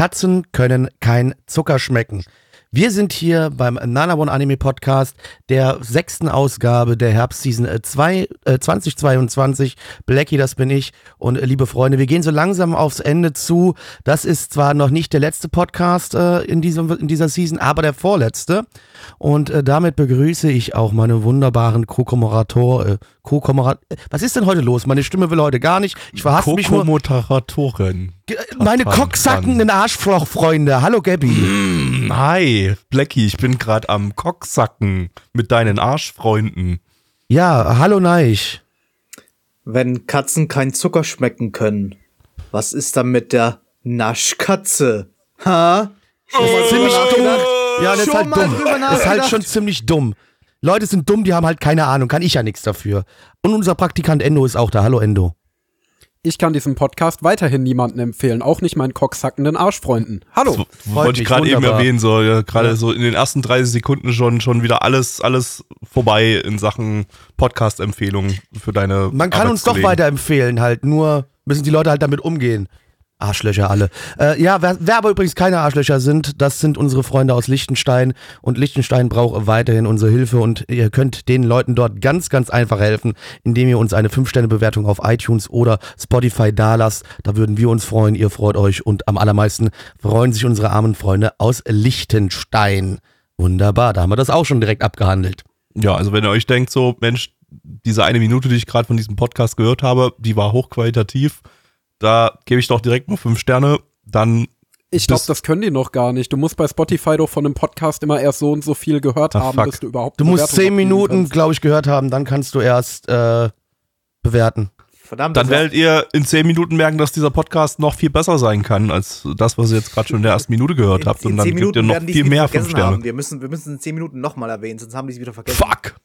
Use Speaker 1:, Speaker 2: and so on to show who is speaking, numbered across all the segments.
Speaker 1: Katzen können kein Zucker schmecken. Wir sind hier beim Nanabon Anime Podcast der sechsten Ausgabe der Herbstseason 2, äh, 2022. Blackie, das bin ich. Und äh, liebe Freunde, wir gehen so langsam aufs Ende zu. Das ist zwar noch nicht der letzte Podcast äh, in, diesem, in dieser Season, aber der vorletzte. Und äh, damit begrüße ich auch meine wunderbaren Co-Kommerator, äh, Co-Kommerat. Was ist denn heute los? Meine Stimme will heute gar nicht. Ich verhasse mich nur.
Speaker 2: Co-Moderatorin.
Speaker 1: Ge- Meine
Speaker 2: Dran,
Speaker 1: cocksackenden Arschlochfreunde. Hallo Gabby.
Speaker 2: Mm, Hi, Blackie, ich bin gerade am Cocksacken mit deinen Arschfreunden.
Speaker 1: Ja, hallo Neich.
Speaker 3: Wenn Katzen kein Zucker schmecken können, was ist dann mit der Naschkatze? Ha?
Speaker 1: ziemlich dumm. Ja, das ist halt dumm. Das ist halt schon ziemlich dumm. Leute sind dumm, die haben halt keine Ahnung. Kann ich ja nichts dafür. Und unser Praktikant Endo ist auch da. Hallo Endo.
Speaker 4: Ich kann diesen Podcast weiterhin niemandem empfehlen, auch nicht meinen cocksackenden Arschfreunden. Hallo.
Speaker 1: Freut
Speaker 2: wollte ich gerade eben erwähnen, so ja, gerade so in den ersten 30 Sekunden schon schon wieder alles alles vorbei in Sachen Podcast-Empfehlungen für deine.
Speaker 1: Man kann uns doch weiterempfehlen, halt. Nur müssen die Leute halt damit umgehen. Arschlöcher alle. Äh, ja, wer, wer aber übrigens keine Arschlöcher sind, das sind unsere Freunde aus Liechtenstein. Und Liechtenstein braucht weiterhin unsere Hilfe. Und ihr könnt den Leuten dort ganz, ganz einfach helfen, indem ihr uns eine 5-Sterne-Bewertung auf iTunes oder Spotify dalasst. Da würden wir uns freuen. Ihr freut euch. Und am allermeisten freuen sich unsere armen Freunde aus Liechtenstein. Wunderbar, da haben wir das auch schon direkt abgehandelt.
Speaker 2: Ja, also wenn ihr euch denkt, so Mensch, diese eine Minute, die ich gerade von diesem Podcast gehört habe, die war hochqualitativ. Da gebe ich doch direkt mal fünf Sterne. Dann
Speaker 4: Ich glaube,
Speaker 2: Das-
Speaker 4: können die noch gar nicht. Du musst bei Spotify doch von einem Podcast immer erst so und so viel gehört
Speaker 2: Ah,
Speaker 4: haben,
Speaker 2: fuck.
Speaker 4: bis du überhaupt
Speaker 1: Du musst
Speaker 4: Bewertung
Speaker 1: 10
Speaker 4: abgeben
Speaker 1: Minuten, glaube ich, gehört haben, dann kannst du erst äh, bewerten.
Speaker 3: Verdammt.
Speaker 2: Dann werdet ihr in zehn Minuten merken, dass dieser Podcast noch viel besser sein kann, als das, was ihr jetzt gerade schon in der ersten Minute gehört habt. Und dann gebt ihr noch viel mehr fünf Sterne.
Speaker 3: haben. Wir müssen, wir müssen in 10 Minuten nochmal erwähnen, sonst haben die es wieder vergessen.
Speaker 2: Fuck!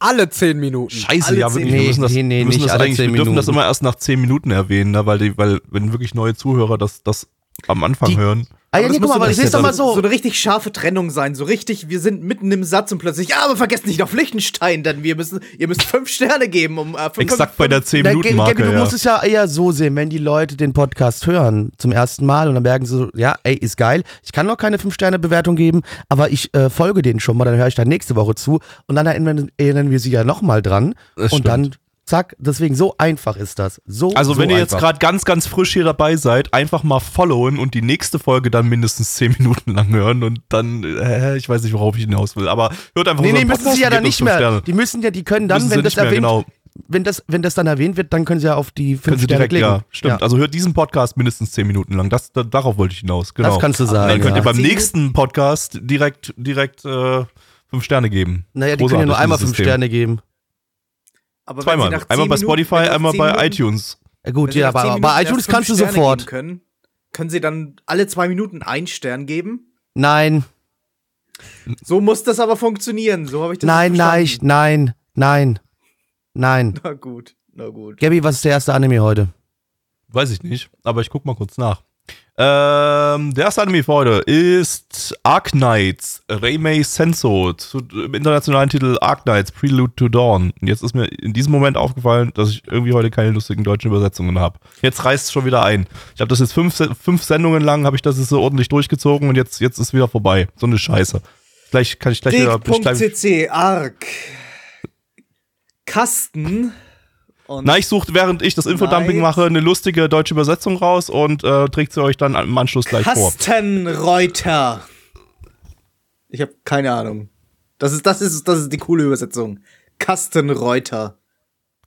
Speaker 4: Alle 10 Minuten.
Speaker 2: Scheiße,
Speaker 3: Alle
Speaker 2: ja,
Speaker 3: zehn
Speaker 2: wirklich. wir müssen das,
Speaker 1: Nee, nee,
Speaker 2: wir müssen
Speaker 1: nicht
Speaker 2: das
Speaker 1: alle
Speaker 2: eigentlich,
Speaker 1: zehn
Speaker 2: wir dürfen das immer erst nach zehn Minuten erwähnen, ne? weil, die, weil wenn wirklich neue Zuhörer das, das am Anfang
Speaker 1: Die-
Speaker 2: hören.
Speaker 1: Ah, ja,
Speaker 3: Aber
Speaker 1: nee, guck mal, aber
Speaker 3: so
Speaker 1: das ist doch mal
Speaker 3: eine-
Speaker 1: so.
Speaker 3: So eine richtig scharfe Trennung sein. So richtig, wir sind mitten im Satz und plötzlich, ja, aber vergesst nicht auf Liechtenstein, denn wir müssen, ihr müsst fünf Sterne geben, um äh, fünf,
Speaker 2: Exakt bei der 10
Speaker 1: Na,
Speaker 2: Minuten
Speaker 1: Gabi,
Speaker 2: Marke.
Speaker 1: du
Speaker 2: Ja.
Speaker 1: musst es ja eher so sehen, wenn die Leute den Podcast hören zum ersten Mal und dann merken sie so, ja, ey, ist geil. Ich kann noch keine 5-Sterne-Bewertung geben, aber ich äh, folge denen schon mal, dann höre ich dann nächste Woche zu und dann erinnern, erinnern wir sie ja nochmal dran.
Speaker 2: Das
Speaker 1: und
Speaker 2: stimmt.
Speaker 1: dann, zack, deswegen so einfach ist das. So,
Speaker 2: Also
Speaker 1: so
Speaker 2: wenn ihr jetzt gerade ganz, ganz frisch hier dabei seid, einfach mal followen und die nächste Folge dann mindestens 10 Minuten lang hören und dann, äh, ich weiß nicht, worauf ich hinaus will, aber hört einfach
Speaker 1: Nee, nee,
Speaker 2: unseren
Speaker 1: müssen
Speaker 2: Podcast
Speaker 1: sie ja dann nicht
Speaker 2: fünf
Speaker 1: mehr.
Speaker 2: Sterne.
Speaker 1: Die müssen ja, die können dann,
Speaker 2: Müssen sie
Speaker 1: wenn das erwähnt,
Speaker 2: genau.
Speaker 1: wenn das, wenn das dann erwähnt wird, dann können sie ja auf die 5
Speaker 2: Können Sie
Speaker 1: Sterne
Speaker 2: direkt,
Speaker 1: klicken.
Speaker 2: ja, stimmt. Also hört diesen Podcast mindestens 10 Minuten lang. Das, da, darauf wollte ich hinaus. Genau.
Speaker 1: Das kannst du
Speaker 2: Und dann
Speaker 1: sagen.
Speaker 2: könnt ihr
Speaker 1: Ja.
Speaker 2: beim
Speaker 3: Zehn
Speaker 2: nächsten Podcast direkt, direkt äh, fünf Sterne geben.
Speaker 1: Naja, die können ja nur einmal
Speaker 2: dieses
Speaker 1: 5
Speaker 2: System.
Speaker 1: Sterne geben.
Speaker 3: Aber wenn sie
Speaker 2: Zweimal.
Speaker 3: nach
Speaker 2: Einmal
Speaker 3: 10
Speaker 2: bei
Speaker 3: Minuten-
Speaker 2: Spotify,
Speaker 3: nach
Speaker 2: einmal
Speaker 3: 10
Speaker 2: bei
Speaker 3: Minuten-
Speaker 2: iTunes.
Speaker 1: Ja, gut, ja,
Speaker 3: nach 10
Speaker 1: aber
Speaker 3: Minuten
Speaker 1: bei iTunes kannst du
Speaker 3: Sterne
Speaker 1: sofort.
Speaker 3: Können, können sie dann alle zwei Minuten einen Stern geben?
Speaker 1: Nein,
Speaker 3: So muss das aber funktionieren. So habe ich das
Speaker 1: nein, nein, nein, nein, nein.
Speaker 3: Na gut, na gut.
Speaker 1: Gabi, was ist der erste Anime heute?
Speaker 2: Weiß ich nicht, aber ich guck mal kurz nach. Ähm, der erste Anime für heute ist Ark Knights Reimei Senso zu, im internationalen Titel Ark Knights Prelude to Dawn. Und jetzt ist mir in diesem Moment aufgefallen, dass ich irgendwie heute keine lustigen deutschen Übersetzungen habe. Jetzt reißt es schon wieder ein. Ich habe das jetzt fünf, fünf Sendungen lang, habe ich das jetzt so ordentlich durchgezogen und jetzt, jetzt ist wieder vorbei. So eine Scheiße. Gleich kann ich gleich wieder. bin ich gleich-
Speaker 3: Dig.cc, ARC. Kasten. Und
Speaker 2: Na, ich suche, während ich das Infodumping
Speaker 3: Knight.
Speaker 2: mache, eine lustige deutsche Übersetzung raus und äh, trägt sie euch dann im Anschluss gleich vor.
Speaker 3: Kastenreuter. Ich habe keine Ahnung. Das ist, das ist, das ist die coole Übersetzung. Kastenreuter.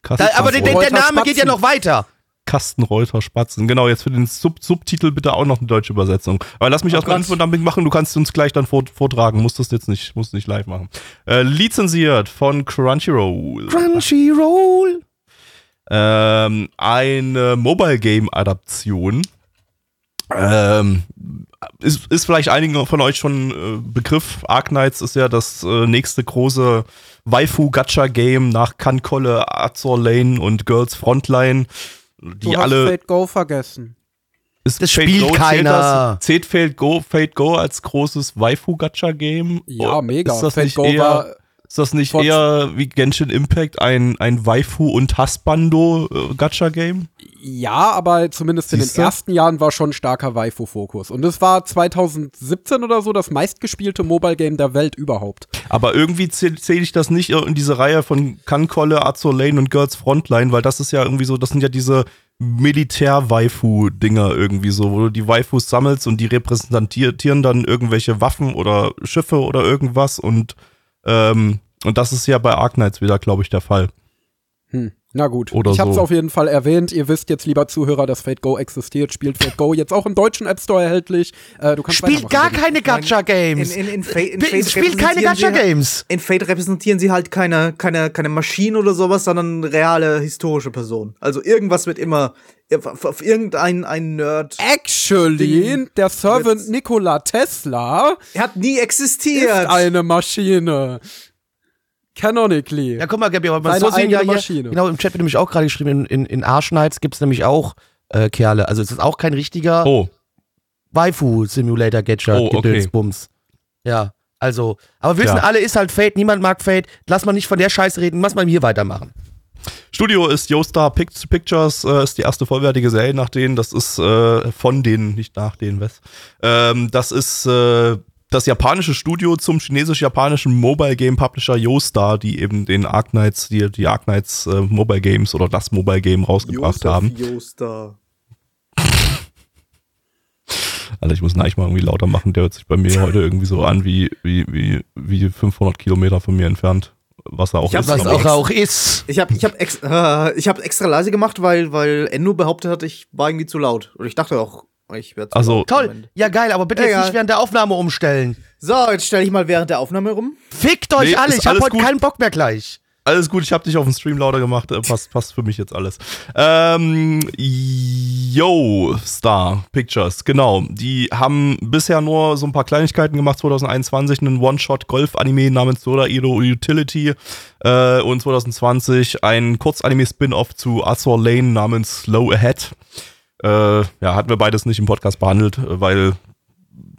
Speaker 1: Da, aber der, der, der Name geht ja
Speaker 4: Spatzen.
Speaker 1: noch weiter.
Speaker 2: Kastenreuter Spatzen. Genau, jetzt für den Sub Subtitel bitte auch noch eine deutsche Übersetzung. Aber lass mich
Speaker 3: Oh
Speaker 2: erstmal. Infodumping machen, du kannst uns gleich dann vor, vortragen. Musst das jetzt nicht, musst nicht live machen. Äh, lizenziert von Crunchyroll.
Speaker 1: Crunchyroll.
Speaker 2: Ähm, eine Mobile Game Adaption Ähm, ist, ist vielleicht einigen von euch schon äh, Begriff. Arknights ist ja das äh, nächste große Waifu-Gacha-Game nach Kankolle, Azor Lane und Girls Frontline. Die
Speaker 4: du hast
Speaker 2: alle.
Speaker 4: Fate Go vergessen.
Speaker 2: Ist
Speaker 1: Das
Speaker 2: Fate
Speaker 1: spielt
Speaker 2: Go,
Speaker 1: keiner.
Speaker 2: Zählt, das, zählt Fate Go, Fate Go als großes Waifu-Gacha-Game?
Speaker 4: Ja, mega.
Speaker 2: Ist das
Speaker 4: Fate
Speaker 2: nicht
Speaker 4: Go
Speaker 2: eher,
Speaker 4: war
Speaker 2: ist das nicht
Speaker 4: vor-
Speaker 2: eher wie Genshin Impact ein, ein Waifu- und Hassbando-Gacha-Game?
Speaker 4: Ja, aber zumindest in
Speaker 2: Siehste?
Speaker 4: den ersten Jahren war schon ein starker Waifu-Fokus. Und es war 2017 oder so das meistgespielte Mobile-Game der Welt überhaupt.
Speaker 2: Aber irgendwie zähle zähl ich das nicht in diese Reihe von Kankolle, Azur Lane und Girls Frontline, weil das ist ja irgendwie so, das sind ja diese Militär-Waifu-Dinger irgendwie so, wo du die Waifus sammelst und die repräsentieren dann irgendwelche Waffen oder Schiffe oder irgendwas und, ähm, und das ist ja bei Arknights wieder, glaube ich, der Fall.
Speaker 4: Hm. Na gut,
Speaker 2: Oder
Speaker 4: ich hab's
Speaker 2: so.
Speaker 4: auf jeden Fall erwähnt. Ihr wisst jetzt, lieber Zuhörer, dass Fate Go existiert. Spielt Fate Go jetzt auch im deutschen App Store erhältlich. Äh, du kannst
Speaker 1: Spielt gar keine Gacha-Games.
Speaker 3: In, in, in, Fate, in Fate
Speaker 1: Spielt keine
Speaker 3: repräsentieren sie-
Speaker 1: Gacha-Games.
Speaker 3: In Fate repräsentieren sie halt keine, keine, keine Maschinen oder sowas, sondern reale historische Personen. Also irgendwas wird immer auf, auf irgendein ein Nerd.
Speaker 4: Actually,
Speaker 3: Ding
Speaker 4: der Servant Nikola Tesla
Speaker 3: Er hat nie
Speaker 4: ist
Speaker 3: existiert.
Speaker 4: eine Maschine. Canonically.
Speaker 1: Ja, guck mal, Gabi, aber so sehen ja hier,
Speaker 4: Maschine.
Speaker 1: genau, im Chat wird nämlich auch gerade geschrieben, in, in, in Arschnights gibt es nämlich auch äh, Kerle. Also es ist auch kein richtiger
Speaker 2: Oh,
Speaker 1: Waifu-Simulator-Gadget,
Speaker 2: Oh, okay.
Speaker 1: Ja, also, aber wissen
Speaker 2: Ja.
Speaker 1: alle, ist halt Fate, niemand mag Fate, lass mal nicht von der Scheiße reden, lass mal hier weitermachen.
Speaker 2: Studio ist Joestar Pict- Pictures, äh, ist die erste vollwertige Serie nach denen. Das ist äh, von denen, nicht nach denen, was. Ähm, das ist äh, das japanische Studio zum chinesisch-japanischen Mobile Game Publisher Joestar, die eben den Arknights, die, die Arknights äh, Mobile Games oder das Mobile Game rausgebracht haben.
Speaker 3: Joster.
Speaker 2: Alter, ich muss ihn eigentlich mal irgendwie lauter machen. Der hört sich bei mir heute irgendwie so an wie, wie, wie, wie 500 Kilometer von mir entfernt. Was er auch
Speaker 3: Ich hab
Speaker 2: ist.
Speaker 1: Was auch, auch ist.
Speaker 3: Ich habe ich hab ex äh, ich hab extra leise gemacht, weil, weil Enno behauptet hat, ich war irgendwie zu laut. Und ich dachte auch, ich wäre zu
Speaker 2: Also-
Speaker 1: Toll. Ja, geil, aber bitte jetzt
Speaker 3: Egal.
Speaker 1: nicht während der Aufnahme umstellen.
Speaker 3: So, jetzt stelle ich mal während der Aufnahme rum.
Speaker 1: Fickt euch
Speaker 2: Nee,
Speaker 1: alle, ich hab
Speaker 2: alles
Speaker 1: heute
Speaker 2: gut.
Speaker 1: keinen Bock mehr gleich.
Speaker 2: Alles gut, ich habe dich auf dem Stream lauter gemacht. Äh, passt, passt für mich jetzt alles. Ähm, Yo, Star Pictures, genau. Die haben bisher nur so ein paar Kleinigkeiten gemacht. 2021 einen One-Shot-Golf-Anime namens Soda Iro Utility. Äh, und 2020 ein Kurzanime-Spin-Off zu Azor Lane namens Slow Ahead. Äh, ja, hatten wir beides nicht im Podcast behandelt, äh, weil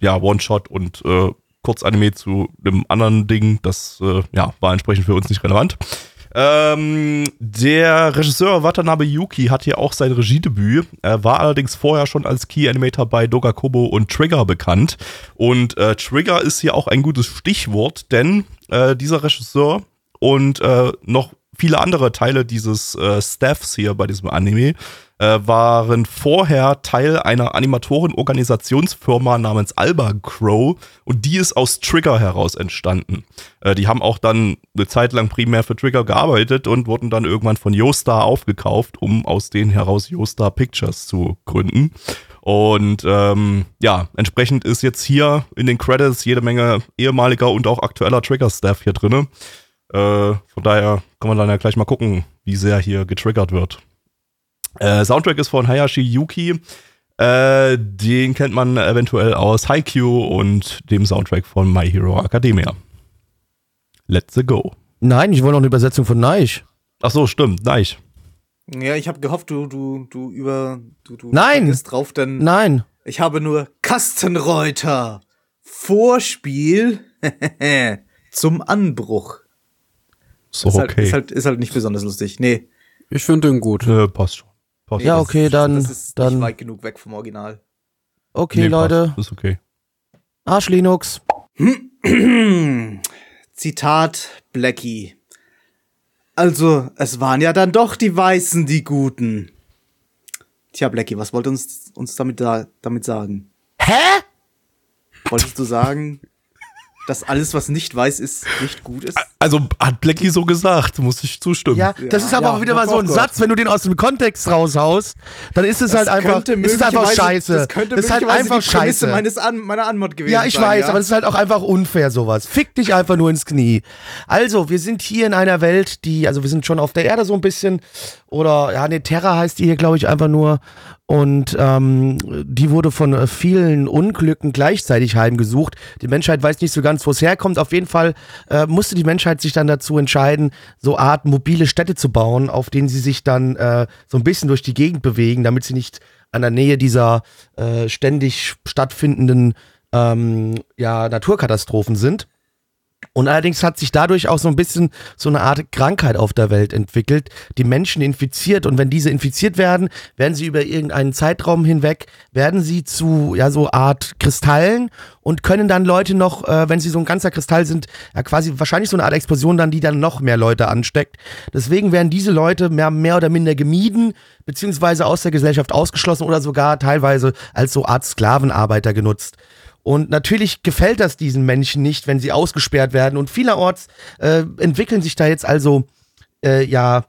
Speaker 2: ja, One-Shot und äh, Kurzanime zu einem anderen Ding, das äh, ja, war entsprechend für uns nicht relevant. Ähm, der Regisseur Watanabe Yuki hat hier auch sein Regiedebüt. Er war allerdings vorher schon als Key Animator bei Dogakobo und Trigger bekannt. Und äh, Trigger ist hier auch ein gutes Stichwort, denn äh, dieser Regisseur und äh, noch viele andere Teile dieses äh, Staffs hier bei diesem Anime äh, waren vorher Teil einer Animatoren-Organisationsfirma namens Alba Crow und die ist aus Trigger heraus entstanden. Äh, die haben auch dann eine Zeit lang primär für Trigger gearbeitet und wurden dann irgendwann von Yostar aufgekauft, um aus denen heraus Yostar Pictures zu gründen. Und ähm, ja, entsprechend ist jetzt hier in den Credits jede Menge ehemaliger und auch aktueller Trigger-Staff hier drinne. Äh, von daher kann man dann ja gleich mal gucken, wie sehr hier getriggert wird. Äh, Soundtrack ist von Hayashi Yuki. Äh, den kennt man eventuell aus Haikyuu und dem Soundtrack von My Hero Academia. Let's go.
Speaker 1: Nein, ich wollte noch eine Übersetzung von Neich.
Speaker 2: Ach so, stimmt, nice.
Speaker 3: Ja, ich habe gehofft, du, du, du über, du, du
Speaker 1: Nein.
Speaker 3: bist drauf, denn
Speaker 1: Nein.
Speaker 3: ich habe nur Kastenreuter. Vorspiel zum Anbruch.
Speaker 2: So,
Speaker 3: Ist, halt,
Speaker 2: okay.
Speaker 3: ist, halt, ist halt nicht besonders lustig. Nee.
Speaker 4: Ich finde den gut.
Speaker 2: Nö, passt schon. Passt
Speaker 1: Ja, okay, dann,
Speaker 3: Das ist nicht
Speaker 1: dann,
Speaker 3: weit genug weg vom Original.
Speaker 1: okay,
Speaker 2: Nee,
Speaker 1: Leute.
Speaker 2: Passt. Ist okay.
Speaker 1: Arsch Linux.
Speaker 3: Zitat Blackie. Also, es waren ja dann doch die Weißen, die Guten. Tja, Blackie, was wollt uns, uns damit, da, damit sagen?
Speaker 1: Hä?
Speaker 3: Wolltest du sagen, dass alles, was nicht weiß ist, nicht gut ist?
Speaker 2: Also hat Blackie so gesagt, muss ich zustimmen.
Speaker 1: Ja, das ist aber
Speaker 4: ja,
Speaker 1: auch wieder mal so
Speaker 4: oh
Speaker 1: ein
Speaker 4: Gott.
Speaker 1: Satz, wenn du den aus dem Kontext raushaust, dann ist es halt einfach, ist es einfach
Speaker 3: möglicherweise-
Speaker 1: scheiße.
Speaker 3: Das könnte
Speaker 1: ist halt einfach
Speaker 3: die
Speaker 1: scheiße.
Speaker 3: Meines An meiner Anmod gewesen
Speaker 1: Ja, ich
Speaker 3: sein,
Speaker 1: weiß,
Speaker 3: ja?
Speaker 1: aber es ist halt auch einfach unfair sowas. Fick dich einfach nur ins Knie. Also, wir sind hier in einer Welt, die, also wir sind schon auf der Erde so ein bisschen, oder ja, ne, Terra heißt die hier, glaube ich, einfach nur. Und ähm, die wurde von äh, vielen Unglücken gleichzeitig heimgesucht. Die Menschheit weiß nicht so ganz, wo es herkommt. Auf jeden Fall äh, musste die Menschheit sich dann dazu entscheiden, so Art mobile Städte zu bauen, auf denen sie sich dann äh, so ein bisschen durch die Gegend bewegen, damit sie nicht an der Nähe dieser äh, ständig stattfindenden ähm, ja, Naturkatastrophen sind. Und allerdings hat sich dadurch auch so ein bisschen so eine Art Krankheit auf der Welt entwickelt, die Menschen infiziert. Und wenn diese infiziert werden, werden sie über irgendeinen Zeitraum hinweg, werden sie zu, ja, so Art Kristallen und können dann Leute noch, äh, wenn sie so ein ganzer Kristall sind, ja, quasi wahrscheinlich so eine Art Explosion dann, die dann noch mehr Leute ansteckt. Deswegen werden diese Leute mehr, mehr oder minder gemieden, beziehungsweise aus der Gesellschaft ausgeschlossen oder sogar teilweise als so Art Sklavenarbeiter genutzt. Und natürlich gefällt das diesen Menschen nicht, wenn sie ausgesperrt werden. Und vielerorts äh, entwickeln sich da jetzt also äh, ja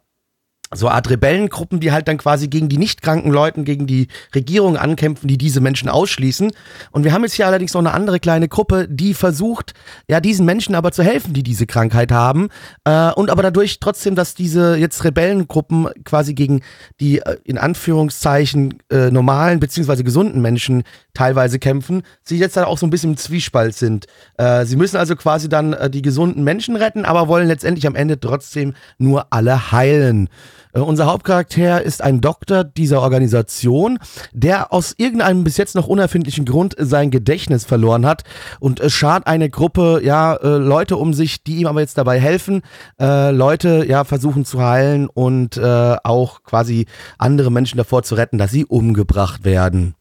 Speaker 1: so Art Rebellengruppen, die halt dann quasi gegen die nicht kranken Leuten, gegen die Regierung ankämpfen, die diese Menschen ausschließen. Und wir haben jetzt hier allerdings noch eine andere kleine Gruppe, die versucht, ja, diesen Menschen aber zu helfen, die diese Krankheit haben. Äh, und aber dadurch trotzdem, dass diese jetzt Rebellengruppen quasi gegen die äh, in Anführungszeichen äh, normalen beziehungsweise gesunden Menschen teilweise kämpfen, sie jetzt dann auch so ein bisschen im Zwiespalt sind. Äh, sie müssen also quasi dann äh, die gesunden Menschen retten, aber wollen letztendlich am Ende trotzdem nur alle heilen. Äh, unser Hauptcharakter ist ein Doktor dieser Organisation, der aus irgendeinem bis jetzt noch unerfindlichen Grund sein Gedächtnis verloren hat und es schart eine Gruppe, ja, äh, Leute um sich, die ihm aber jetzt dabei helfen, äh, Leute, ja, versuchen zu heilen und äh, auch quasi andere Menschen davor zu retten, dass sie umgebracht werden.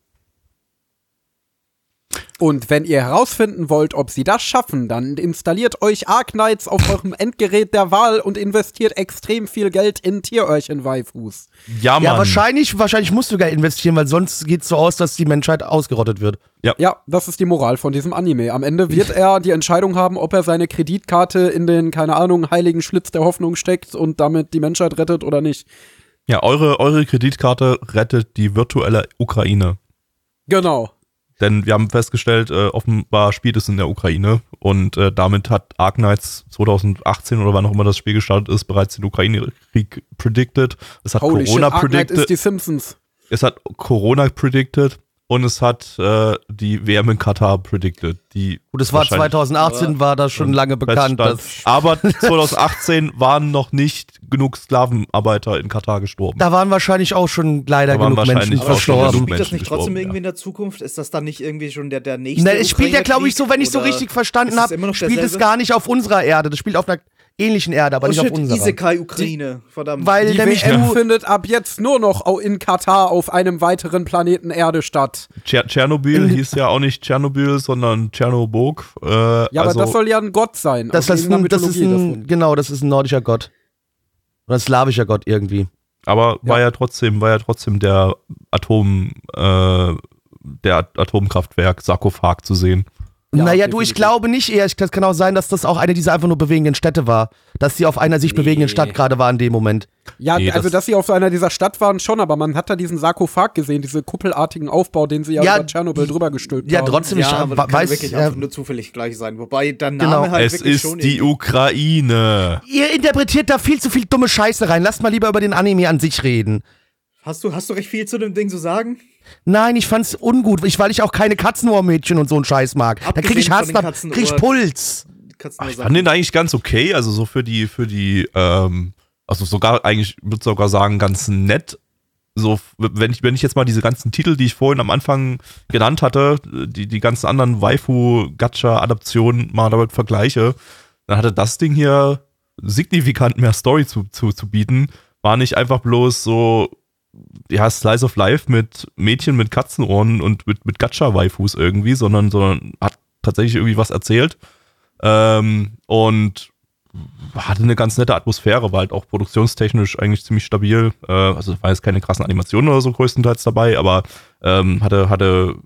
Speaker 4: Und wenn ihr herausfinden wollt, ob sie das schaffen, dann installiert euch Arknights auf eurem Endgerät der Wahl und investiert extrem viel Geld in Tieröhrchen-Waifus.
Speaker 2: Ja, Mann.
Speaker 1: Ja, wahrscheinlich, wahrscheinlich musst du Geld investieren, weil sonst geht's so aus, dass die Menschheit ausgerottet wird.
Speaker 4: Ja, das ist die Moral von diesem Anime. Am Ende wird er die Entscheidung haben, ob er seine Kreditkarte in den, keine Ahnung, heiligen Schlitz der Hoffnung steckt und damit die Menschheit rettet oder nicht.
Speaker 2: Ja, eure, eure Kreditkarte rettet die virtuelle Ukraine.
Speaker 4: Genau.
Speaker 2: Denn wir haben festgestellt, äh, offenbar spielt es in der Ukraine und äh, damit hat Arknights 2018 oder wann auch immer das Spiel gestartet ist, bereits den Ukraine-Krieg predicted. Es hat
Speaker 4: Holy shit,
Speaker 2: Corona
Speaker 4: ist
Speaker 2: predicted.
Speaker 4: die Simpsons.
Speaker 2: Es hat Corona predicted und es hat äh, die WM in Katar predicted. Die
Speaker 1: Gut, es war
Speaker 2: wahrscheinlich
Speaker 1: 2018, war das schon lange bekannt.
Speaker 2: Aber 2018 waren noch nicht genug Sklavenarbeiter in Katar gestorben.
Speaker 1: da waren wahrscheinlich auch schon leider genug Menschen verstorben.
Speaker 3: Spielt das nicht trotzdem irgendwie
Speaker 2: ja.
Speaker 3: in der Zukunft? Ist das dann nicht irgendwie schon der, der nächste
Speaker 1: Ne, es spielt ja, glaube ich, so, wenn ich so richtig verstanden
Speaker 3: es
Speaker 1: habe, spielt es
Speaker 3: derselbe?
Speaker 1: gar nicht auf unserer Erde. Das spielt auf einer ähnlichen Erde, aber
Speaker 3: Oh
Speaker 1: nicht
Speaker 3: shit,
Speaker 1: auf unserer.
Speaker 3: Isekai-Ukraine. Verdammt.
Speaker 1: Weil
Speaker 4: Die
Speaker 1: nämlich
Speaker 4: WM
Speaker 1: du,
Speaker 4: findet ab jetzt nur noch in Katar auf einem weiteren Planeten Erde statt.
Speaker 2: Tscher Tschernobyl hieß ja auch nicht Tschernobyl, sondern Tschernobog. Äh,
Speaker 4: Ja, aber
Speaker 2: also,
Speaker 4: das soll ja ein Gott sein.
Speaker 1: das, ist
Speaker 4: irgendeiner
Speaker 1: ein, das ist ein,
Speaker 4: davon.
Speaker 1: genau, das ist ein nordischer Gott. Oder ein slawischer Gott irgendwie.
Speaker 2: aber war
Speaker 4: Ja.
Speaker 2: ja trotzdem, war ja trotzdem der Atom, äh, der Atomkraftwerk
Speaker 4: Ja,
Speaker 2: Sarkophag zu sehen.
Speaker 1: Naja, du, ich
Speaker 4: definitiv.
Speaker 1: glaube nicht eher. Es kann auch sein, dass das auch eine dieser einfach nur bewegenden Städte war. Dass sie auf einer sich bewegenden Stadt gerade war in dem Moment.
Speaker 4: Ja,
Speaker 2: Nee,
Speaker 4: also
Speaker 2: das-
Speaker 4: dass sie auf einer dieser Stadt waren schon, aber man hat da diesen Sarkophag gesehen, diese kuppelartigen Aufbau, den sie ja,
Speaker 1: Ja,
Speaker 4: über Tschernobyl drüber gestülpt
Speaker 1: Ja,
Speaker 4: haben.
Speaker 1: trotzdem,
Speaker 3: ja,
Speaker 1: ich
Speaker 3: aber kann
Speaker 1: weiß.
Speaker 3: wirklich
Speaker 1: ja,
Speaker 3: einfach nur zufällig gleich sein. Wobei der Name
Speaker 1: Genau.
Speaker 3: halt
Speaker 2: es
Speaker 3: wirklich
Speaker 2: ist
Speaker 3: schon
Speaker 2: die Ukraine.
Speaker 1: ihr interpretiert da viel zu viel dumme Scheiße rein. Lasst mal lieber über den Anime an sich reden.
Speaker 3: Hast du, hast du recht viel zu dem Ding zu sagen?
Speaker 1: Nein, ich fand's ungut, ich, weil ich auch keine Katzenohrmädchen und so einen Scheiß mag. Da krieg ich
Speaker 3: Abgesehen
Speaker 1: Hass, da krieg ich Puls.
Speaker 2: Ach, ich fand den eigentlich ganz okay, also so für die, für die, ähm, also sogar eigentlich, würde sogar sagen, ganz nett. So, wenn ich, wenn ich jetzt mal diese ganzen Titel, die ich vorhin am Anfang genannt hatte, die, die ganzen anderen Waifu-Gacha-Adaptionen mal damit vergleiche, dann hatte das Ding hier signifikant mehr Story zu, zu, zu bieten. War nicht einfach bloß so, ja, Slice of Life mit Mädchen mit Katzenohren und mit, mit Gacha-Waifus irgendwie, sondern, sondern hat tatsächlich irgendwie was erzählt. Ähm, und hatte eine ganz nette Atmosphäre, war halt auch produktionstechnisch eigentlich ziemlich stabil. Äh, also war jetzt keine krassen Animationen oder so größtenteils dabei, aber ähm, hatte, hatte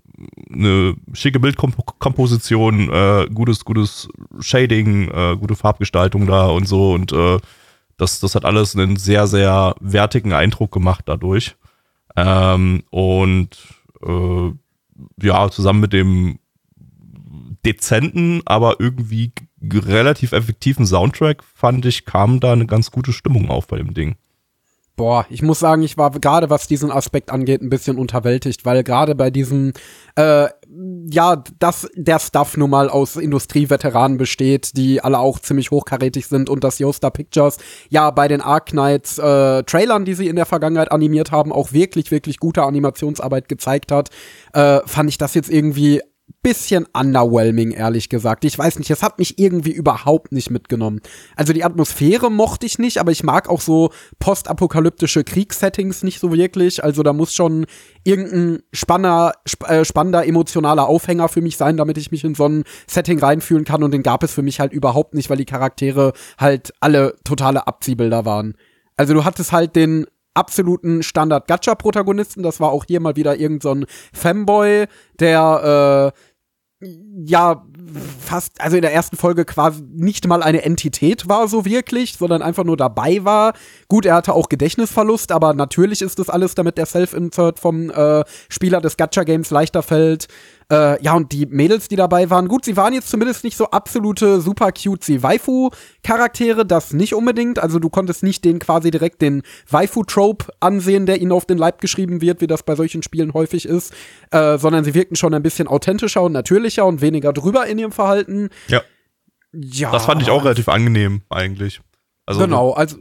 Speaker 2: eine schicke Bildkomposition, äh, gutes, gutes Shading, äh, gute Farbgestaltung da und so und äh, das, das hat alles einen sehr, sehr wertigen Eindruck gemacht dadurch. Ähm, und äh, ja, zusammen mit dem dezenten, aber irgendwie relativ effektiven Soundtrack fand ich, kam da eine ganz gute Stimmung auf bei dem Ding.
Speaker 4: Boah, ich muss sagen, ich war gerade was diesen Aspekt angeht ein bisschen unterwältigt, weil gerade bei diesem, äh, ja, dass der Stuff nun mal aus Industrieveteranen besteht, die alle auch ziemlich hochkarätig sind und dass Yosta Pictures ja bei den Ark Knights äh, Trailern, die sie in der Vergangenheit animiert haben, auch wirklich, wirklich gute Animationsarbeit gezeigt hat, äh, fand ich das jetzt irgendwie bisschen underwhelming, ehrlich gesagt. Ich weiß nicht, es hat mich irgendwie überhaupt nicht mitgenommen. Also die Atmosphäre mochte ich nicht, aber ich mag auch so postapokalyptische Kriegssettings nicht so wirklich. Also da muss schon irgendein spanner, sp äh, spannender emotionaler Aufhänger für mich sein, damit ich mich in so ein Setting reinfühlen kann. Und den gab es für mich halt überhaupt nicht, weil die Charaktere halt alle totale Abziehbilder waren. Also du hattest halt den absoluten Standard-Gacha-Protagonisten. Das war auch hier mal wieder irgend so ein Femboy, der äh, ja fast, also in der ersten Folge quasi nicht mal eine Entität war so wirklich, sondern einfach nur dabei war. Gut, er hatte auch Gedächtnisverlust, aber natürlich ist das alles, damit der Self-Insert vom äh, Spieler des Gacha-Games leichter fällt. Äh, ja, und die Mädels, die dabei waren, gut, sie waren jetzt zumindest nicht so absolute super cutesy Waifu-Charaktere, das nicht unbedingt. Also du konntest nicht den quasi direkt den Waifu-Trope ansehen, der ihnen auf den Leib geschrieben wird, wie das bei solchen Spielen häufig ist, äh, sondern sie wirkten schon ein bisschen authentischer und natürlicher und weniger drüber in ihrem Verhalten.
Speaker 2: Ja.
Speaker 4: Ja.
Speaker 2: Das fand ich auch relativ angenehm eigentlich. Also
Speaker 4: genau, also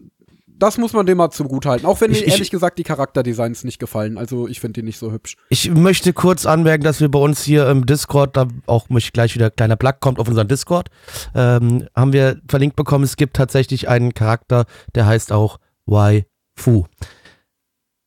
Speaker 4: das muss man dem mal zugutehalten. Auch wenn
Speaker 1: Ich-
Speaker 4: mir
Speaker 1: ich-
Speaker 4: ehrlich gesagt die Charakterdesigns nicht gefallen. Also ich finde die nicht so hübsch.
Speaker 1: Ich möchte kurz anmerken, dass wir bei uns hier im Discord, da auch mich gleich wieder ein kleiner Plug kommt auf unseren Discord, ähm, haben wir verlinkt bekommen, es gibt tatsächlich einen Charakter, der heißt auch Waifu.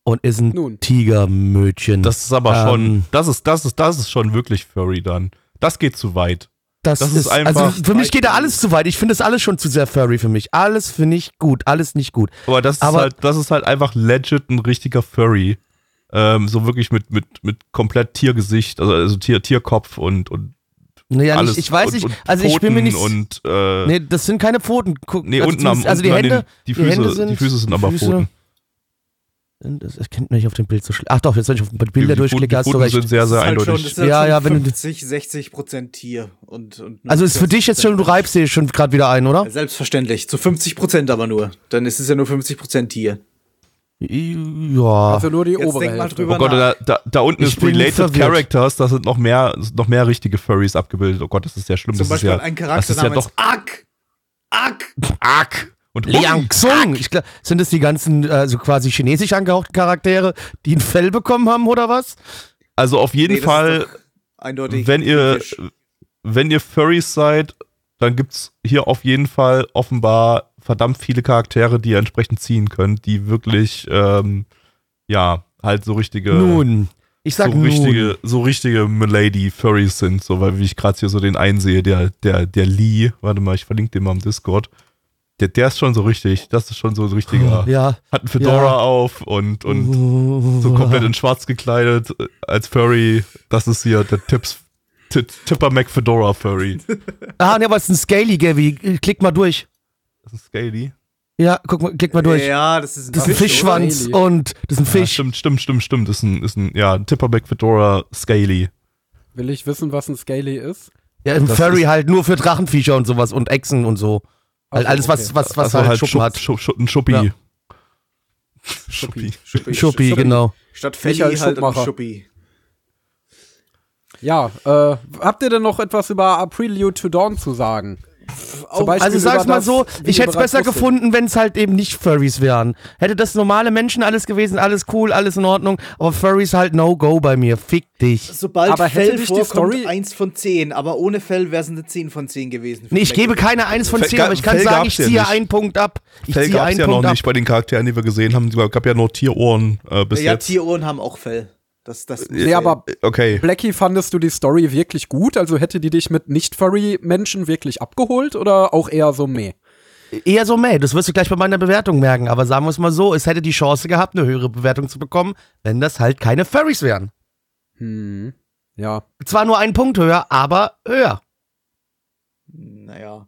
Speaker 1: Und ist ein
Speaker 4: Nun.
Speaker 1: Tigermödchen.
Speaker 2: Das ist aber
Speaker 1: Ähm,
Speaker 2: schon, das ist, das ist, das ist schon wirklich Furry dann. Das geht zu weit.
Speaker 1: Das,
Speaker 2: Das
Speaker 1: ist,
Speaker 2: ist einfach-
Speaker 1: Also für mich geht da alles zu weit. Ich finde das alles schon zu sehr furry für mich. Alles finde ich gut, alles nicht gut.
Speaker 2: Aber das ist
Speaker 1: Aber-
Speaker 2: halt, das ist halt einfach legit ein richtiger Furry. Ähm, so wirklich mit, mit, mit komplett Tiergesicht, also, also Tier, Tierkopf und, und
Speaker 1: Naja,
Speaker 2: alles.
Speaker 1: nicht, ich weiß nicht, also ich bin mir nicht.
Speaker 2: Pfoten Und, äh,
Speaker 1: nee, das sind keine Pfoten. Guck,
Speaker 2: nee,
Speaker 1: also
Speaker 2: unten am,
Speaker 1: also die
Speaker 2: unten
Speaker 1: Hände,
Speaker 2: den, die,
Speaker 1: die
Speaker 2: Füße,
Speaker 1: Hände sind-
Speaker 2: die Füße sind aber
Speaker 1: Füße-
Speaker 2: Pfoten.
Speaker 1: Das erkennt man nicht auf dem Bild so schlecht. Ach doch, jetzt wenn ich auf Bilder
Speaker 2: die,
Speaker 1: durchklicke, hast du recht.
Speaker 2: sind sehr, sehr
Speaker 3: Das ist halt schon,
Speaker 2: eindeutig.
Speaker 3: das halt
Speaker 1: Ja, ja, wenn du-
Speaker 3: 50, 60 Prozent Tier. Und, und
Speaker 1: Also ist für dich jetzt schon, du
Speaker 3: 40%
Speaker 1: reibst dir schon gerade wieder ein, oder?
Speaker 3: Selbstverständlich. Zu 50 Prozent aber nur. Dann ist es ja nur 50 Prozent Tier.
Speaker 1: Ja.
Speaker 4: Also nur die
Speaker 3: Jetzt
Speaker 4: obere Hälfte.
Speaker 2: Oh Gott, da, da, da unten
Speaker 1: Ich
Speaker 2: ist Related
Speaker 1: verwirrt.
Speaker 2: Characters, da sind noch mehr, noch mehr richtige Furries abgebildet. Oh Gott, das ist ja schlimm.
Speaker 3: Zum
Speaker 2: das
Speaker 3: Beispiel
Speaker 2: ist ja,
Speaker 3: ein
Speaker 2: das
Speaker 3: Charakter
Speaker 2: ist ja
Speaker 3: namens
Speaker 2: doch
Speaker 3: Ak. Ak.
Speaker 2: arg. Und
Speaker 1: Liang Xung. Ich glaub, sind es die ganzen, also quasi chinesisch angehauchten Charaktere, die ein Fell bekommen haben, oder was?
Speaker 2: Also auf jeden
Speaker 3: Nee, das
Speaker 2: Fall,
Speaker 3: eindeutig.
Speaker 2: wenn ihr, wenn ihr Furries seid, dann gibt's hier auf jeden Fall offenbar verdammt viele Charaktere, die ihr entsprechend ziehen könnt, die wirklich, ähm, ja, halt so richtige,
Speaker 1: Nun. Ich sag
Speaker 2: so
Speaker 1: nun.
Speaker 2: richtige, so richtige Milady Furries sind, so weil wie ich gerade hier so den einsehe, der, der, der Lee, warte mal, ich verlinke den mal im Discord. Der, der ist schon so richtig, das ist schon so ein richtiger,
Speaker 1: Ja.
Speaker 2: hat einen Fedora
Speaker 1: Ja.
Speaker 2: auf und, und so komplett in schwarz gekleidet als Furry. Das ist hier der Tipps, Tipper Mac Fedora Furry.
Speaker 1: Ah, ne, aber es ist ein Scaly, Gavi. Klick mal durch.
Speaker 2: Das ist Scaly.
Speaker 1: Ja, guck mal, klick mal durch.
Speaker 3: Ja, das ist
Speaker 1: Das ist ein
Speaker 3: Fisch?
Speaker 1: Fischschwanz
Speaker 4: Scaly.
Speaker 1: und das ist ein
Speaker 2: Ja,
Speaker 1: Fisch.
Speaker 2: stimmt, stimmt, stimmt, stimmt. Das ist ein, ist ein ja, ein Tipper Mac Fedora Scaly.
Speaker 4: Will ich wissen, was ein Scaly ist?
Speaker 1: Ja, ein
Speaker 2: Das
Speaker 1: Furry halt nur für Drachenviecher und sowas und Echsen und so. Halt
Speaker 4: Ach so,
Speaker 1: alles, was,
Speaker 4: okay.
Speaker 1: was, was
Speaker 2: also
Speaker 1: halt, Schuppen
Speaker 2: Schupp-
Speaker 1: hat.
Speaker 2: Schupp- Schupp- ein Schuppi.
Speaker 1: Ja.
Speaker 2: Schuppi.
Speaker 3: Schuppi,
Speaker 1: Schuppi, genau.
Speaker 3: Statt
Speaker 4: Michael
Speaker 3: halt ein. Schuppi.
Speaker 4: Ja, äh, habt ihr denn noch etwas über A Prelude to Dawn zu sagen? Zum Beispiel
Speaker 1: Also sag's mal so, ich hätte es besser
Speaker 4: wusstet.
Speaker 1: gefunden, wenn es halt eben nicht Furries wären. Hätte das normale Menschen alles gewesen, alles cool, alles in Ordnung, aber Furries halt No-Go bei mir. Fick dich.
Speaker 3: Sobald
Speaker 4: Aber hätte
Speaker 3: Fell
Speaker 4: die
Speaker 3: vorkommt,
Speaker 4: Story-
Speaker 3: 1 von 10. Aber ohne Fell wäre es eine 10 von 10 gewesen.
Speaker 1: Nee, ich gebe keine 1 von
Speaker 2: Fell
Speaker 1: 10, aber ich kann
Speaker 2: Fell
Speaker 1: sagen, ich
Speaker 2: ja
Speaker 1: ziehe
Speaker 2: nicht.
Speaker 1: einen Punkt ab. Ich
Speaker 2: Fell
Speaker 1: ziehe
Speaker 2: gab's
Speaker 1: einen
Speaker 2: ja
Speaker 1: Punkt
Speaker 2: noch
Speaker 1: ab.
Speaker 2: nicht bei den Charakteren, die wir gesehen haben. Es gab ja nur Tierohren äh, bis
Speaker 3: Ja,
Speaker 2: jetzt.
Speaker 3: Tierohren haben auch Fell. Das, das
Speaker 4: Nee, aber
Speaker 2: Okay.
Speaker 4: Blackie, fandest du die Story wirklich gut? Also hätte die dich mit Nicht-Furry-Menschen wirklich abgeholt oder auch eher so meh?
Speaker 1: Eher so meh, das wirst du gleich bei meiner Bewertung merken, aber sagen wir es mal so, es hätte die Chance gehabt, eine höhere Bewertung zu bekommen, wenn das halt keine Furries wären.
Speaker 4: Hm. Ja.
Speaker 1: Zwar nur einen Punkt höher, aber höher.
Speaker 3: Naja.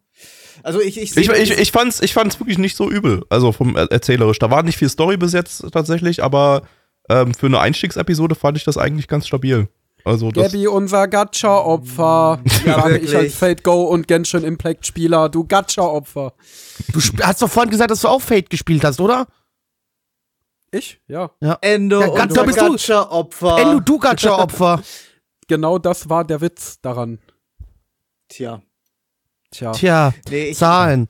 Speaker 3: Also ich, ich,
Speaker 2: Ich,
Speaker 3: sehe-
Speaker 2: ich, ich, fand's, ich fand's wirklich nicht so übel, also vom Er- erzählerisch. Da war nicht viel Story bis jetzt tatsächlich, aber ähm, für eine Einstiegsepisode fand ich das eigentlich ganz stabil. Also das,
Speaker 4: Gabby, unser Gacha-Opfer.
Speaker 3: Ja,
Speaker 4: ich als Fate Go und Genshin Impact-Spieler. Du Gacha-Opfer.
Speaker 1: Du hast doch vorhin gesagt, dass du auch Fate gespielt hast, oder?
Speaker 4: Ich? Ja.
Speaker 3: Endo
Speaker 1: Ja, da bist du-
Speaker 3: Gacha-Opfer.
Speaker 1: Ey, du, Gacha-Opfer.
Speaker 4: Genau das war der Witz daran.
Speaker 3: Tja.
Speaker 4: Tja.
Speaker 1: Tja,
Speaker 3: Nee, ich,
Speaker 1: Zahlen.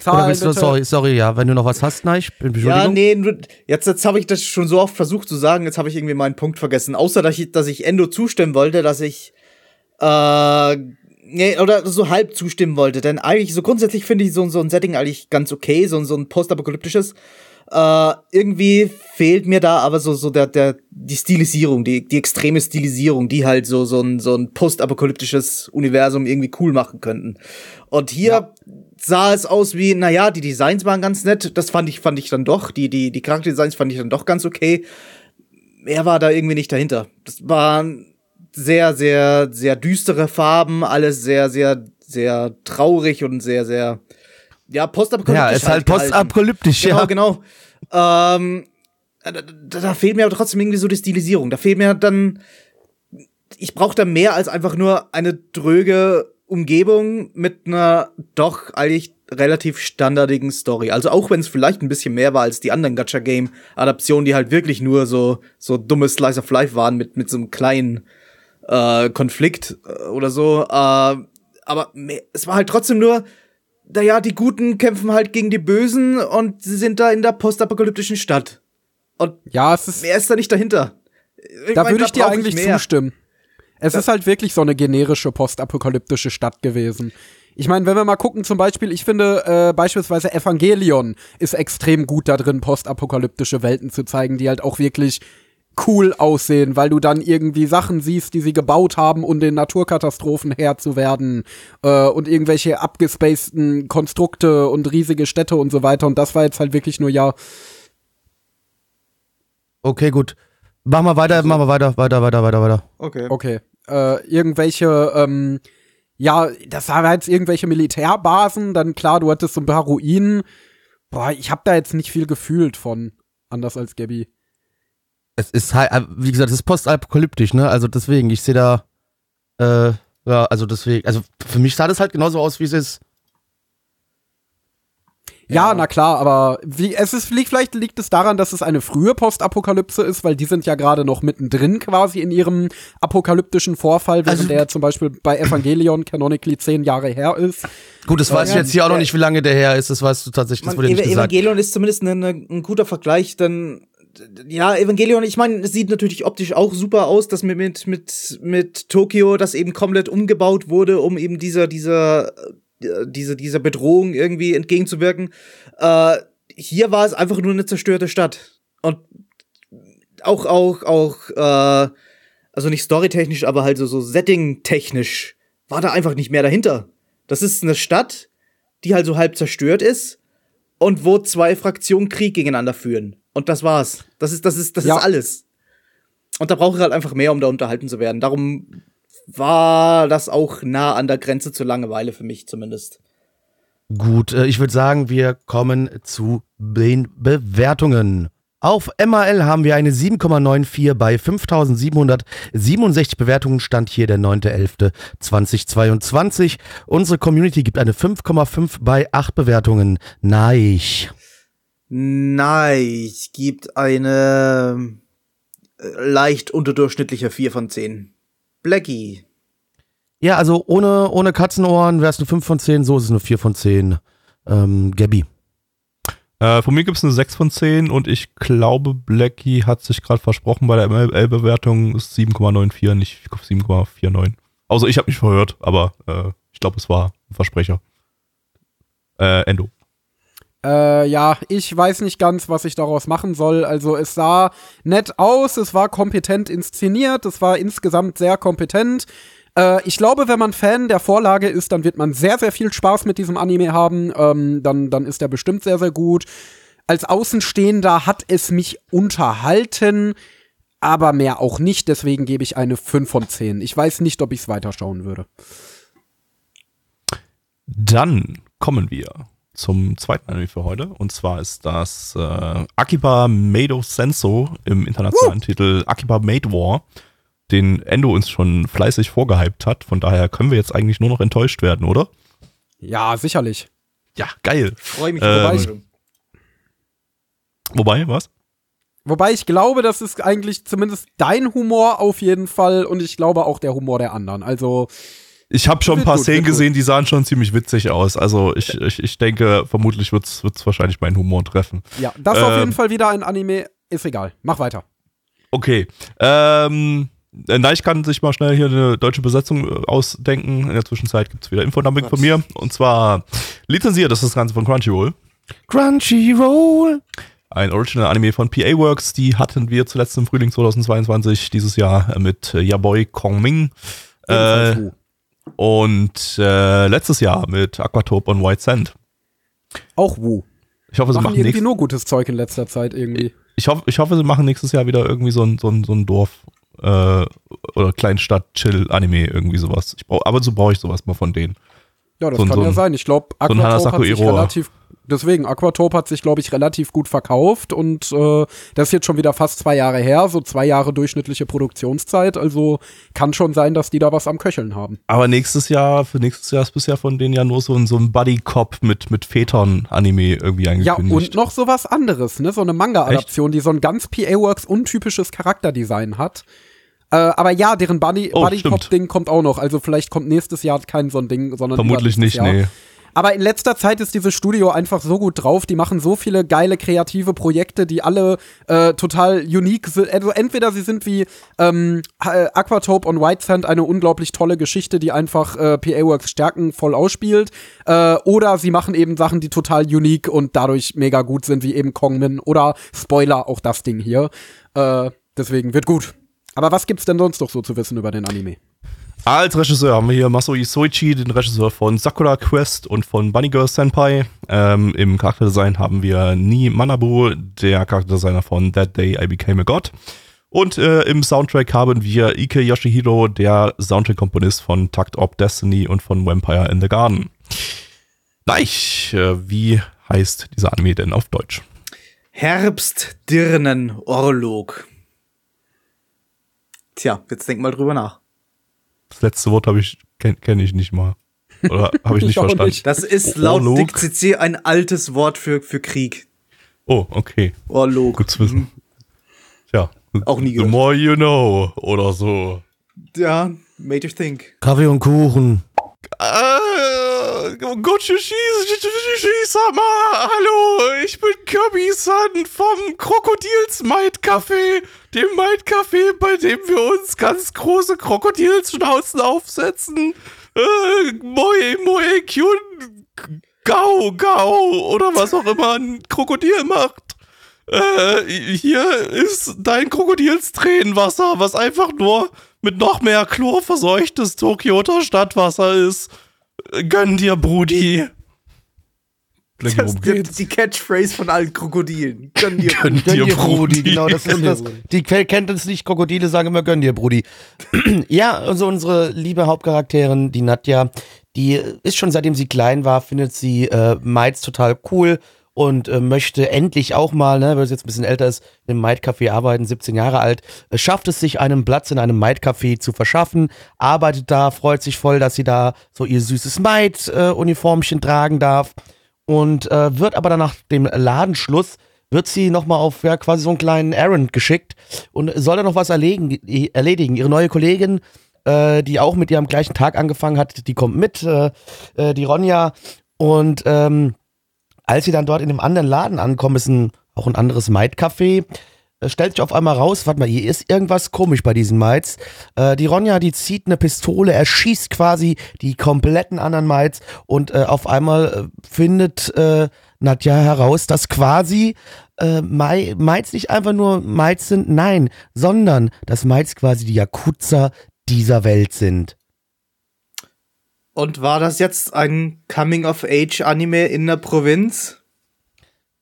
Speaker 4: Zahlen
Speaker 1: du, sorry, sorry, ja, wenn du noch was hast, nein, ich bin
Speaker 3: Ja, nee, jetzt, jetzt habe ich das schon so oft versucht zu sagen, jetzt habe ich irgendwie meinen Punkt vergessen. Außer, dass ich, dass ich Endo zustimmen wollte, dass ich, äh, nee, oder so halb zustimmen wollte. Denn eigentlich, so grundsätzlich finde ich so, so ein Setting eigentlich ganz okay, so, so ein postapokalyptisches. Äh, irgendwie fehlt mir da aber so, so der, der, die Stilisierung, die, die extreme Stilisierung, die halt so, so ein, so ein postapokalyptisches Universum irgendwie cool machen könnten. Und hier sah es aus wie, naja, die Designs waren ganz nett, das fand ich, fand ich dann doch, die, die, die Charakterdesigns fand ich dann doch ganz okay. Mehr war da irgendwie nicht dahinter. Das waren sehr, sehr, sehr düstere Farben, alles sehr, sehr, sehr traurig und sehr, sehr, ja, postapokalyptisch.
Speaker 1: Ja, ist halt
Speaker 3: gehalten.
Speaker 1: postapokalyptisch,
Speaker 3: Genau,
Speaker 1: ja.
Speaker 3: genau. Ähm, da, da, da fehlt mir aber trotzdem irgendwie so die Stilisierung. Da fehlt mir dann. Ich brauche da mehr als einfach nur eine dröge Umgebung mit einer doch eigentlich relativ standardigen Story. Also auch wenn es vielleicht ein bisschen mehr war als die anderen Gacha-Game-Adaptionen, die halt wirklich nur so, so dumme Slice of Life waren mit, mit so einem kleinen äh, Konflikt äh, oder so. Äh, aber mehr, es war halt trotzdem nur, naja, die Guten kämpfen halt gegen die Bösen und sie sind da in der postapokalyptischen Stadt. Und
Speaker 4: Ja, es ist,
Speaker 3: mehr ist da nicht dahinter. Ich
Speaker 4: da
Speaker 3: mein,
Speaker 4: würde ich dir eigentlich zustimmen. Es ist halt wirklich so eine generische postapokalyptische Stadt gewesen. Ich meine, wenn wir mal gucken, zum Beispiel, ich finde äh, beispielsweise Evangelion ist extrem gut da drin, postapokalyptische Welten zu zeigen, die halt auch wirklich cool aussehen, weil du dann irgendwie Sachen siehst, die sie gebaut haben, um den Naturkatastrophen Herr zu werden äh, und irgendwelche abgespaceden Konstrukte und riesige Städte und so weiter. Und das war jetzt halt wirklich nur ja
Speaker 1: Okay, gut. Machen wir weiter, machen wir weiter, weiter, weiter, weiter, weiter.
Speaker 3: Okay.
Speaker 4: Okay. Äh, irgendwelche, ähm, ja, das waren jetzt irgendwelche Militärbasen, dann klar, du hattest so ein paar Ruinen. Boah, ich hab da jetzt nicht viel gefühlt von, anders als Gabby.
Speaker 1: Es ist halt, wie gesagt, es ist postapokalyptisch, ne? Also deswegen, ich sehe da, äh, ja, also deswegen, also für mich sah das halt genauso aus, wie es ist.
Speaker 4: Ja, na klar, aber wie, es ist, vielleicht liegt es daran, dass es eine frühe Postapokalypse ist, weil die sind ja gerade noch mittendrin quasi in ihrem apokalyptischen Vorfall, während
Speaker 1: Also-
Speaker 4: der zum Beispiel bei Evangelion canonically zehn Jahre her ist.
Speaker 1: Gut, das weiß ich
Speaker 3: ja,
Speaker 1: jetzt hier auch noch
Speaker 3: ja.
Speaker 1: nicht, wie lange der her ist, das weißt du tatsächlich, das
Speaker 3: Man,
Speaker 1: wurde nicht
Speaker 3: Ev
Speaker 1: gesagt.
Speaker 3: Evangelion ist zumindest ein, ein guter Vergleich, denn ja, Evangelion, ich meine, es sieht natürlich optisch auch super aus, dass mit, mit, mit, mit Tokio das eben komplett umgebaut wurde, um eben dieser, dieser, diese, dieser Bedrohung irgendwie entgegenzuwirken. Äh, hier war es einfach nur eine zerstörte Stadt. Und auch, auch, auch, äh, also nicht storytechnisch, aber halt so, so setting-technisch war da einfach nicht mehr dahinter. Das ist eine Stadt, die halt so halb zerstört ist und wo zwei Fraktionen Krieg gegeneinander führen. Und das war's. Das ist, das ist, das
Speaker 4: Ja.
Speaker 3: ist alles. Und da brauche ich halt einfach mehr, um da unterhalten zu werden. Darum war das auch nah an der Grenze zur Langeweile für mich zumindest.
Speaker 1: Gut, äh, ich würde sagen, wir kommen zu den Bewertungen. Auf MAL haben wir eine 7,94 bei 5767 Bewertungen. Stand hier der 9.11.2022. Unsere Community gibt eine 5,5 bei 8 Bewertungen. Nein.
Speaker 3: Nein, gibt eine äh, leicht unterdurchschnittliche 4 von 10. Blackie.
Speaker 1: Ja, also ohne, ohne Katzenohren wäre es eine 5 von 10, so ist es eine 4 von 10. Ähm, Gabby.
Speaker 2: Äh, von mir gibt es eine 6 von 10 und ich glaube, Blackie hat sich gerade versprochen bei der ML-Bewertung ist 7,94, nicht 7,49. Also ich habe mich verhört, aber äh, ich glaube, es war ein Versprecher. Äh, Endo.
Speaker 4: Äh, ja, ich weiß nicht ganz, was ich daraus machen soll. Also es sah nett aus, es war kompetent inszeniert, es war insgesamt sehr kompetent. Äh, ich glaube, wenn man Fan der Vorlage ist, dann wird man sehr, sehr viel Spaß mit diesem Anime haben. Ähm, dann, dann ist er bestimmt sehr, sehr gut. Als Außenstehender hat es mich unterhalten. aber mehr auch nicht. Deswegen gebe ich eine 5 von 10. Ich weiß nicht, ob ich es weiterschauen würde.
Speaker 2: Dann kommen wir zum zweiten Anime für heute. Und zwar ist das äh, Akiba Made Senso im internationalen Titel Akiba Made War, den Endo uns schon fleißig vorgehypt hat. Von daher können wir jetzt eigentlich nur noch enttäuscht werden, oder?
Speaker 4: Ja, sicherlich.
Speaker 2: Ja, geil.
Speaker 3: Freue mich.
Speaker 2: Ähm. Wobei, was?
Speaker 4: Wobei ich glaube, das ist eigentlich zumindest dein Humor auf jeden Fall und ich glaube auch der Humor der anderen. Also
Speaker 2: Ich habe schon ein
Speaker 4: Wird
Speaker 2: paar
Speaker 4: gut,
Speaker 2: Szenen
Speaker 4: wird
Speaker 2: gesehen, die sahen schon ziemlich witzig aus. Also ich, ich, ich denke, vermutlich wird's wird's wahrscheinlich meinen Humor treffen.
Speaker 4: ja, das ist auf
Speaker 2: Ähm.
Speaker 4: jeden Fall wieder ein Anime. Ist egal. Mach weiter.
Speaker 2: Okay. Ähm, äh, Neich kann sich mal schnell hier eine deutsche Besetzung äh, ausdenken. In der Zwischenzeit gibt's wieder Infodumping von mir. Und zwar lizenziert ist das Ganze von Crunchyroll.
Speaker 1: Crunchyroll.
Speaker 2: Ein Original Anime von PA Works. Die hatten wir zuletzt im Frühling 2022 dieses Jahr äh, mit äh, Yaboy Kongming. Äh. Und äh, letztes Jahr mit Aquatope und White Sand.
Speaker 4: Auch Wu.
Speaker 2: Ich hoffe, sie
Speaker 4: Machen irgendwie nur gutes Zeug in letzter Zeit irgendwie.
Speaker 2: ich, hoffe, ich hoffe, sie machen nächstes Jahr wieder irgendwie so ein, so ein, so ein Dorf äh, oder Kleinstadt-Chill-Anime, irgendwie sowas. Ich brauch, aber so brauche ich sowas mal von denen.
Speaker 4: Ja, das
Speaker 2: So
Speaker 4: kann
Speaker 2: so
Speaker 4: ja
Speaker 2: ein-
Speaker 4: sein. Ich glaube, Aquatope
Speaker 2: Hanasaku
Speaker 4: hat sich relativ. Deswegen, Aquatope hat sich, glaube ich, relativ gut verkauft und äh, das ist jetzt schon wieder fast zwei Jahre her, so zwei Jahre durchschnittliche Produktionszeit. Also kann schon sein, dass die da was am Köcheln haben.
Speaker 2: Aber nächstes Jahr, für nächstes Jahr ist bisher von denen ja nur so ein, so ein Buddy-Cop mit, mit Vätern-Anime irgendwie
Speaker 4: Ja,
Speaker 2: angekündigt.
Speaker 4: und noch so was anderes, ne? So eine Manga-Adaption, die so ein ganz PA-Works untypisches Charakterdesign hat. Äh, aber ja, deren Buddy,
Speaker 2: Oh,
Speaker 4: Buddy
Speaker 2: stimmt.
Speaker 4: Cop Ding kommt auch noch. Also vielleicht kommt nächstes Jahr kein so ein Ding, sondern
Speaker 2: Vermutlich nicht,
Speaker 4: Jahr.
Speaker 2: nee.
Speaker 4: Aber in letzter Zeit ist dieses Studio einfach so gut drauf. Die machen so viele geile kreative Projekte, die alle äh, total unique sind. Also entweder sie sind wie ähm, äh, Aquatope und White Sand eine unglaublich tolle Geschichte, die einfach äh, PA Works Stärken voll ausspielt, äh, oder sie machen eben Sachen, die total unique und dadurch mega gut sind, wie eben Kongmin oder Spoiler auch das Ding hier. Äh, deswegen wird gut. Aber was gibt's denn sonst noch so zu wissen über den Anime?
Speaker 2: Als Regisseur haben wir hier Masoi Soichi, den Regisseur von Sakura Quest und von Bunny Girl Senpai. Ähm, Im Charakterdesign haben wir Ni Manabu, der Charakterdesigner von That Day I Became a God. Und äh, im Soundtrack haben wir Ike Yoshihiro, der Soundtrack-Komponist von Tucked Up Destiny und von Vampire in the Garden. Neich, äh, wie heißt dieser Anime denn auf Deutsch?
Speaker 3: Herbstdirnen-Orlog. Tja, jetzt denk mal drüber nach.
Speaker 2: Das letzte Wort habe ich kenne kenn ich nicht mal. Oder habe ich nicht
Speaker 4: Ich
Speaker 2: verstanden?
Speaker 4: nicht.
Speaker 3: Das ist laut
Speaker 2: Orlog?
Speaker 3: Dick CC ein altes Wort für, für Krieg.
Speaker 2: Oh, okay.
Speaker 3: Orlog.
Speaker 2: Gut zu wissen. Tja.
Speaker 3: Auch nie
Speaker 2: The
Speaker 3: gehört.
Speaker 2: more you know. Oder so.
Speaker 3: Ja, made you think.
Speaker 1: Kaffee und Kuchen.
Speaker 2: Äh, Gott, Sama, hallo, ich bin Kirby-san vom Krokodils Might Café, dem Might Café, bei dem wir uns ganz große Krokodilsschnauzen aufsetzen. Äh, Moe, Moe, Kyun, Gau, Gau, oder was auch immer ein Krokodil macht. Äh, hier ist dein Krokodilstränenwasser, was einfach nur mit noch mehr Chlor verseuchtes Tokioter Stadtwasser ist. Gönn dir, Brudi.
Speaker 3: Das ist die, die Catchphrase von allen Krokodilen. Gönn dir.
Speaker 2: Gönn
Speaker 1: Gönn
Speaker 2: dir,
Speaker 1: dir, Brudi.
Speaker 2: Brudi.
Speaker 1: Genau, das ist das. Die Quelle kennt uns nicht, Krokodile sagen immer, gönn dir, Brudi. ja, also unsere liebe Hauptcharakterin, die Nadja, die ist schon seitdem sie klein war, findet sie äh, Mites total cool und äh, möchte endlich auch mal, ne, weil sie jetzt ein bisschen älter ist, in einem Might-Café arbeiten, 17 Jahre alt, äh, schafft es sich, einen Platz in einem Might-Café zu verschaffen, arbeitet da, freut sich voll, dass sie da so ihr süßes Might-Uniformchen tragen darf und äh, wird aber dann nach dem Ladenschluss wird sie nochmal auf ja, quasi so einen kleinen Errand geschickt und soll dann noch was erledigen. erledigen. Ihre neue Kollegin, äh, die auch mit ihr am gleichen Tag angefangen hat, die kommt mit, äh, äh, die Ronja. Und ähm, als sie dann dort in dem anderen Laden ankommen, ist ein, auch ein anderes Maid-Café, äh, stellt sich auf einmal raus, warte mal, hier ist irgendwas komisch bei diesen Maids. Äh, die Ronja, die zieht eine Pistole, erschießt quasi die kompletten anderen Maids und äh, auf einmal äh, findet äh, Nadja heraus, dass quasi äh, Mai, Maids nicht einfach nur Maids sind, nein, sondern dass Maids quasi die Yakuza dieser Welt sind.
Speaker 3: Und war das jetzt ein Coming-of-Age-Anime in der Provinz?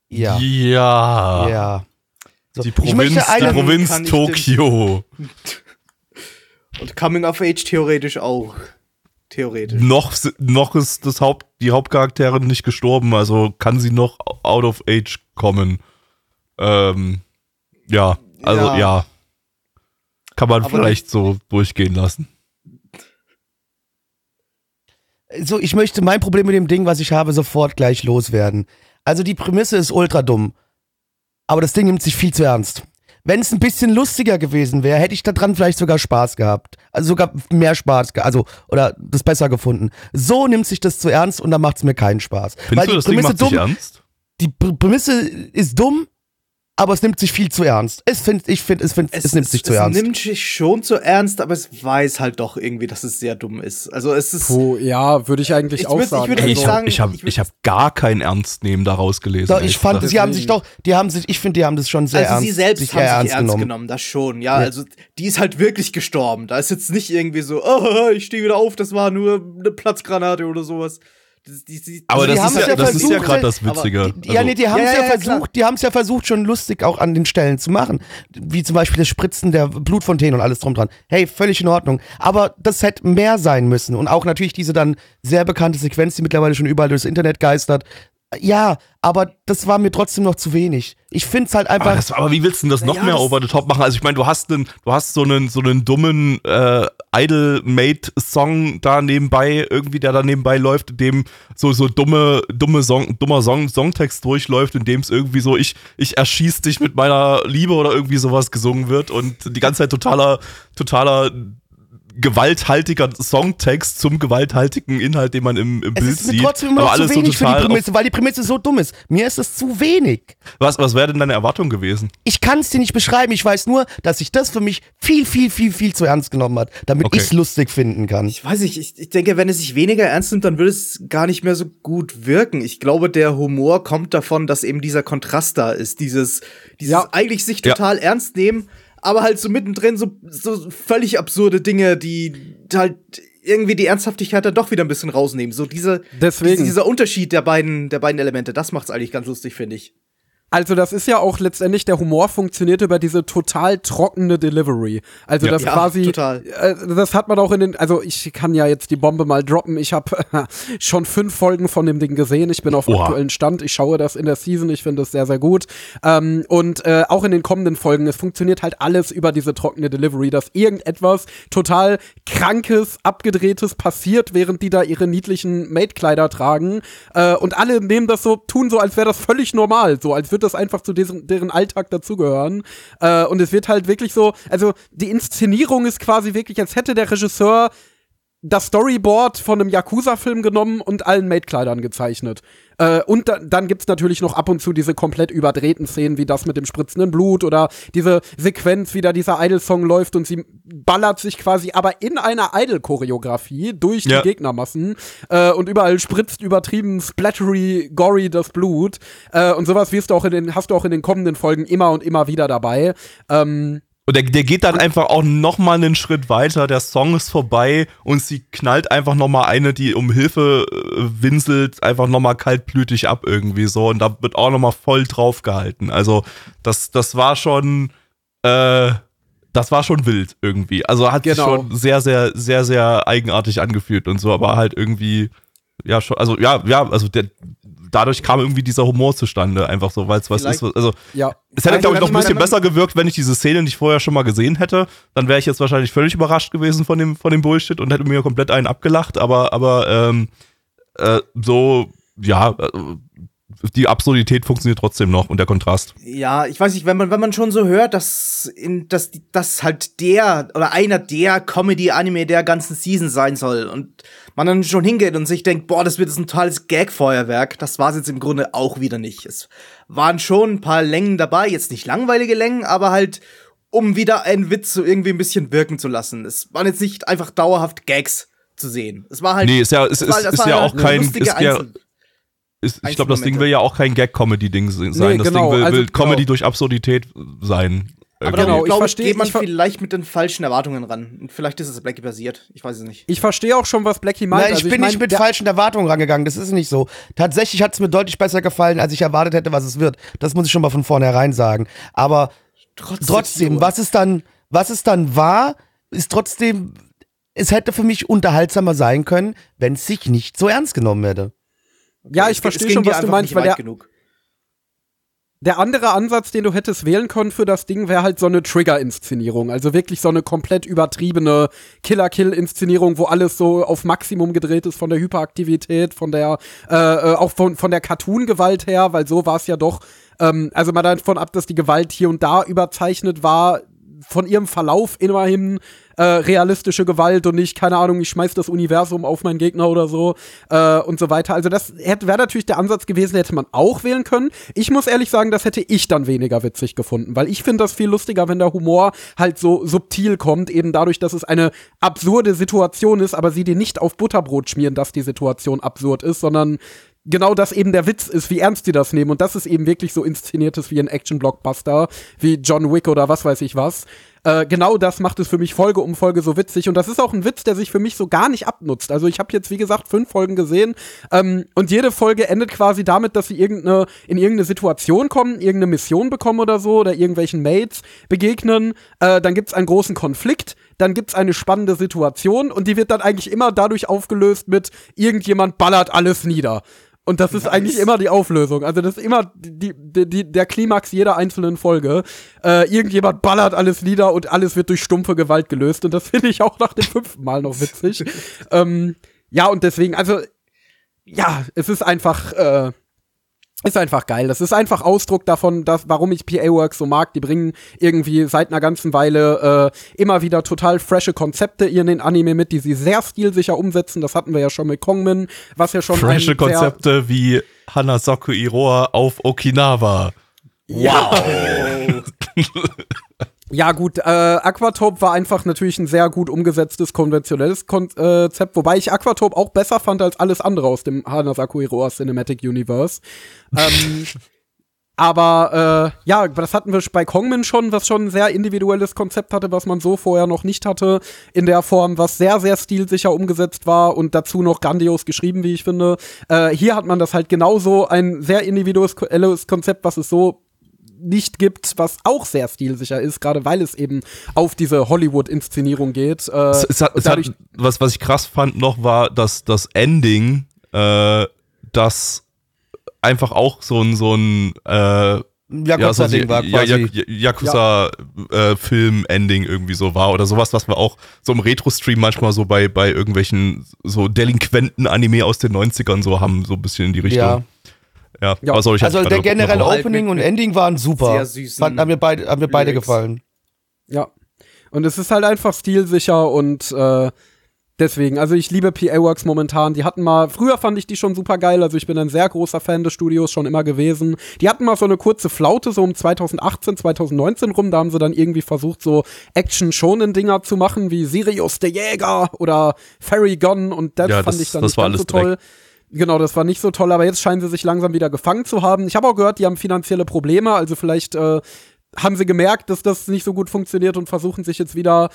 Speaker 1: Ja.
Speaker 2: Ja.
Speaker 1: Ja.
Speaker 2: Die
Speaker 1: ich
Speaker 2: Provinz, die Provinz Tokio.
Speaker 3: Und Coming of Age theoretisch auch. Theoretisch.
Speaker 2: Noch, noch ist das Haupt, die Hauptcharakterin nicht gestorben, also kann sie noch out of age kommen. Ähm, ja, also
Speaker 3: Ja.
Speaker 2: ja. Kann man
Speaker 3: Aber
Speaker 2: vielleicht so durchgehen lassen.
Speaker 1: So, ich möchte mein Problem mit dem Ding, was ich habe, sofort gleich loswerden. Also die Prämisse ist ultra dumm. Aber das Ding nimmt sich viel zu ernst. Wenn es ein bisschen lustiger gewesen wäre, hätte ich daran vielleicht sogar Spaß gehabt. Also sogar mehr Spaß, also, oder das besser gefunden. So nimmt sich das zu ernst und dann macht es mir keinen Spaß.
Speaker 2: Findest du, das Ding macht sich
Speaker 1: dumm,
Speaker 2: ernst?
Speaker 1: die Pr Prämisse ist dumm, aber es nimmt sich viel zu ernst. Es find, ich finde, es, find, es, nimmt sich zu
Speaker 3: es
Speaker 1: ernst.
Speaker 3: nimmt sich schon zu ernst, aber es weiß halt doch irgendwie, dass es sehr dumm ist. Also es ist.
Speaker 4: Puh, ja, würde ich eigentlich
Speaker 3: Ich
Speaker 4: auch
Speaker 3: würd- ich
Speaker 4: sagen.
Speaker 3: würde
Speaker 2: Ey,
Speaker 3: also
Speaker 2: ich habe
Speaker 3: sagen,
Speaker 2: ich hab,
Speaker 3: ich würd-
Speaker 2: ich hab gar kein Ernstnehmen daraus gelesen.
Speaker 1: Doch, ich fand,
Speaker 2: gesagt.
Speaker 1: sie haben sich doch, die haben sich, ich finde, die haben das schon sehr
Speaker 3: also
Speaker 1: ernst,
Speaker 3: sie selbst
Speaker 1: sich
Speaker 3: haben sich ernst genommen. das schon. Ja, also die ist halt wirklich gestorben. Da ist jetzt nicht irgendwie so, oh, ich stehe wieder auf, das war nur eine Platzgranate oder sowas. Die, die,
Speaker 2: aber
Speaker 1: die
Speaker 2: das,
Speaker 1: haben
Speaker 2: ist
Speaker 1: es
Speaker 2: ja,
Speaker 1: ja
Speaker 2: das ist ja
Speaker 1: versucht,
Speaker 2: gerade das
Speaker 3: aber
Speaker 2: Witzige.
Speaker 1: Die, ja, nee, die haben es
Speaker 3: Ja,
Speaker 1: ja,
Speaker 3: ja, ja,
Speaker 1: versucht, die haben es ja versucht, schon lustig auch an den Stellen zu machen. Wie zum Beispiel das Spritzen der Blutfontäne und alles drum dran. Hey, völlig in Ordnung. Aber das hätte mehr sein müssen. Und auch natürlich diese dann sehr bekannte Sequenz, die mittlerweile schon überall durchs Internet geistert. Ja, aber das war mir trotzdem noch zu wenig. Ich finde es halt
Speaker 2: Aber,
Speaker 1: einfach.
Speaker 2: das, aber wie willst du denn das noch
Speaker 3: ja,
Speaker 2: mehr
Speaker 3: das-
Speaker 2: over the top machen? Also ich meine, du hast einen, du hast so einen, so einen dummen äh, Idol-Mate-Song da nebenbei, irgendwie, der da nebenbei läuft, in dem so, so dumme, dumme Song, dummer Song, Songtext durchläuft, in dem es irgendwie so, ich, ich erschieß dich mit meiner Liebe oder irgendwie sowas gesungen wird und die ganze Zeit totaler, totaler gewalthaltiger Songtext zum gewalthaltigen Inhalt, den man im, im
Speaker 1: es
Speaker 2: Bild
Speaker 1: ist mir
Speaker 2: sieht.
Speaker 1: trotzdem immer noch zu
Speaker 2: so
Speaker 1: wenig für die Prämisse, weil die Prämisse so dumm ist. Mir ist es zu wenig.
Speaker 2: Was, was wäre denn deine Erwartung gewesen?
Speaker 1: Ich kann es dir nicht beschreiben. Ich weiß nur, dass sich das für mich viel, viel, viel, viel zu ernst genommen hat, damit
Speaker 2: Okay.
Speaker 1: ich es lustig finden kann.
Speaker 3: Ich weiß nicht, ich, ich denke, wenn es sich weniger ernst nimmt, dann würde es gar nicht mehr so gut wirken. Ich glaube, der Humor kommt davon, dass eben dieser Kontrast da ist. Dieses, dieses
Speaker 4: Ja.
Speaker 3: eigentlich sich
Speaker 2: Ja.
Speaker 3: total ernst nehmen, aber halt so mittendrin so, so völlig absurde Dinge, die halt irgendwie die Ernsthaftigkeit dann doch wieder ein bisschen rausnehmen. So diese,
Speaker 4: Deswegen.
Speaker 3: dieser Unterschied der beiden, der beiden Elemente, das macht's eigentlich ganz lustig, finde ich.
Speaker 4: Also das ist ja auch letztendlich, der Humor funktioniert über diese total trockene Delivery. Also
Speaker 2: Ja.
Speaker 4: das
Speaker 3: Ja,
Speaker 4: quasi. Äh, das hat man auch in den, also ich kann ja jetzt die Bombe mal droppen. Ich habe schon fünf Folgen von dem Ding gesehen. Ich bin auf
Speaker 2: Oha.
Speaker 4: aktuellen Stand. Ich schaue das in der Season. Ich finde es sehr, sehr gut. Ähm, und äh, auch in den kommenden Folgen, es funktioniert halt alles über diese trockene Delivery, dass irgendetwas total krankes, abgedrehtes passiert, während die da ihre niedlichen Maidkleider tragen. Äh, und alle nehmen das so, tun so, als wäre das völlig normal, so als würde das einfach zu deren, deren Alltag dazugehören. Äh, und es wird halt wirklich so, also die Inszenierung ist quasi wirklich, als hätte der Regisseur das Storyboard von einem Yakuza-Film genommen und allen Maidkleidern gezeichnet. Äh, und da, dann gibt's natürlich noch ab und zu diese komplett überdrehten Szenen, wie das mit dem spritzenden Blut oder diese Sequenz, wie da dieser Idol-Song läuft und sie ballert sich quasi aber in einer Idol-Choreografie durch
Speaker 2: Ja.
Speaker 4: die Gegnermassen äh, und überall spritzt übertrieben splattery, gory das Blut äh, und sowas wirst du auch in den, hast du auch in den kommenden Folgen immer und immer wieder dabei. Ähm,
Speaker 2: Und der, der geht dann einfach auch noch mal einen Schritt weiter. Der Song ist vorbei und sie knallt einfach noch mal eine, die um Hilfe äh, winselt, einfach noch mal kaltblütig ab irgendwie so. Und da wird auch noch mal voll drauf gehalten. Also das, das war schon, äh, das war schon wild irgendwie. Also hat sich
Speaker 4: Genau.
Speaker 2: schon sehr, sehr, sehr, sehr eigenartig angefühlt und so, aber halt irgendwie, ja schon, also ja, ja, also der, dadurch kam irgendwie dieser Humor zustande, einfach so, weil es was ist, also
Speaker 4: ja.
Speaker 2: es hätte, glaube ich, noch ein bisschen besser gewirkt, wenn ich diese Szene nicht vorher schon mal gesehen hätte. Dann wäre ich jetzt wahrscheinlich völlig überrascht gewesen von dem, von dem Bullshit und hätte mir komplett einen abgelacht. Aber, aber ähm, äh, so, ja, äh, die Absurdität funktioniert trotzdem noch und der Kontrast.
Speaker 3: Ja, ich weiß nicht, wenn man, wenn man schon so hört, dass, in, dass, dass halt der oder einer der Comedy-Anime der ganzen Season sein soll und man dann schon hingeht und sich denkt, boah, das wird jetzt ein totales Gag-Feuerwerk, das war es jetzt im Grunde auch wieder nicht. Es waren schon ein paar Längen dabei, jetzt nicht langweilige Längen, aber halt, um wieder einen Witz so irgendwie ein bisschen wirken zu lassen. Es waren jetzt nicht einfach dauerhaft Gags zu sehen. Es war halt.
Speaker 2: Nee, ist ja, ist, ist,
Speaker 3: das
Speaker 2: ist ja
Speaker 3: halt
Speaker 2: auch kein, ist ja, ist, ich glaube, das Ding will ja auch kein Gag-Comedy-Ding sein.
Speaker 4: Nee,
Speaker 2: das
Speaker 4: genau,
Speaker 2: Ding will,
Speaker 4: also-
Speaker 2: will Comedy
Speaker 4: genau.
Speaker 2: durch Absurdität sein.
Speaker 3: Aber.
Speaker 4: Genau,
Speaker 3: genau,
Speaker 4: ich
Speaker 3: glaube ich,
Speaker 4: versteh-
Speaker 3: geht man
Speaker 4: ich ver-
Speaker 3: vielleicht mit den falschen Erwartungen ran. Und vielleicht ist es Blackie basiert. Ich weiß es nicht.
Speaker 4: Ich verstehe auch schon, was Blackie meint.
Speaker 1: Nein, ich
Speaker 4: Also
Speaker 1: bin
Speaker 4: mein,
Speaker 1: nicht mit falschen Erwartungen rangegangen. Das ist nicht so. Tatsächlich hat es mir deutlich besser gefallen, als ich erwartet hätte, was es wird. Das muss ich schon mal von vornherein sagen. Aber
Speaker 3: Trotzdem,
Speaker 1: trotzdem, was es dann, was es dann war, ist trotzdem, es hätte für mich unterhaltsamer sein können, wenn es sich nicht so ernst genommen hätte.
Speaker 4: Ja, ich verstehe schon, was du meinst, weil der,
Speaker 3: genug.
Speaker 4: der andere Ansatz, den du hättest wählen können für das Ding, wäre halt so eine Trigger-Inszenierung. Also wirklich so eine komplett übertriebene Killer-Kill-Inszenierung, wo alles so auf Maximum gedreht ist von der Hyperaktivität, von der, äh, äh, auch von, von der Cartoon-Gewalt her, weil so war es ja doch, ähm, also mal davon ab, dass die Gewalt hier und da überzeichnet war, von ihrem Verlauf immerhin äh, realistische Gewalt und nicht, keine Ahnung, ich schmeiß das Universum auf meinen Gegner oder so äh, und so weiter. Also das wäre natürlich der Ansatz gewesen, hätte man auch wählen können. Ich muss ehrlich sagen, das hätte ich dann weniger witzig gefunden, weil ich finde das viel lustiger, wenn der Humor halt so subtil kommt, eben dadurch, dass es eine absurde Situation ist, aber sie dir nicht auf Butterbrot schmieren, dass die Situation absurd ist, sondern genau das eben der Witz ist, wie ernst die das nehmen. Und das ist eben wirklich so inszeniertes wie ein Action-Blockbuster, wie John Wick oder was weiß ich was. Äh, genau das macht es für mich Folge um Folge so witzig. Und das ist auch ein Witz, der sich für mich so gar nicht abnutzt. Also ich habe jetzt, wie gesagt, fünf Folgen gesehen ähm, und jede Folge endet quasi damit, dass sie irgendeine, in irgendeine Situation kommen, irgendeine Mission bekommen oder so oder irgendwelchen Mates begegnen. Äh, dann gibt's einen großen Konflikt dann gibt's eine spannende Situation und die wird dann eigentlich immer dadurch aufgelöst mit irgendjemand ballert alles nieder. Und das ist eigentlich immer die Auflösung. Also das ist immer die, die, die, der Klimax jeder einzelnen Folge. Äh, irgendjemand ballert alles nieder und alles wird durch stumpfe Gewalt gelöst. Und das finde ich auch nach dem fünften Mal noch witzig. ähm, ja, und deswegen, also, ja, es ist einfach, äh, ist einfach geil. Das ist einfach Ausdruck davon, dass, warum ich PA Works so mag. Die bringen irgendwie seit einer ganzen Weile äh, immer wieder total frische Konzepte in den Anime mit, die sie sehr stilsicher umsetzen. Das hatten wir ja schon mit Kongmin, was ja schon
Speaker 2: Frische Konzepte wie Hanasaku Iroha auf Okinawa.
Speaker 4: Ja, gut, äh, Aquatop war einfach natürlich ein sehr gut umgesetztes konventionelles Konzept, wobei ich Aquatop auch besser fand als alles andere aus dem Hanasaku Iroha Cinematic Universe. ähm, aber äh, ja, das hatten wir bei Kongmin schon, was schon ein sehr individuelles Konzept hatte, was man so vorher noch nicht hatte in der Form, was sehr, sehr stilsicher umgesetzt war und dazu noch grandios geschrieben, wie ich finde. Äh, hier hat man das halt genauso ein sehr individuelles Konzept, was es so nicht gibt, was auch sehr stilsicher ist, gerade weil es eben auf diese Hollywood-Inszenierung geht. Äh,
Speaker 2: Es, es hat, es hat, was, was ich krass fand noch, war, dass das Ending, äh, das einfach auch so ein, so ein, äh, ja, so
Speaker 1: Yakuza-Ding war
Speaker 2: ja,
Speaker 1: quasi.
Speaker 2: ja, Yakuza-Film-Ending irgendwie so war oder sowas, was wir auch so im Retro-Stream manchmal so bei, bei irgendwelchen so delinquenten Anime aus den 90ern so haben, so ein bisschen in die Richtung.
Speaker 1: Ja.
Speaker 2: Ja,
Speaker 4: Ja.
Speaker 2: aber soll ich
Speaker 1: Also der generelle Opening
Speaker 3: mit-
Speaker 1: und
Speaker 3: mit
Speaker 1: Ending waren super.
Speaker 3: sehr süßen
Speaker 1: Fand, haben mir beide, haben mir beide
Speaker 3: Lyrics.
Speaker 1: gefallen.
Speaker 4: Ja. Und es ist halt einfach stilsicher und äh, deswegen, also ich liebe PA Works momentan. Die hatten mal, früher fand ich die schon super geil, also ich bin ein sehr großer Fan des Studios, schon immer gewesen. Die hatten mal so eine kurze Flaute, so um 2018, 2019 rum, da haben sie dann irgendwie versucht, so Action-Shonen-Dinger zu machen, wie Sirius der Jäger oder Fairy Gun und das
Speaker 2: Ja,
Speaker 4: fand
Speaker 2: das-
Speaker 4: ich dann
Speaker 2: das
Speaker 4: nicht
Speaker 2: war
Speaker 4: ganz so toll.
Speaker 2: Dreck.
Speaker 4: Genau, das war nicht so toll, aber jetzt scheinen sie sich langsam wieder gefangen zu haben. Ich habe auch gehört, die haben finanzielle Probleme, also vielleicht äh, haben sie gemerkt, dass das nicht so gut funktioniert und versuchen sich jetzt wieder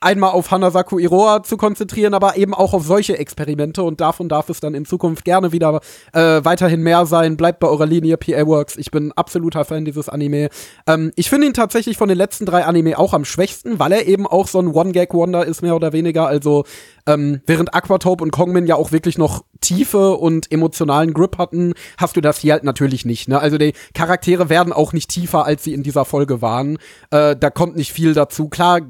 Speaker 4: einmal auf Hanasaku Iroha zu konzentrieren, aber eben auch auf solche Experimente und davon darf es dann in Zukunft gerne wieder äh, weiterhin mehr sein. Bleibt bei eurer Linie PA Works. Ich bin absoluter Fan dieses Anime. Ähm, ich finde ihn tatsächlich von den letzten drei Anime auch am schwächsten, weil er eben auch so ein One-Gag-Wonder ist, mehr oder weniger. Also ähm, während Aquatope und Kongmin ja auch wirklich noch Tiefe und emotionalen Grip hatten, hast du das hier halt natürlich nicht. Ne? Also die Charaktere werden auch nicht tiefer, als sie in dieser Folge waren. Äh, da kommt nicht viel dazu. Klar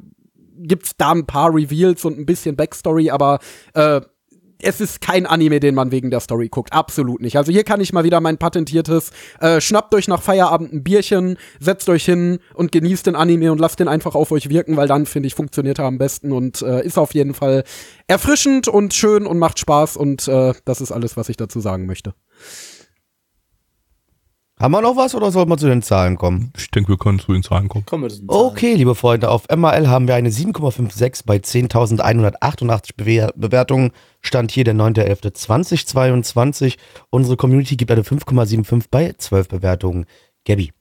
Speaker 4: gibt's da ein paar Reveals und ein bisschen Backstory, aber äh, es ist kein Anime, den man wegen der Story guckt. Absolut nicht. Also hier kann ich mal wieder mein patentiertes, äh, schnappt euch nach Feierabend ein Bierchen, setzt euch hin und genießt den Anime und lasst den einfach auf euch wirken, weil dann, finde ich, funktioniert er am besten und äh, ist auf jeden Fall erfrischend und schön und macht Spaß und äh, das ist alles, was ich dazu sagen möchte.
Speaker 1: Haben wir noch was oder soll man zu den Zahlen kommen?
Speaker 2: Ich denke, wir können zu den Zahlen kommen.
Speaker 3: Kommen wir zu den Zahlen.
Speaker 1: Okay, liebe Freunde, auf MRL haben wir eine 7,56 bei 10.188 Bewer Bewertungen. Stand hier der 9.11.2022. Unsere Community gibt eine 5,75 bei 12 Bewertungen. Gabby.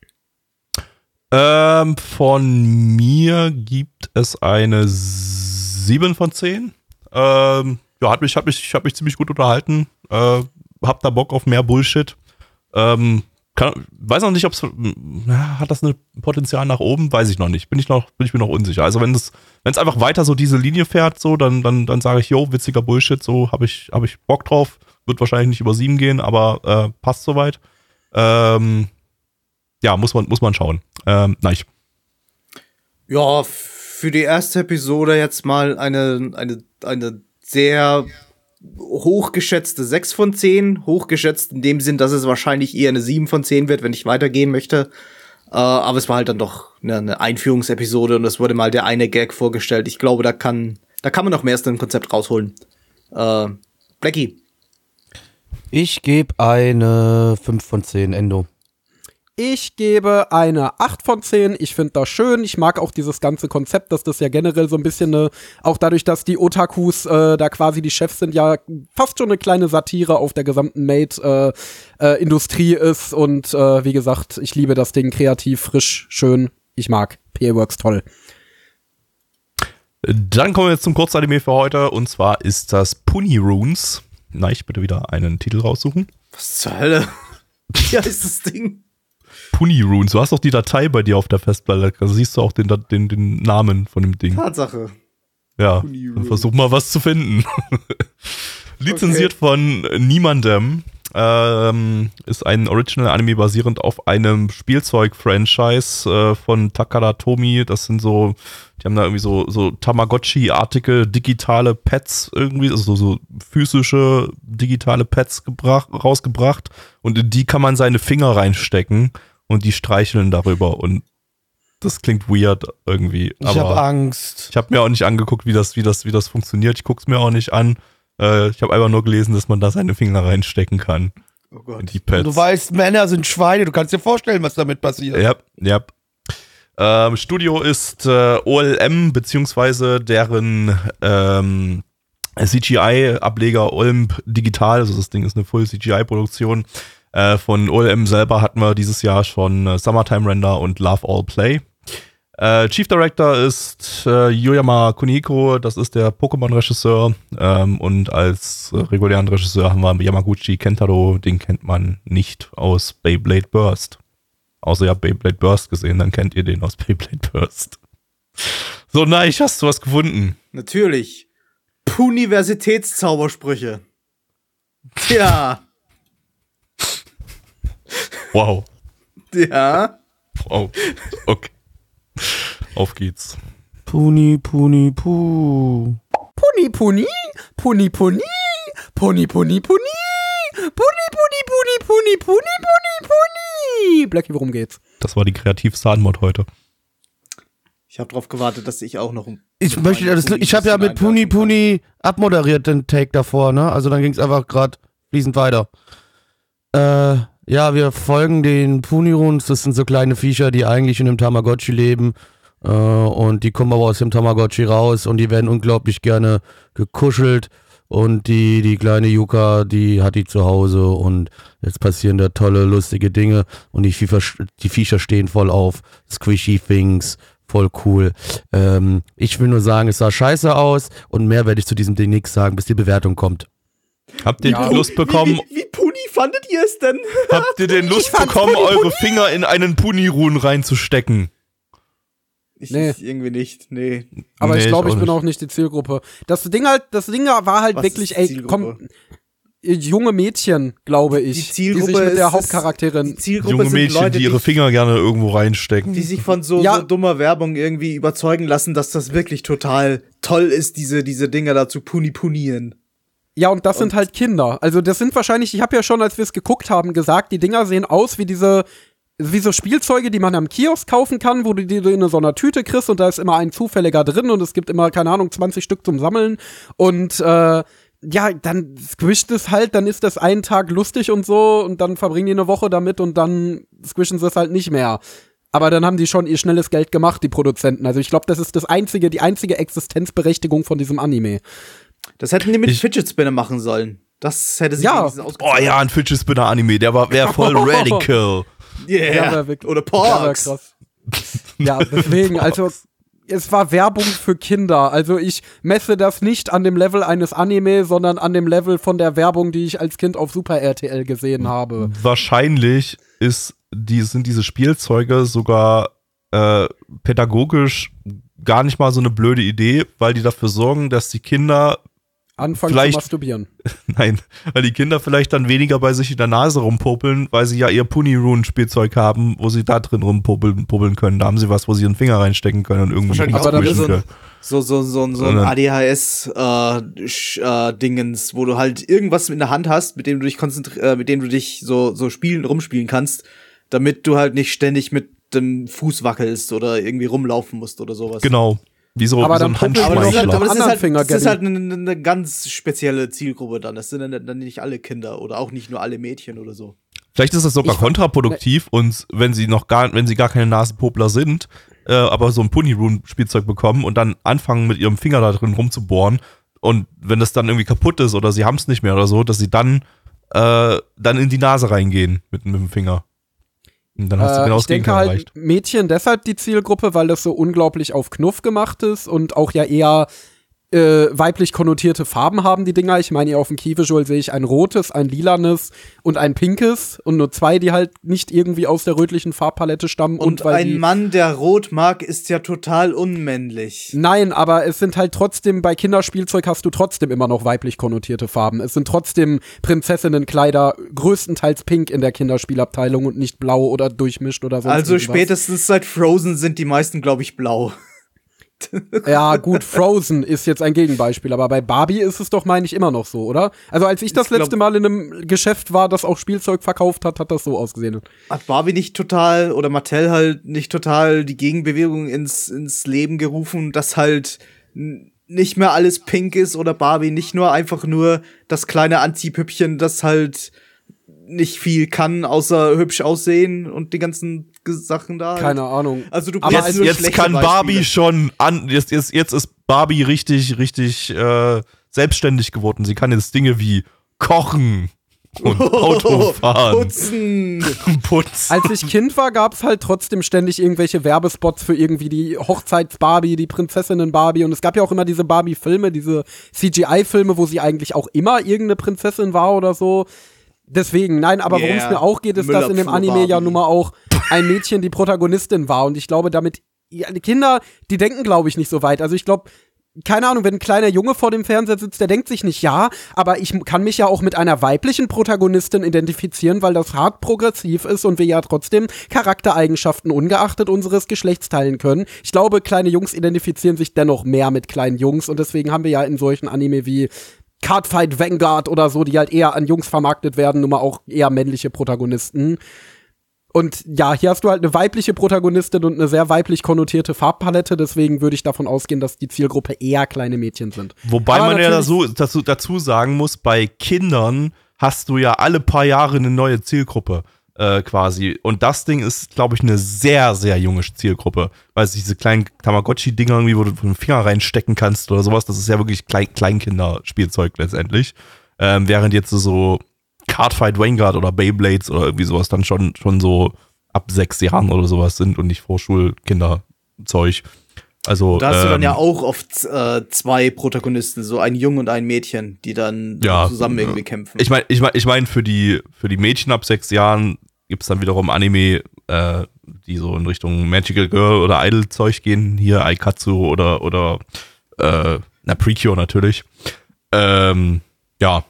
Speaker 2: Ähm, von mir gibt es eine 7 von 10. Ähm, ja, hat mich, hat mich, ich habe mich ziemlich gut unterhalten. Äh, hab da Bock auf mehr Bullshit. Ähm, kann, weiß noch nicht, ob es hat das ein Potenzial nach oben, weiß ich noch nicht. Bin ich noch, bin ich mir noch unsicher. Also wenn es, wenn es einfach weiter so diese Linie fährt, so, dann, dann, dann sage ich, yo, witziger Bullshit, so habe ich, habe ich Bock drauf. Wird wahrscheinlich nicht über sieben gehen, aber äh, passt soweit. Ähm, ja, muss man, muss man schauen. Ähm, nein.
Speaker 3: Ja, für die erste Episode jetzt mal eine, eine, eine sehr hochgeschätzte 6 von 10. Hochgeschätzt in dem Sinn, dass es wahrscheinlich eher eine 7 von 10 wird, wenn ich weitergehen möchte. Äh, aber es war halt dann doch eine, Einführungsepisode und es wurde mal der eine Gag vorgestellt. Ich glaube, da kann, da kann man noch mehr aus dem Konzept rausholen. Äh, Blackie.
Speaker 1: Ich gebe eine 5 von 10 Endo.
Speaker 4: Ich gebe eine 8 von 10. Ich finde das schön. Ich mag auch dieses ganze Konzept, dass das ja generell so ein bisschen eine, auch dadurch, dass die Otakus äh, da quasi die Chefs sind, ja fast schon eine kleine Satire auf der gesamten Made-Industrie äh, äh, ist. Und äh, wie gesagt, ich liebe das Ding kreativ, frisch, schön. Ich mag. PA Works toll.
Speaker 2: Dann kommen wir jetzt zum Kurzanime für heute und zwar ist das Puni Runes. Na, ich bitte wieder einen Titel raussuchen.
Speaker 3: Was zur Hölle? Wie heißt das Ding?
Speaker 2: Puni Runes. Du hast doch die Datei bei dir auf der Festplatte. Also siehst du auch den, den, den Namen von dem Ding.
Speaker 3: Tatsache.
Speaker 2: Ja, dann versuch mal was zu finden. Lizenziert von niemandem. Ähm, ist ein Original-Anime basierend auf einem Spielzeug-Franchise äh, von Takada Tomy. Das sind so, die haben da irgendwie so, so Tamagotchi-artige digitale Pets irgendwie, also so physische digitale Pets gebracht, rausgebracht. Und in die kann man seine Finger reinstecken und die streicheln darüber. Und das klingt weird irgendwie.
Speaker 1: Ich habe Angst.
Speaker 2: ich habe mir auch nicht angeguckt, wie das, wie das, wie das funktioniert. Ich guck's mir auch nicht an. Äh, ich habe einfach nur gelesen, dass man da seine Finger reinstecken kann
Speaker 3: Oh
Speaker 2: in
Speaker 3: Gott.
Speaker 2: die Pads.
Speaker 1: Du weißt, Männer sind Schweine. Du kannst dir vorstellen, was damit passiert.
Speaker 2: Ja, ja. Ähm, Studio ist äh, OLM, beziehungsweise deren ähm, CGI-Ableger Olm Digital. Also das Ding ist eine Full CGI-Produktion. Äh, von OLM selber hatten wir dieses Jahr schon äh, Summertime Render und Love All Play. Äh, Chief Director ist äh, Yoyama Kuniko, das ist der Pokémon-Regisseur. Ähm, und als äh, regulären Regisseur haben wir Yamaguchi Kentaro, den kennt man nicht aus Beyblade Burst. Außer ihr habt Beyblade Burst gesehen, dann kennt ihr den aus Beyblade Burst. So, nein, hast du was gefunden?
Speaker 3: Natürlich. Universitätszaubersprüche. Tja.
Speaker 2: Wow.
Speaker 3: Ja.
Speaker 2: Wow. Okay. Auf geht's.
Speaker 1: Puni, Puni, Puh.
Speaker 4: Puni Puni, Puni Puni, Puni Puni Puni, Puni Puni Puni Puni Puni Puni Puni. Blackie, worum geht's?
Speaker 2: Das war die kreativste Antwort heute.
Speaker 3: Ich habe darauf gewartet, dass ich auch noch. ein-
Speaker 1: Ich möchte, das, ich habe ja mit Puni. Puni abmoderiert den Take davor, ne? Also dann ging es einfach gerade fließend weiter. Äh, ja, wir folgen den Puniruns. Das sind so kleine Viecher, die eigentlich in einem Tamagotchi leben. Äh, und die kommen aber aus dem Tamagotchi raus und die werden unglaublich gerne gekuschelt. Und die, die kleine Yuka, die hat die zu Hause und jetzt passieren da tolle, lustige Dinge und die Viecher, die Viecher stehen voll auf Squishy Things, voll cool. Ähm, ich will nur sagen, es sah scheiße aus und mehr werde ich zu diesem Ding nichts sagen, bis die Bewertung kommt.
Speaker 2: Habt ihr
Speaker 4: Ja.
Speaker 2: Lust bekommen,
Speaker 3: Wie, wie, wie Fandet ihr es denn?
Speaker 2: habt ihr denn Lust bekommen,
Speaker 4: Puni,
Speaker 2: eure Finger in einen Punirun reinzustecken?
Speaker 3: Ich,
Speaker 4: Nee.
Speaker 3: irgendwie nicht. Nee.
Speaker 4: Aber
Speaker 2: Nee,
Speaker 4: ich glaube,
Speaker 2: ich
Speaker 4: bin auch nicht die Zielgruppe. Das Ding halt, das Ding war halt
Speaker 3: Was
Speaker 4: wirklich,
Speaker 3: ist
Speaker 4: ey, komm, junge Mädchen, glaube ich,
Speaker 3: Die Zielgruppe
Speaker 4: die sich mit der
Speaker 3: ist-
Speaker 4: Hauptcharakterin
Speaker 3: Die Zielgruppe
Speaker 2: Junge
Speaker 3: sind
Speaker 2: Mädchen,
Speaker 3: Leute,
Speaker 2: die ihre Finger gerne irgendwo reinstecken.
Speaker 3: die sich von so,
Speaker 4: Ja.
Speaker 3: so dummer Werbung irgendwie überzeugen lassen, dass das wirklich total toll ist, diese, diese Dinger da zu puni punieren.
Speaker 4: Ja, und das sind halt Kinder. Also das sind wahrscheinlich, ich habe ja schon, als wir es geguckt haben, gesagt, die Dinger sehen aus wie diese, wie so Spielzeuge, die man am Kiosk kaufen kann, wo du die in so einer Tüte kriegst und da ist immer ein zufälliger drin und es gibt immer, keine Ahnung, 20 Stück zum Sammeln. Und äh, ja, dann squisht es halt, dann ist das einen Tag lustig und so und dann verbringen die eine Woche damit und dann squishen sie es halt nicht mehr. Aber dann haben die schon ihr schnelles Geld gemacht, die Produzenten. Also ich glaube, das ist das einzige, die einzige Existenzberechtigung von diesem Anime.
Speaker 3: Das hätten die mit
Speaker 2: Ich-
Speaker 3: Fidget Spinner machen sollen. Das hätte sich
Speaker 4: Ja.
Speaker 3: wenigstens
Speaker 2: Oh ja, ein Fidget Spinner Anime, der war wäre voll radical.
Speaker 3: Yeah.
Speaker 4: Wirklich-
Speaker 3: Oder Porks.
Speaker 4: krass. Ja, deswegen, also es war Werbung für Kinder. Also ich messe das nicht an dem Level eines Anime, sondern an dem Level von der Werbung, die ich als Kind auf Super RTL gesehen habe.
Speaker 2: Wahrscheinlich ist, die, sind diese Spielzeuge sogar äh, pädagogisch gar nicht mal so eine blöde Idee, weil die dafür sorgen, dass die Kinder
Speaker 4: Anfangen
Speaker 2: Vielleicht-
Speaker 4: zu masturbieren.
Speaker 2: Nein, weil die Kinder vielleicht dann weniger bei sich in der Nase rumpopeln, weil sie ja ihr Puni-Rune-Spielzeug haben, wo sie da drin rumpopeln popeln können. Da haben sie was, wo sie ihren Finger reinstecken können und irgendwie
Speaker 3: Wahrscheinlich so ein-
Speaker 2: können.
Speaker 3: So, so, so, so ein ADHS-Dingens, wo du halt irgendwas in der Hand hast, mit dem du dich konzentri äh, mit dem du dich so, so spielen, rumspielen kannst, damit du halt nicht ständig mit dem Fuß wackelst oder irgendwie rumlaufen musst oder sowas.
Speaker 2: Genau. Wie so,
Speaker 4: Aber
Speaker 2: wie so
Speaker 4: dann
Speaker 2: ein
Speaker 4: popeln
Speaker 3: Aber das ist halt, aber das ist halt,
Speaker 4: Finger,
Speaker 3: das ist halt eine, eine ganz spezielle Zielgruppe dann. Das sind dann, dann nicht alle Kinder oder auch nicht nur alle Mädchen oder so.
Speaker 2: Vielleicht ist das sogar
Speaker 4: Ich-
Speaker 2: kontraproduktiv und wenn sie noch gar, wenn sie gar keine Nasenpopler sind, äh, aber so ein Puni-Rune-Spielzeug bekommen und dann anfangen mit ihrem Finger da drin rumzubohren und wenn das dann irgendwie kaputt ist oder sie haben es nicht mehr oder so, dass sie dann, äh, dann in die Nase reingehen mit, mit dem Finger. Und dann hast du
Speaker 4: Äh,
Speaker 2: genau
Speaker 4: ich
Speaker 2: das
Speaker 4: denke halt
Speaker 2: erreicht.
Speaker 4: Mädchen deshalb die Zielgruppe, weil das so unglaublich auf Knuff gemacht ist und auch ja eher äh, weiblich konnotierte Farben haben die Dinger. Ich meine, hier auf dem Key-Visual sehe ich ein rotes, ein lilanes und ein pinkes und nur zwei, die halt nicht irgendwie aus der rötlichen Farbpalette stammen und,
Speaker 3: Und,
Speaker 4: weil
Speaker 3: ein Mann, der rot mag, ist ja total unmännlich.
Speaker 4: Nein, aber es sind halt trotzdem, bei Kinderspielzeug hast du trotzdem immer noch weiblich konnotierte Farben. Es sind trotzdem Prinzessinnenkleider, größtenteils pink in der Kinderspielabteilung und nicht blau oder durchmischt oder sonst
Speaker 3: Also
Speaker 4: irgendwas.
Speaker 3: spätestens seit Frozen sind die meisten, glaube ich, blau.
Speaker 4: Ja, gut, Frozen ist jetzt ein Gegenbeispiel, aber bei Barbie ist es doch, meine ich, immer noch so, oder? Also als ich das
Speaker 3: Ich glaub-
Speaker 4: letzte Mal in einem Geschäft war, das auch Spielzeug verkauft hat, hat das so ausgesehen.
Speaker 3: Hat Barbie nicht total oder Mattel halt nicht total die Gegenbewegung ins, ins Leben gerufen, dass halt nicht mehr alles pink ist oder Barbie nicht nur einfach nur das kleine Anti-Püppchen, das halt nicht viel kann, außer hübsch aussehen und die ganzen Sachen da. halt.
Speaker 4: Keine Ahnung.
Speaker 3: Also du
Speaker 4: Aber
Speaker 2: Jetzt,
Speaker 3: nur
Speaker 2: jetzt kann Barbie
Speaker 3: Beispiele.
Speaker 2: schon an, jetzt, jetzt, jetzt ist Barbie richtig, richtig äh, selbstständig geworden. Sie kann jetzt Dinge wie kochen und Auto fahren,
Speaker 3: Putzen.
Speaker 2: putzen.
Speaker 4: Als ich Kind war, gab's halt trotzdem ständig irgendwelche Werbespots für irgendwie die Hochzeits-Barbie, die Prinzessinnen-Barbie. Und es gab ja auch immer diese Barbie-Filme, diese CGI-Filme, wo sie eigentlich auch immer irgendeine Prinzessin war oder so. Deswegen, nein, aber worum es
Speaker 3: Yeah.
Speaker 4: mir auch geht, ist, dass in dem Anime ja nun mal auch ein Mädchen die Protagonistin war. Und ich glaube, damit, ja, die Kinder, die denken, glaube ich, nicht so weit. Also ich glaube, keine Ahnung, wenn ein kleiner Junge vor dem Fernseher sitzt, der denkt sich nicht, ja, aber ich kann mich ja auch mit einer weiblichen Protagonistin identifizieren, weil das hart progressiv ist und wir ja trotzdem Charaktereigenschaften ungeachtet unseres Geschlechts teilen können. Ich glaube, kleine Jungs identifizieren sich dennoch mehr mit kleinen Jungs und deswegen haben wir ja in solchen Anime wie Cardfight Vanguard oder so, die halt eher an Jungs vermarktet werden, nun mal auch eher männliche Protagonisten. Und ja, hier hast du halt eine weibliche Protagonistin und eine sehr weiblich konnotierte Farbpalette, deswegen würde ich davon ausgehen, dass die Zielgruppe eher kleine Mädchen sind.
Speaker 2: Wobei
Speaker 4: Aber
Speaker 2: man ja dazu, dazu sagen muss, bei Kindern hast du ja alle paar Jahre eine neue Zielgruppe äh, quasi. Und das Ding ist, glaube ich, eine sehr, sehr junge Zielgruppe. Weil es diese kleinen Tamagotchi-Dinger irgendwie, wo du den Finger reinstecken kannst oder sowas, das ist ja wirklich Klein Kleinkinderspielzeug letztendlich. Ähm, während jetzt so Cardfight Vanguard oder Beyblades oder irgendwie sowas dann schon, schon so ab sechs Jahren oder sowas sind und nicht Vorschulkinderzeug. Also,
Speaker 3: Da hast du dann
Speaker 2: ähm,
Speaker 3: ja auch oft äh, zwei Protagonisten, so ein Jung und ein Mädchen, die dann
Speaker 2: Ja.
Speaker 3: zusammen irgendwie kämpfen.
Speaker 2: Ich meine, ich mein, ich mein, für, die, für die Mädchen ab sechs Jahren gibt es dann wiederum Anime, äh, die so in Richtung Magical Girl oder Idol-Zeug gehen. Hier Aikatsu oder, oder äh, na, Precure natürlich. Ähm, ja.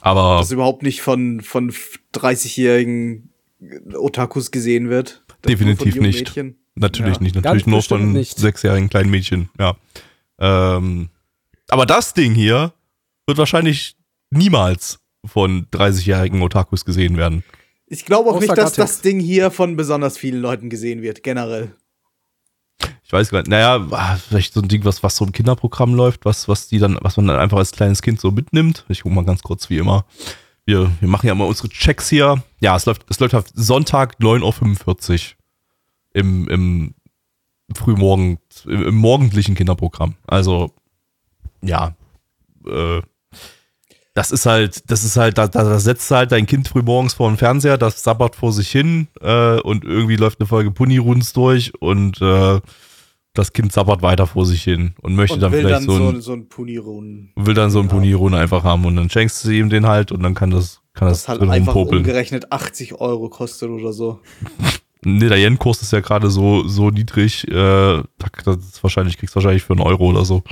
Speaker 2: Aber
Speaker 3: das überhaupt nicht von, von 30-jährigen Otakus gesehen wird.
Speaker 2: Definitiv nicht.
Speaker 3: Mädchen.
Speaker 2: natürlich
Speaker 3: Ja.
Speaker 2: nicht. Natürlich nur von
Speaker 4: nicht.
Speaker 2: sechsjährigen kleinen Mädchen. Ja. Ähm, aber das Ding hier wird wahrscheinlich niemals von 30-jährigen Otakus gesehen werden.
Speaker 3: Ich glaube auch
Speaker 4: Außer
Speaker 3: nicht, dass
Speaker 4: Gattix.
Speaker 3: das Ding hier von besonders vielen Leuten gesehen wird, generell.
Speaker 2: Ich weiß gar nicht. Naja, ah, vielleicht so ein Ding, was, was so im Kinderprogramm läuft, was, was die dann, was man dann einfach als kleines Kind so mitnimmt. Ich guck mal ganz kurz wie immer. Wir, wir machen ja immer unsere Checks hier. Ja, es läuft, es läuft auf Sonntag 9.45 Uhr im, im Frühmorgen, im, im morgendlichen Kinderprogramm. Also, ja, äh, das ist halt, das ist halt, da, da da setzt halt dein Kind früh morgens vor den Fernseher, das sabbert vor sich hin äh, und irgendwie läuft eine Folge Puniruns durch und äh, das Kind sabbert weiter vor sich hin und möchte
Speaker 3: Und
Speaker 2: dann vielleicht
Speaker 3: dann
Speaker 2: so ein,
Speaker 3: so ein Punirun.
Speaker 2: will dann so ein. Punirun einfach haben und dann schenkst du ihm den halt und dann kann das kann das,
Speaker 3: Das halt einfach
Speaker 2: rumpopeln.
Speaker 3: umgerechnet 80 Euro kostet oder so.
Speaker 2: Nee, der Yen-Kurs ist ja gerade so, so niedrig, äh, da- das ist wahrscheinlich, kriegst du wahrscheinlich für einen Euro oder so.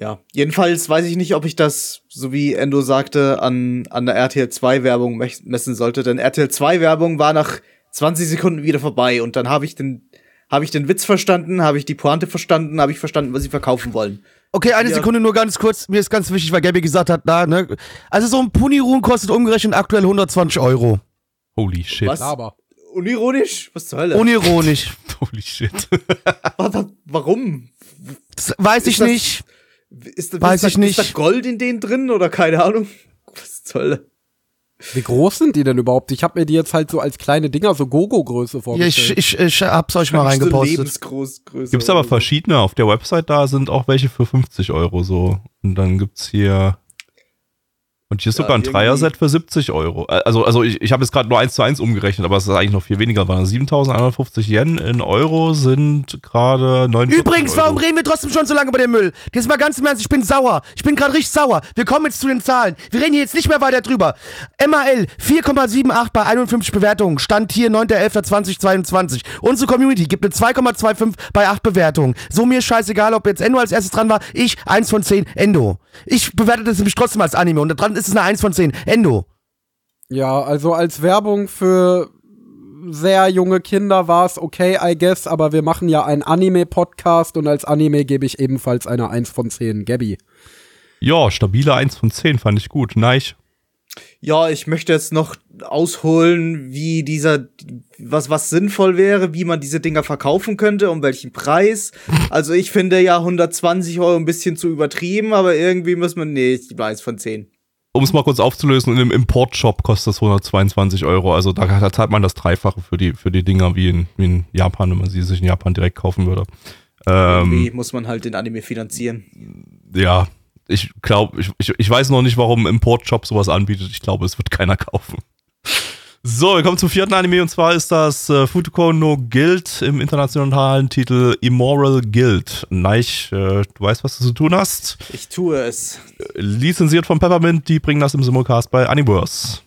Speaker 3: Ja, jedenfalls weiß ich nicht, ob ich das, so wie Endo sagte, an, an der RTL 2 Werbung messen sollte, denn RTL 2 Werbung war nach 20 Sekunden wieder vorbei und dann habe ich den, habe ich den Witz verstanden, habe ich die Pointe verstanden, habe ich verstanden, was sie verkaufen wollen.
Speaker 1: Okay, eine
Speaker 3: Ja.
Speaker 1: Sekunde nur ganz kurz. Mir ist ganz wichtig, weil Gabby gesagt hat, na, ne? Also so ein Puniruhen kostet umgerechnet aktuell 120 Euro.
Speaker 2: Holy shit.
Speaker 3: Was?
Speaker 4: Aber.
Speaker 3: Unironisch? Was zur Hölle?
Speaker 1: Unironisch.
Speaker 2: Holy shit.
Speaker 3: Wa- wa- Warum?
Speaker 1: Das weiß ich
Speaker 3: Ist das-
Speaker 1: nicht.
Speaker 3: Ist, da-
Speaker 1: Weiß
Speaker 3: ist da,
Speaker 1: ich nicht.
Speaker 3: Ist da Gold in denen drin oder keine Ahnung? Was Hölle?
Speaker 4: Wie groß sind die denn überhaupt? Ich habe mir die jetzt halt so als kleine Dinger, so Gogo-Größe
Speaker 1: Ja,
Speaker 4: vorgestellt.
Speaker 1: ich, ich, ich hab's euch mal reingepostet.
Speaker 2: Gibt's aber verschiedene. Auf der Website da sind auch welche für 50 Euro so. Und dann gibt's hier. Und hier ist
Speaker 3: Ja,
Speaker 2: sogar ein Dreier-Set für 70 Euro. Also, also ich, ich habe jetzt gerade nur 1 zu 1 umgerechnet, aber es ist eigentlich noch viel weniger. Waren 7150 Yen in Euro sind gerade 49
Speaker 1: Übrigens,
Speaker 2: Euro.
Speaker 1: warum reden wir trotzdem schon so lange über den Müll? Jetzt mal ganz im Ernst, ich bin sauer. Ich bin gerade richtig sauer. Wir kommen jetzt zu den Zahlen. Wir reden hier jetzt nicht mehr weiter drüber. MAL 4,78 bei 51 Bewertungen. Stand hier 9.11.2022. Unsere Community gibt eine 2,25 bei 8 Bewertungen. So mir ist scheißegal, ob jetzt Endo als erstes dran war. Ich 1 von 10 Endo. Ich bewerte das nämlich trotzdem als Anime und dran ist es eine 1 von 10 Endo.
Speaker 4: Ja, also als Werbung für sehr junge Kinder war es okay, I guess, aber wir machen ja einen Anime-Podcast und als Anime gebe ich ebenfalls eine 1 von 10. Gabby.
Speaker 2: Ja, stabile 1 von 10 fand ich gut. Neich.
Speaker 3: Ja, ich möchte jetzt noch ausholen, wie dieser, was, was sinnvoll wäre, wie man diese Dinger verkaufen könnte, um welchen Preis. Also ich finde ja 120 Euro ein bisschen zu übertrieben, aber irgendwie muss man, nee, ich gebe eins von 10.
Speaker 2: Um es mal kurz aufzulösen, in einem Import-Shop kostet das 122 Euro. Also da, da zahlt man das Dreifache für die, für die Dinger wie in, wie in Japan, wenn man sie sich in Japan direkt kaufen würde.
Speaker 3: Irgendwie
Speaker 2: Ähm,
Speaker 3: muss man halt den Anime finanzieren.
Speaker 2: ja, ich glaube, ich, ich, ich weiß noch nicht, warum Import-Shop sowas anbietet. Ich glaube, es wird keiner kaufen. So, wir kommen zum vierten Anime und zwar ist das äh, Futuko no Guild im internationalen Titel Immoral Guild. Neich, äh, du weißt, was du zu tun hast.
Speaker 3: Ich tue es.
Speaker 2: Lizenziert von Peppermint, die bringen das im Simulcast bei Universe.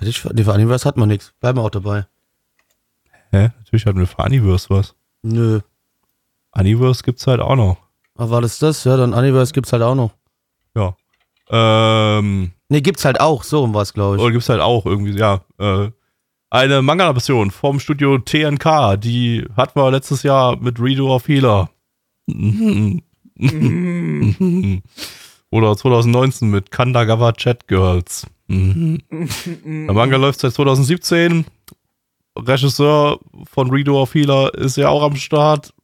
Speaker 1: Ich, nee, für Anime hat man nichts. Bleiben wir auch dabei.
Speaker 2: Hä? Natürlich hatten wir für Universe was.
Speaker 1: Nö.
Speaker 2: Universe gibt's halt auch noch.
Speaker 1: Aber war das das? Ja, dann Universe gibt's halt auch noch.
Speaker 2: Ja. Ähm,
Speaker 1: Nee, gibt's halt auch. So um was, glaube ich.
Speaker 2: oder gibt's halt auch irgendwie, ja. Äh, eine Manga-Adaption vom Studio TNK, die hatten wir letztes Jahr mit Redo of Healer. Oder 2019 mit Kandagawa Chat Girls. Der Manga läuft seit 2017. Regisseur von Redo of Healer ist ja auch am Start.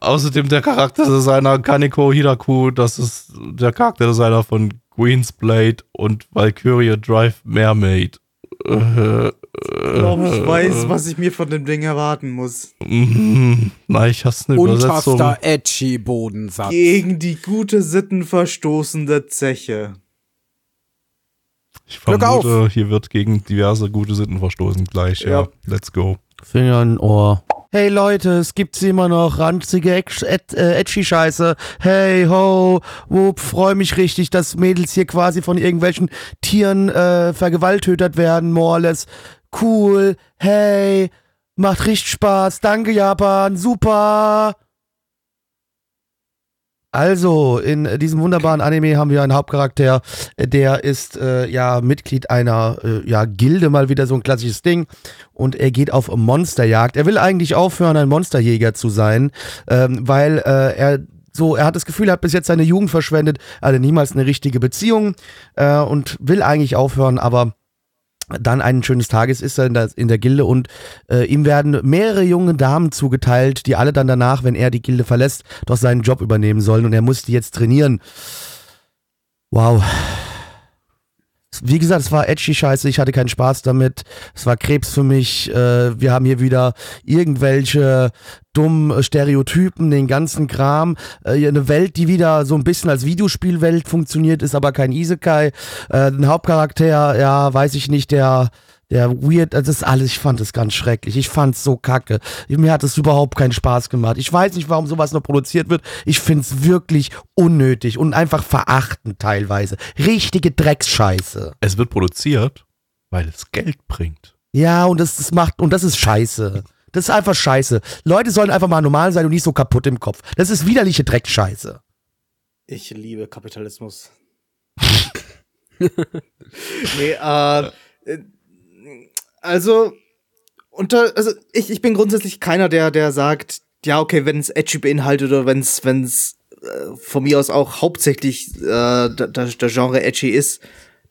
Speaker 2: Außerdem der Charakterdesigner Kaneko Hiraku, das ist der Charakterdesigner von Queen's Blade und Valkyria Drive Mermaid. Äh,
Speaker 3: Ich glaube, ich weiß, was ich mir von dem Ding erwarten muss.
Speaker 2: mhm. Na, ich hasse eine Übersetzung.
Speaker 4: Unterster edgy Bodensatz.
Speaker 3: Gegen die gute Sitten verstoßende Zeche.
Speaker 2: Ich
Speaker 4: Glück
Speaker 2: vermute, hier wird gegen diverse gute Sitten verstoßen gleich. Ja,
Speaker 3: Ja.
Speaker 2: let's go.
Speaker 1: Finger in Ohr. Hey Leute, es gibt immer noch ranzige äh, Edgy-Scheiße. Hey ho, wupp, freu mich richtig, dass Mädels hier quasi von irgendwelchen Tieren äh, vergewaltötert werden, more or less. Cool, hey, macht richtig Spaß, danke Japan, super. Also, in diesem wunderbaren Anime haben wir einen Hauptcharakter, der ist äh, ja Mitglied einer äh, ja, Gilde, mal wieder so ein klassisches Ding. Und er geht auf Monsterjagd. Er will eigentlich aufhören, ein Monsterjäger zu sein, ähm, weil äh, er so, er hat das Gefühl, er hat bis jetzt seine Jugend verschwendet, hatte niemals eine richtige Beziehung äh, und will eigentlich aufhören, aber dann eines schönes Tages ist er in der, in der Gilde und äh, ihm werden mehrere junge Damen zugeteilt, die alle dann danach, wenn er die Gilde verlässt, doch seinen Job übernehmen sollen und er muss die jetzt trainieren. Wow. Wie gesagt, es war edgy Scheiße, ich hatte keinen Spaß damit. Es war Krebs für mich. Äh, wir haben hier wieder irgendwelche dummen Stereotypen, den ganzen Kram. Äh, eine Welt, die wieder so ein bisschen als Videospielwelt funktioniert, ist aber kein Isekai. Äh, ein Hauptcharakter, ja, weiß ich nicht, der der weird, das ist alles, ich fand es ganz schrecklich. Ich fand es so kacke. Mir hat es überhaupt keinen Spaß gemacht. Ich weiß nicht, warum sowas noch produziert wird. Ich finde es wirklich unnötig und einfach verachtend teilweise. Richtige Drecksscheiße.
Speaker 2: Es wird produziert, weil es Geld bringt.
Speaker 1: Ja, und das, das macht, und das ist scheiße. Das ist einfach scheiße. Leute sollen einfach mal normal sein und nicht so kaputt im Kopf. Das ist widerliche Dreckscheiße.
Speaker 3: Ich liebe Kapitalismus. nee, äh, äh, also, unter, also ich, ich bin grundsätzlich keiner, der, der sagt, ja, okay, wenn es edgy beinhaltet oder wenn es, wenn es äh, von mir aus auch hauptsächlich äh, der, der Genre edgy ist,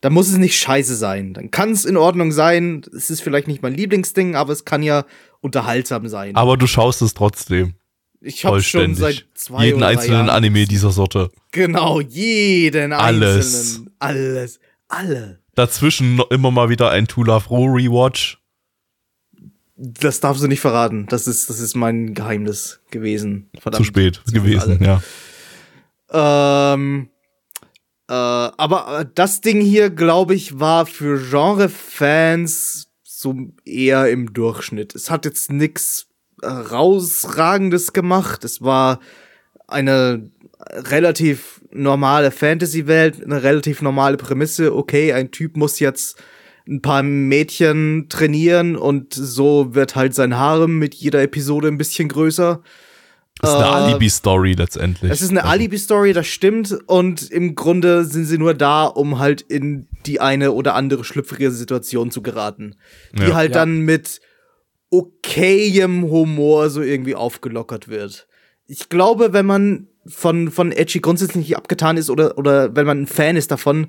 Speaker 3: dann muss es nicht scheiße sein. Dann kann es in Ordnung sein. Es ist vielleicht nicht mein Lieblingsding, aber es kann ja unterhaltsam sein.
Speaker 2: Aber du schaust es trotzdem.
Speaker 3: ich habe schon seit zwei
Speaker 2: Jeden einzelnen
Speaker 3: Jahren
Speaker 2: Anime dieser Sorte.
Speaker 3: Genau, jeden
Speaker 2: Alles.
Speaker 3: einzelnen. Alles. Alle.
Speaker 2: Dazwischen immer mal wieder ein To Love Ro Rewatch.
Speaker 3: Das darfst du nicht verraten. Das ist, das ist mein Geheimnis gewesen. Verdammt.
Speaker 2: Zu spät
Speaker 3: wissen
Speaker 2: gewesen,
Speaker 3: alle.
Speaker 2: ja.
Speaker 3: Ähm, äh, aber äh, das Ding hier, glaube ich, war für Genre-Fans so eher im Durchschnitt. Es hat jetzt nix herausragendes gemacht. Es war eine relativ normale Fantasy-Welt, eine relativ normale Prämisse. Okay, ein Typ muss jetzt ein paar Mädchen trainieren und so wird halt sein Harem mit jeder Episode ein bisschen größer.
Speaker 2: Das ist eine
Speaker 3: Äh,
Speaker 2: Alibi-Story letztendlich.
Speaker 3: Es ist eine
Speaker 2: Also,
Speaker 3: Alibi-Story, das stimmt. Und im Grunde sind sie nur da, um halt in die eine oder andere schlüpfrige Situation zu geraten. Die
Speaker 2: Ja.
Speaker 3: halt
Speaker 4: Ja.
Speaker 3: dann mit okayem Humor so irgendwie aufgelockert wird. Ich glaube, wenn man von, von Edgy grundsätzlich nicht abgetan ist oder, oder wenn man ein Fan ist davon,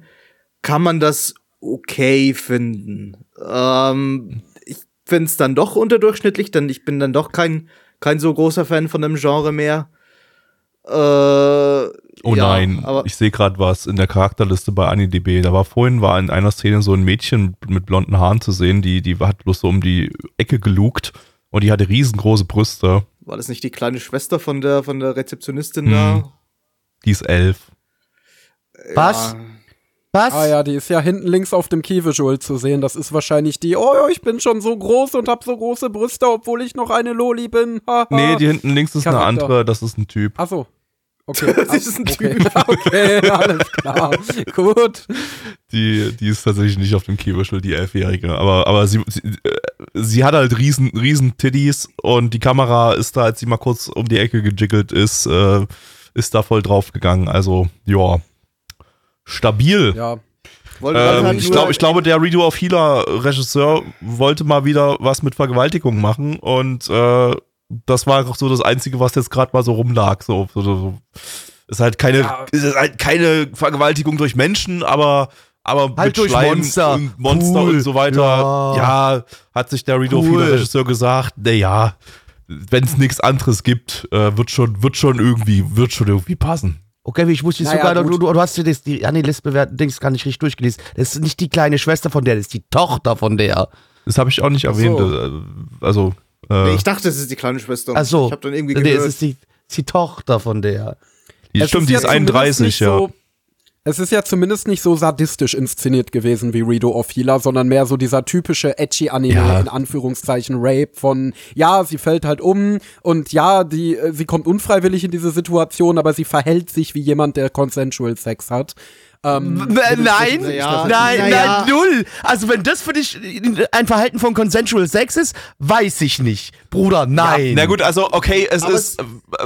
Speaker 3: kann man das okay finden. Ähm, ich finde es dann doch unterdurchschnittlich, denn ich bin dann doch kein, kein so großer Fan von dem Genre mehr. Äh,
Speaker 2: Oh
Speaker 3: ja,
Speaker 2: nein,
Speaker 3: aber
Speaker 2: ich sehe gerade was in der Charakterliste bei AniDB. Da war vorhin war in einer Szene so ein Mädchen mit blonden Haaren zu sehen, die, die hat bloß so um die Ecke gelugt und die hatte riesengroße Brüste.
Speaker 3: war das nicht die kleine Schwester von der von der Rezeptionistin
Speaker 2: Hm.
Speaker 3: da?
Speaker 2: Die ist elf.
Speaker 1: Was?
Speaker 3: Ja.
Speaker 1: Was?
Speaker 4: Ah ja, die ist ja hinten links auf dem Key-Visual zu sehen. Das ist wahrscheinlich die, oh, ich bin schon so groß und hab so große Brüste, obwohl ich noch eine Loli bin.
Speaker 2: Nee, die hinten links ist eine
Speaker 4: Charakter.
Speaker 2: andere, das ist ein Typ.
Speaker 4: Ach so. Okay.
Speaker 3: Das ist ein
Speaker 4: okay.
Speaker 3: Typ.
Speaker 4: Okay, alles klar. Gut.
Speaker 2: Die, die ist tatsächlich nicht auf dem Keywischel, die Elfjährige. Aber, aber sie, sie, äh, sie hat halt riesen, riesen Titties und die Kamera ist da, als sie mal kurz um die Ecke gejiggelt ist, äh, ist da voll drauf gegangen. Also, ja. Stabil.
Speaker 4: Ja.
Speaker 2: Ähm,
Speaker 3: halt
Speaker 2: ich, glaub, ich glaube, der Redo of Healer Regisseur wollte mal wieder was mit Vergewaltigung machen und äh, das war auch so das Einzige, was jetzt gerade mal so rumlag. So, so, so. Ist halt keine,
Speaker 4: Ja.
Speaker 2: ist halt keine Vergewaltigung durch Menschen, aber aber
Speaker 1: Halt durch
Speaker 2: Schleim
Speaker 1: Monster.
Speaker 2: und Monster
Speaker 1: Cool.
Speaker 2: und so weiter.
Speaker 1: Ja.
Speaker 2: Ja, hat sich der Redo of
Speaker 1: Cool.
Speaker 2: Regisseur gesagt, naja, wenn es nichts anderes gibt, äh, wird schon, wird schon irgendwie, wird schon irgendwie passen.
Speaker 1: Okay, ich wusste
Speaker 4: Naja,
Speaker 1: sogar, du, du, du hast dir das, die Annie-List bewertet, Dings gar nicht richtig durchgelesen. Das ist nicht die kleine Schwester von der, das ist die Tochter von der.
Speaker 2: Das habe ich auch nicht
Speaker 4: Ach so.
Speaker 2: erwähnt. äh, Also, äh,
Speaker 3: Nee, ich dachte, es ist die kleine Schwester.
Speaker 1: Ach so.
Speaker 3: Ich habe dann irgendwie
Speaker 1: Nee,
Speaker 3: gehört.
Speaker 1: es ist die, die Tochter von der.
Speaker 2: die,
Speaker 4: Es
Speaker 2: stimmt, die
Speaker 4: ja
Speaker 2: ist
Speaker 4: zumindest
Speaker 2: 31,
Speaker 4: nicht
Speaker 2: ja.
Speaker 4: So, es ist ja zumindest nicht so sadistisch inszeniert gewesen wie Redo of Healer, sondern mehr so dieser typische edgy Anime,
Speaker 2: Ja.
Speaker 4: in Anführungszeichen Rape von, ja, sie fällt halt um und ja, die, äh, sie kommt unfreiwillig in diese Situation, aber sie verhält sich wie jemand, der consensual Sex hat. Ähm,
Speaker 1: Nein, nein,
Speaker 3: Ja,
Speaker 1: nein,
Speaker 3: naja.
Speaker 1: nein, null. Also wenn das für dich ein Verhalten von Consensual Sex ist, weiß ich nicht. Bruder, nein.
Speaker 2: Na gut, also okay, es
Speaker 3: Aber
Speaker 2: ist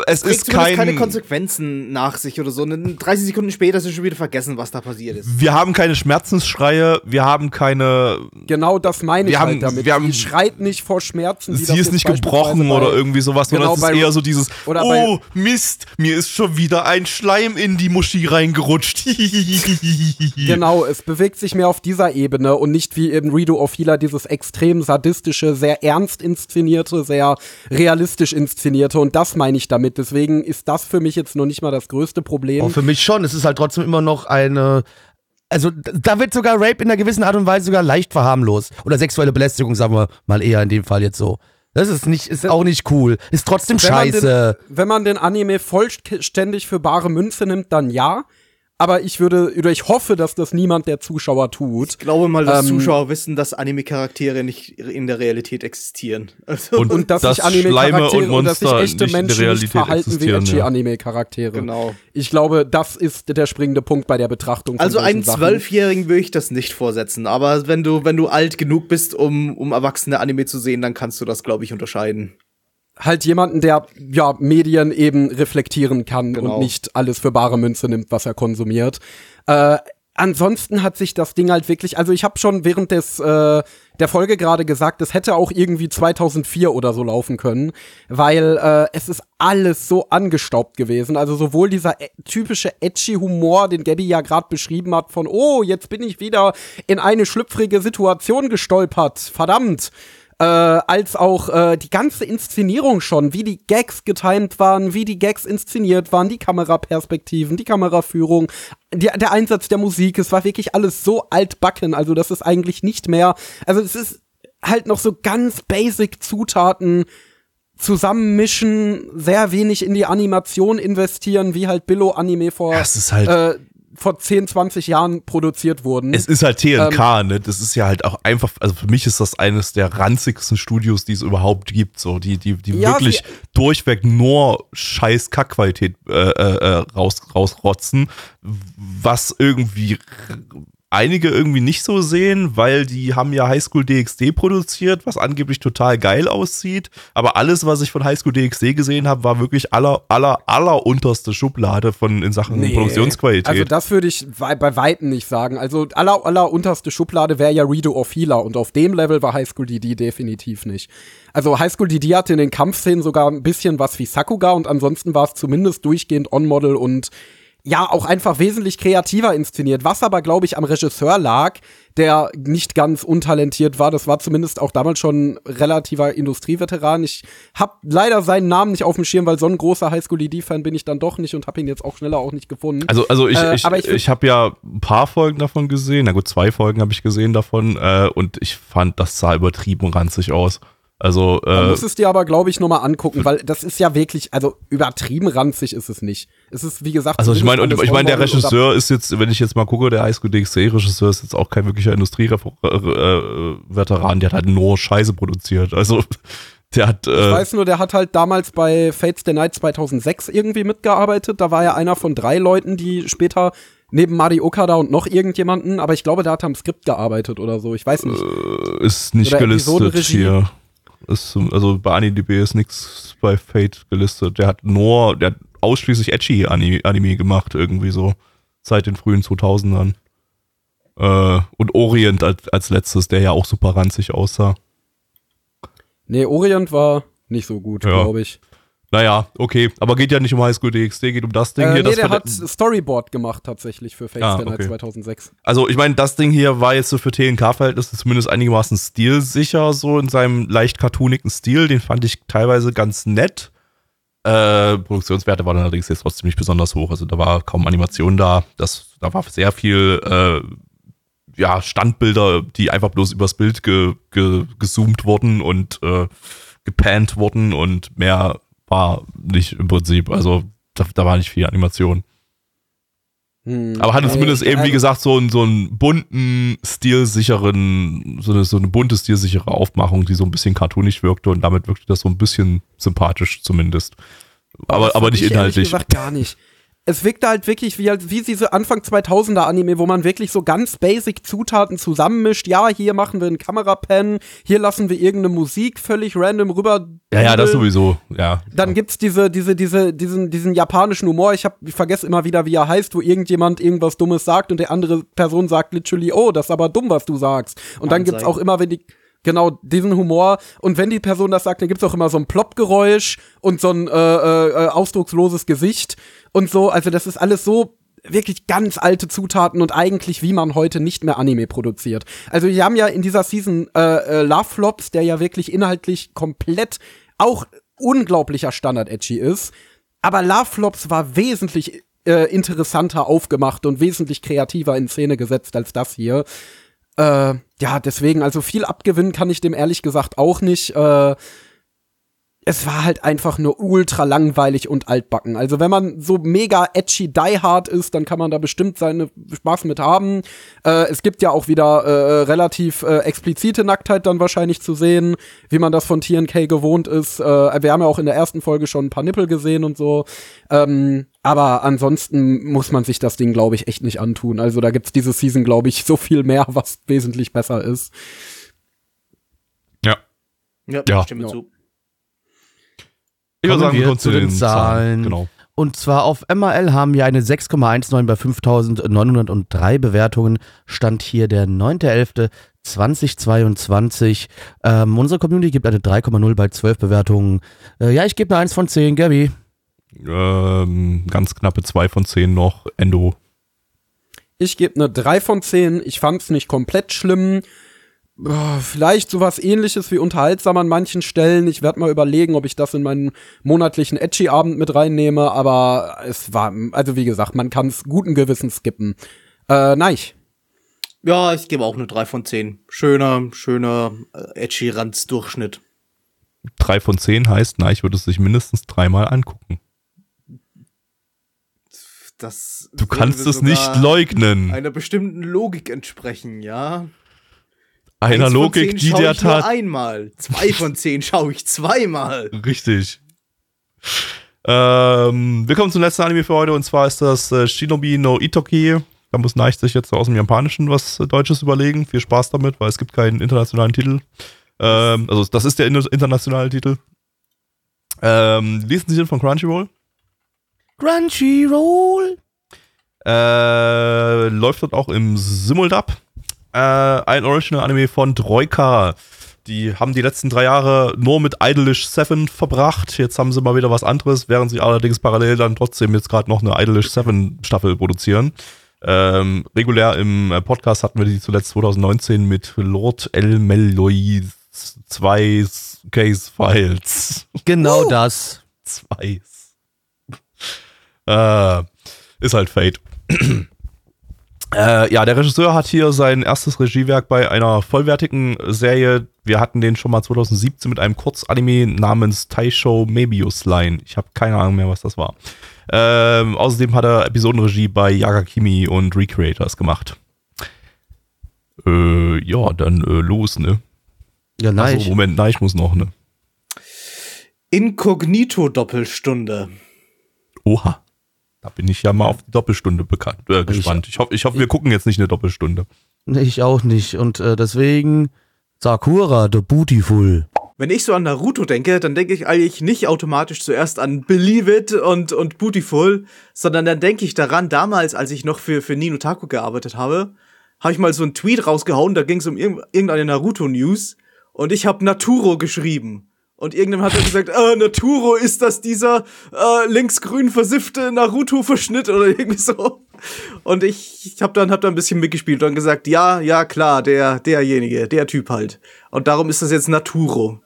Speaker 2: es
Speaker 3: trägt
Speaker 2: ist
Speaker 3: zumindest
Speaker 2: kein
Speaker 3: keine Konsequenzen nach sich oder so. Und 30 Sekunden später ist schon wieder vergessen, was da passiert ist.
Speaker 2: wir haben keine Schmerzensschreie, wir haben keine
Speaker 4: genau das meine ich
Speaker 2: Wir
Speaker 4: halt
Speaker 2: haben-
Speaker 4: damit.
Speaker 2: wir haben-
Speaker 4: sie schreit nicht vor Schmerzen.
Speaker 2: sie ist nicht gebrochen
Speaker 4: bei-
Speaker 2: oder irgendwie sowas, sondern
Speaker 4: Genau,
Speaker 2: es
Speaker 4: bei-
Speaker 2: ist eher so dieses
Speaker 4: oder
Speaker 2: Oh, Mist, mir ist schon wieder ein Schleim in die Muschi reingerutscht.
Speaker 4: Genau, es bewegt sich mehr auf dieser Ebene und nicht wie im Redo of Healer dieses extrem sadistische, sehr ernst inszenierte, sehr realistisch inszenierte und das meine ich damit. Deswegen ist das für mich jetzt noch nicht mal das größte Problem.
Speaker 1: Oh, für mich schon. Es ist halt trotzdem immer noch eine. Also, da wird sogar Rape in einer gewissen Art und Weise sogar leicht verharmlost. Oder sexuelle Belästigung, sagen wir mal eher in dem Fall jetzt so. Das ist nicht, ist auch nicht cool. Ist trotzdem
Speaker 4: Wenn man
Speaker 1: scheiße.
Speaker 4: Den, wenn man den Anime vollständig für bare Münze nimmt, dann ja. Aber ich würde, oder ich hoffe, dass das niemand der Zuschauer tut.
Speaker 3: Ich glaube mal, dass
Speaker 4: Ähm,
Speaker 3: Zuschauer wissen, dass Anime-Charaktere nicht in der Realität existieren. Also,
Speaker 2: Und-
Speaker 4: Und dass
Speaker 2: Dass
Speaker 4: sich Anime-Charaktere
Speaker 2: und
Speaker 4: und dass sich
Speaker 2: Monster
Speaker 4: echte
Speaker 2: nicht in der
Speaker 4: Menschen nicht verhalten wie edgy
Speaker 2: ja.
Speaker 4: Anime-Charaktere.
Speaker 3: genau.
Speaker 4: Ich glaube, das ist der springende Punkt bei der Betrachtung. Von
Speaker 3: Also einem
Speaker 4: Sachen.
Speaker 3: Zwölfjährigen würde ich das nicht vorsetzen. Aber wenn du, wenn du alt genug bist, um, um erwachsene Anime zu sehen, dann kannst du das, glaube ich, unterscheiden.
Speaker 4: Halt jemanden, der ja Medien eben reflektieren kann
Speaker 3: Genau.
Speaker 4: und nicht alles für bare Münze nimmt, was er konsumiert. Äh, ansonsten hat sich das Ding halt wirklich, also ich habe schon während des äh, der Folge gerade gesagt, es hätte auch irgendwie 2004 oder so laufen können, weil äh, es ist alles so angestaubt gewesen. Also sowohl dieser äh, typische edgy Humor, den Gabby ja gerade beschrieben hat, von oh, jetzt bin ich wieder in eine schlüpfrige Situation gestolpert, verdammt äh, als auch äh, die ganze Inszenierung schon, wie die Gags getimed waren, wie die Gags inszeniert waren, die Kameraperspektiven, die Kameraführung, die, der Einsatz der Musik, es war wirklich alles so altbacken, also das ist eigentlich nicht mehr, also es ist halt noch so ganz basic Zutaten zusammenmischen, sehr wenig in die Animation investieren, wie halt Billo-Anime vor,
Speaker 2: Ja, es ist halt-
Speaker 4: äh, vor 10, 20 Jahren produziert wurden.
Speaker 2: Es ist halt TNK,
Speaker 4: Ähm,
Speaker 2: ne? Das ist ja halt auch einfach, also für mich ist das eines der ranzigsten Studios, die es überhaupt gibt. So, die, die, die
Speaker 4: Ja,
Speaker 2: wirklich
Speaker 4: sie-
Speaker 2: durchweg nur scheiß Kackqualität äh, äh, äh, raus, rausrotzen, was irgendwie einige irgendwie nicht so sehen, weil die haben ja Highschool DxD produziert, was angeblich total geil aussieht. Aber alles, was ich von Highschool DxD gesehen habe, war wirklich aller, aller, aller unterste Schublade von in Sachen Produktionsqualität.
Speaker 4: Also das würde ich bei Weitem nicht sagen. Also aller, aller unterste Schublade wäre ja Redo or Healer und auf dem Level war High School DD definitiv nicht. Also High School DD hatte in den Kampfszenen sogar ein bisschen was wie Sakuga und ansonsten war es zumindest durchgehend On-Model und ja, auch einfach wesentlich kreativer inszeniert, was aber, glaube ich, am Regisseur lag, der nicht ganz untalentiert war. Das war zumindest auch damals schon ein relativer Industrieveteran. Ich hab leider seinen Namen nicht auf dem Schirm, weil so ein großer Highschool DD-Fan bin ich dann doch nicht und hab ihn jetzt auch schneller auch nicht gefunden.
Speaker 2: Also, also ich,
Speaker 4: Äh,
Speaker 2: ich, ich,
Speaker 4: ich
Speaker 2: habe ja ein paar Folgen davon gesehen. Na gut, zwei Folgen habe ich gesehen davon. Äh, und ich fand, das sah übertrieben ranzig aus. Also, äh,
Speaker 4: muss es dir aber, glaube ich, nochmal angucken, weil das ist ja wirklich, also übertrieben ranzig ist es nicht. Es ist, wie gesagt,
Speaker 2: also ich meine, und ich meine, der Regisseur ist jetzt, wenn ich jetzt mal gucke, der Highschool DxD-Regisseur ist jetzt auch kein wirklicher Industrie-Veteran, der hat halt nur Scheiße produziert. Also, der hat,
Speaker 4: Ich
Speaker 2: äh,
Speaker 4: weiß nur, der hat halt damals bei Fates the Night 2006 irgendwie mitgearbeitet. Da war er einer von drei Leuten, die später neben Mari Okada und noch irgendjemanden, aber ich glaube, der hat am Skript gearbeitet oder so. Ich weiß nicht.
Speaker 2: äh, ist nicht
Speaker 4: Oder
Speaker 2: gelistet hier. Ist, also bei AniDB ist nichts bei Fate gelistet. Der hat nur, der hat ausschließlich edgy Anime, gemacht, irgendwie so. Seit den frühen 2000ern. Äh, und Orient als, als letztes, der ja auch super ranzig aussah.
Speaker 4: Nee, Orient war nicht so gut,
Speaker 2: Ja.
Speaker 4: glaube ich.
Speaker 2: Naja, okay. Aber geht ja nicht um Highschool DxD, geht um das Ding
Speaker 4: Äh,
Speaker 2: hier.
Speaker 4: nee,
Speaker 2: das
Speaker 4: der hat Storyboard gemacht tatsächlich für Fates
Speaker 2: Ah, okay.
Speaker 4: 2006.
Speaker 2: Also ich meine, das Ding hier war jetzt so für TNK-Verhältnisse zumindest einigermaßen stilsicher, so in seinem leicht cartoonigen Stil. Den fand ich teilweise ganz nett. Äh, Produktionswerte waren allerdings jetzt trotzdem nicht besonders hoch. Also da war kaum Animation da. Das, da war sehr viel äh, ja, Standbilder, die einfach bloß übers Bild ge, ge, gezoomt wurden und äh, gepannt wurden und mehr war nicht im Prinzip. Also da, da war nicht viel Animation.
Speaker 4: Hm,
Speaker 2: Aber hatte
Speaker 4: nee,
Speaker 2: zumindest eben, wie
Speaker 4: also-
Speaker 2: gesagt, so einen, so einen bunten, stilsicheren, so eine, so eine bunte, stilsichere Aufmachung, die so ein bisschen cartoonisch wirkte und damit wirkte das so ein bisschen sympathisch zumindest. Aber, aber nicht inhaltlich.
Speaker 4: gesagt gar nicht. Es wirkte halt wirklich wie, halt- wie diese Anfang 2000er Anime, wo man wirklich so ganz basic Zutaten zusammenmischt. Ja, hier machen wir einen Kamerapen, hier lassen wir irgendeine Musik völlig random rüber.
Speaker 2: Ja, ja, das sowieso, ja.
Speaker 4: Dann gibt's diese, diese, diese, diesen, diesen japanischen Humor. Ich hab, ich vergesse immer wieder, wie er heißt, wo irgendjemand irgendwas Dummes sagt und der andere Person sagt literally, oh, das ist aber dumm, was du sagst. Und dann gibt's
Speaker 3: Anzeigen.
Speaker 4: auch immer, wenn die, genau, diesen Humor. Und wenn die Person das sagt, dann gibt's auch immer so ein Plopp-Geräusch und so ein, äh, äh, äh, ausdrucksloses Gesicht und so. Also das ist alles so wirklich ganz alte Zutaten und eigentlich, wie man heute nicht mehr Anime produziert. Also wir haben ja in dieser Season äh, äh, Love Flops, der ja wirklich inhaltlich komplett auch unglaublicher Standard-Edgy ist. Aber Love Flops war wesentlich äh, interessanter aufgemacht und wesentlich kreativer in Szene gesetzt als das hier. Äh, ja, deswegen, also viel abgewinnen kann ich dem ehrlich gesagt auch nicht. Äh, es war halt einfach nur ultra langweilig und altbacken. Also wenn man so mega edgy die hard ist, dann kann man da bestimmt seine Spaß mit haben. Äh, es gibt ja auch wieder äh, relativ äh, explizite Nacktheit dann wahrscheinlich zu sehen, wie man das von TNK gewohnt ist. Äh, wir haben ja auch in der ersten Folge schon ein paar Nippel gesehen und so. Ähm, aber ansonsten muss man sich das Ding, glaube ich, echt nicht antun. Also da gibt's diese Season, glaube ich, so viel mehr, was wesentlich besser ist.
Speaker 2: Ja.
Speaker 3: Ja,
Speaker 2: Ja.
Speaker 3: stimme
Speaker 4: Ja.
Speaker 3: zu.
Speaker 2: Ich würde sagen, wir
Speaker 1: wir
Speaker 2: kommen
Speaker 1: zu den Zahlen.
Speaker 2: Genau.
Speaker 1: Und zwar auf MRL haben wir eine 6,19 bei 5903 Bewertungen. Stand hier der 9.11.2022. Ähm, unsere Community gibt eine 3,0 bei 12 Bewertungen. Äh, ja, ich gebe eine 1 von 10, Gabby.
Speaker 2: Ähm, ganz knappe 2 von 10 noch. Endo.
Speaker 4: Ich gebe eine 3 von 10. Ich fand's nicht komplett schlimm. Boah, Vielleicht sowas ähnliches wie unterhaltsam an manchen Stellen. Ich werde mal überlegen, ob ich das in meinen monatlichen Edgy-Abend mit reinnehme, aber es war, also wie gesagt, man kann es guten Gewissens skippen. Äh, nein.
Speaker 3: Ja, ich gebe auch eine 3 von 10. Schöner, schöner äh, edgy Ranz-Durchschnitt.
Speaker 2: 3 von 10 heißt, na, ich würde es sich mindestens dreimal angucken.
Speaker 3: Das
Speaker 2: Du kannst es nicht leugnen.
Speaker 3: Einer bestimmten Logik entsprechen, ja.
Speaker 2: Einer Logik, die der Tat.
Speaker 3: einmal. Zwei von zehn schaue ich zweimal.
Speaker 2: Richtig. Ähm, wir kommen zum letzten Anime für heute und zwar ist das äh, Shinobi no Itoki. Da muss Neich sich jetzt aus dem Japanischen was äh, Deutsches überlegen. Viel Spaß damit, weil es gibt keinen internationalen Titel. Ähm, also das ist der inter- internationale Titel. Ähm, lesen Sie den von Crunchyroll.
Speaker 1: Crunchyroll.
Speaker 2: Äh, läuft dort auch im Simuldub. Äh, ein Original-Anime von Troika. Die haben die letzten drei Jahre nur mit Idolish 7 verbracht. Jetzt haben sie mal wieder was anderes, während sie allerdings parallel dann trotzdem jetzt gerade noch eine Idolish 7 Staffel produzieren. Ähm, regulär im äh, Podcast hatten wir die zuletzt 2019 mit Lord El Meloy 2 Case Files.
Speaker 1: Genau das.
Speaker 2: Zwei. Äh, ist halt Fate. Äh, ja, der Regisseur hat hier sein erstes Regiewerk bei einer vollwertigen Serie. Wir hatten den schon mal 2017 mit einem Kurzanime namens Taisho Mebius Line. Ich habe keine Ahnung mehr, was das war. Ähm, außerdem hat er Episodenregie bei Yagakimi und Recreators gemacht. Äh, ja, dann äh, los, ne?
Speaker 1: Ja, nein.
Speaker 2: Achso, Moment, nein, ich muss noch, ne?
Speaker 3: Inkognito-Doppelstunde.
Speaker 2: Oha. Da bin ich ja mal auf die Doppelstunde bekannt, äh, gespannt. Ich hoffe, ich hoffe, wir gucken jetzt nicht eine Doppelstunde.
Speaker 1: Ich auch nicht. Und äh, deswegen Sakura, the Beautiful.
Speaker 3: Wenn ich so an Naruto denke, dann denke ich eigentlich nicht automatisch zuerst an Believe It und, und Beautiful, sondern dann denke ich daran, damals, als ich noch für, für Nino Taku gearbeitet habe, habe ich mal so einen Tweet rausgehauen, da ging es um irg irgendeine Naruto-News und ich habe Naturo geschrieben. Und irgendjemand hat dann gesagt, äh, Naturo, ist das dieser äh, linksgrün versiffte Naruto-Verschnitt oder irgendwie so? Und ich, ich habe dann, hab dann ein bisschen mitgespielt und gesagt, ja, ja, klar, der, derjenige, der Typ halt. Und darum ist das jetzt Naturo.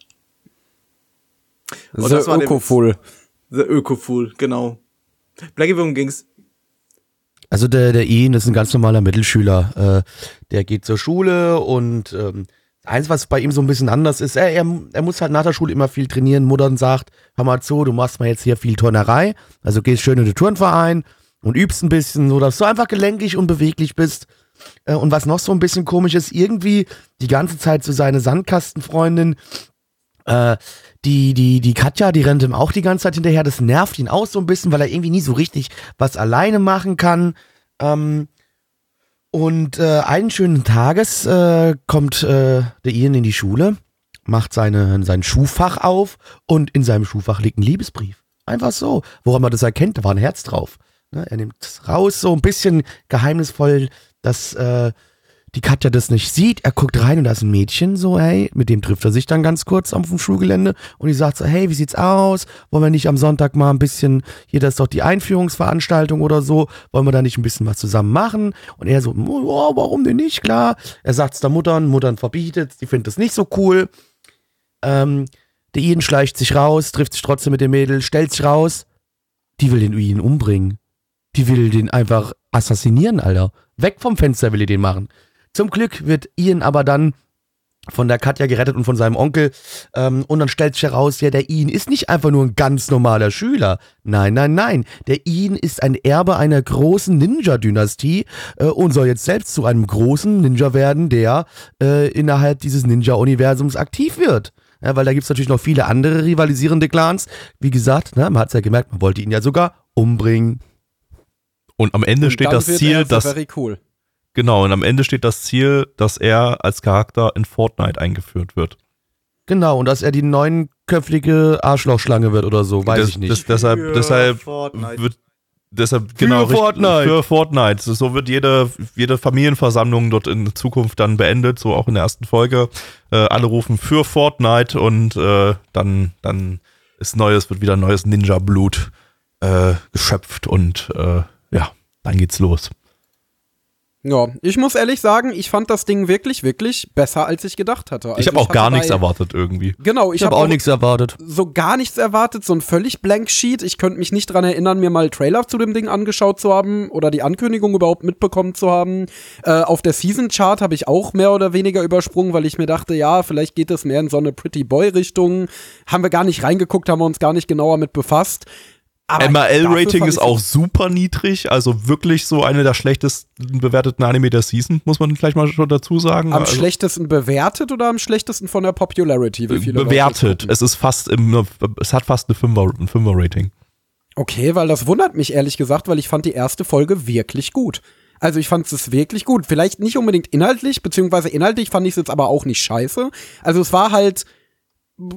Speaker 3: Und
Speaker 4: The Ökoful.
Speaker 3: The Ökofool, genau. Blackie, worum ging's?
Speaker 1: Also der, der Ian ist ein ganz normaler Mittelschüler. Äh, der geht zur Schule und ähm, eins, was bei ihm so ein bisschen anders ist, er, er, er muss halt nach der Schule immer viel trainieren. Mutter sagt, hör mal zu, du machst mal jetzt hier viel Turnerei. Also gehst schön in den Turnverein und übst ein bisschen, so dass du einfach gelenkig und beweglich bist. Äh, und was noch so ein bisschen komisch ist, irgendwie die ganze Zeit so seine Sandkastenfreundin, äh, die, die, die Katja, die rennt ihm auch die ganze Zeit hinterher. Das nervt ihn auch so ein bisschen, weil er irgendwie nie so richtig was alleine machen kann. Ähm, und äh, einen schönen Tages äh, kommt äh, der Ian in die Schule, macht seine, sein Schuhfach auf und in seinem Schuhfach liegt ein Liebesbrief. Einfach so. Woran man das erkennt, da war ein Herz drauf. Ne, er nimmt raus, so ein bisschen geheimnisvoll, dass äh, die Katja das nicht sieht. Er guckt rein und da ist ein Mädchen, so, hey, mit dem trifft er sich dann ganz kurz auf dem Schulgelände und die sagt so, hey, wie sieht's aus? Wollen wir nicht am Sonntag mal ein bisschen, hier, das ist doch die Einführungsveranstaltung oder so, wollen wir da nicht ein bisschen was zusammen machen? Und er so, oh, warum denn nicht? Klar. Er sagt's der Muttern, Muttern verbietet's, die findet das nicht so cool. Ähm, der Ian schleicht sich raus, trifft sich trotzdem mit dem Mädel, stellt sich raus, die will den Ian umbringen. Die will den einfach assassinieren, Alter. Weg vom Fenster will die den machen. Zum Glück wird Ian aber dann von der Katja gerettet und von seinem Onkel. Ähm, und dann stellt sich heraus, ja, der Ian ist nicht einfach nur ein ganz normaler Schüler. Nein, nein, nein. Der Ian ist ein Erbe einer großen Ninja-Dynastie äh, und soll jetzt selbst zu einem großen Ninja werden, der äh, innerhalb dieses Ninja-Universums aktiv wird. Ja, weil da gibt's natürlich noch viele andere rivalisierende Clans. Wie gesagt, ne, man hat's ja gemerkt, man wollte ihn ja sogar umbringen.
Speaker 2: Und am Ende
Speaker 4: Und
Speaker 2: steht das Ziel, dass
Speaker 4: Very cool.
Speaker 2: Genau und am Ende steht das Ziel, dass er als Charakter in Fortnite eingeführt wird.
Speaker 1: Genau, und dass er die neunköpfige Arschlochschlange wird oder so, weiß
Speaker 2: das,
Speaker 1: ich nicht.
Speaker 2: Das, deshalb,
Speaker 3: Für
Speaker 2: deshalb
Speaker 3: Fortnite.
Speaker 2: wird deshalb genau richtig-
Speaker 1: Fortnite.
Speaker 2: für Fortnite. So wird jede jede Familienversammlung dort in Zukunft dann beendet, so auch in der ersten Folge. Äh, alle rufen für Fortnite und äh, dann dann ist neues wird wieder neues Ninja Blut äh, geschöpft und äh, ja, dann geht's los.
Speaker 4: Ja, ich muss ehrlich sagen, ich fand das Ding wirklich, wirklich besser, als ich gedacht hatte. Also
Speaker 2: ich habe auch gar
Speaker 4: hatte
Speaker 2: nichts erwartet irgendwie.
Speaker 4: Genau,
Speaker 1: ich
Speaker 4: ich
Speaker 1: habe
Speaker 4: habe
Speaker 1: auch nichts erwartet.
Speaker 4: so gar nichts erwartet, so ein völlig blank Sheet. Ich könnte mich nicht dran erinnern, mir mal Trailer zu dem Ding angeschaut zu haben oder die Ankündigung überhaupt mitbekommen zu haben. Äh, auf der Season Chart habe ich auch mehr oder weniger übersprungen, weil ich mir dachte, ja, vielleicht geht es mehr in so eine Pretty Boy Richtung. Haben wir gar nicht reingeguckt, haben wir uns gar nicht genauer mit befasst.
Speaker 2: MRL-Rating ist auch super niedrig, also wirklich so eine der schlechtesten bewerteten Anime der Season, muss man gleich mal schon dazu sagen.
Speaker 4: am
Speaker 2: also,
Speaker 4: schlechtesten bewertet oder am schlechtesten von der Popularity? Wie viele
Speaker 2: bewertet. Es ist fast im, es hat fast eine Fünfer, ein Fünfer-Rating.
Speaker 4: Okay, weil das wundert mich ehrlich gesagt, weil ich fand die erste Folge wirklich gut. Also ich fand es wirklich gut. Vielleicht nicht unbedingt inhaltlich, beziehungsweise inhaltlich fand ich es jetzt aber auch nicht scheiße. Also es war halt,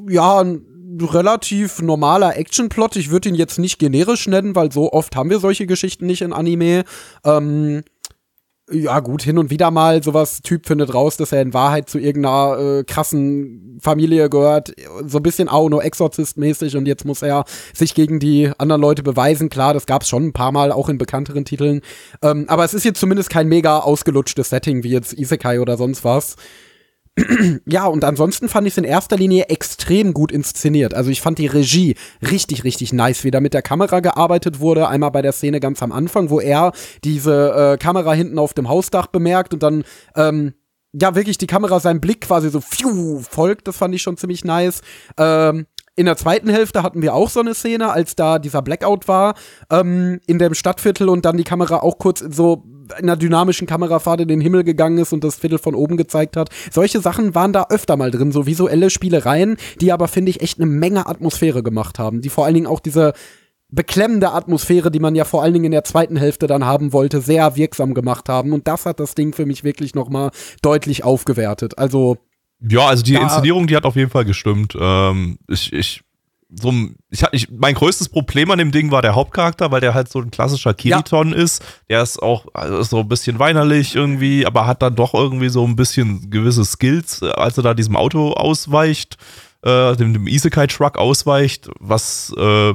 Speaker 4: ja, ein relativ normaler Actionplot. Ich würde ihn jetzt nicht generisch nennen, weil so oft haben wir solche Geschichten nicht in Anime. Ähm, ja, gut, hin und wieder mal sowas, Typ findet raus, dass er in Wahrheit zu irgendeiner äh, krassen Familie gehört, so ein bisschen Auno Exorzist-mäßig und jetzt muss er sich gegen die anderen Leute beweisen. Klar, das gab's schon ein paar Mal, auch in bekannteren Titeln. Ähm, aber es ist jetzt zumindest kein mega ausgelutschtes Setting wie jetzt Isekai oder sonst was. Ja, und ansonsten fand ich es in erster Linie extrem gut inszeniert. Also ich fand die Regie richtig, richtig nice, wie da mit der Kamera gearbeitet wurde. Einmal bei der Szene ganz am Anfang, wo er diese äh, Kamera hinten auf dem Hausdach bemerkt und dann ähm, ja wirklich die Kamera seinem Blick quasi so pfiuh, folgt. Das fand ich schon ziemlich nice. Ähm, in der zweiten Hälfte hatten wir auch so eine Szene, als da dieser Blackout war ähm, in dem Stadtviertel und dann die Kamera auch kurz so einer dynamischen Kamerafahrt in den Himmel gegangen ist und das Viertel von oben gezeigt hat. Solche Sachen waren da öfter mal drin, so visuelle Spielereien, die aber, finde ich, echt eine Menge Atmosphäre gemacht haben, die vor allen Dingen auch diese beklemmende Atmosphäre, die man ja vor allen Dingen in der zweiten Hälfte dann haben wollte, sehr wirksam gemacht haben. Und das hat das Ding für mich wirklich noch mal deutlich aufgewertet. Also
Speaker 2: Ja, also die Inszenierung, die hat auf jeden Fall gestimmt. Ähm, ich, ich, so, ein- ich, ich, mein größtes Problem an dem Ding war der Hauptcharakter, weil der halt so ein klassischer Kiriton ist. Der ist auch also so ein bisschen weinerlich irgendwie, aber hat dann doch irgendwie so ein bisschen gewisse Skills, äh, als er da diesem Auto ausweicht, äh, dem, dem Isekai-Truck ausweicht, was äh,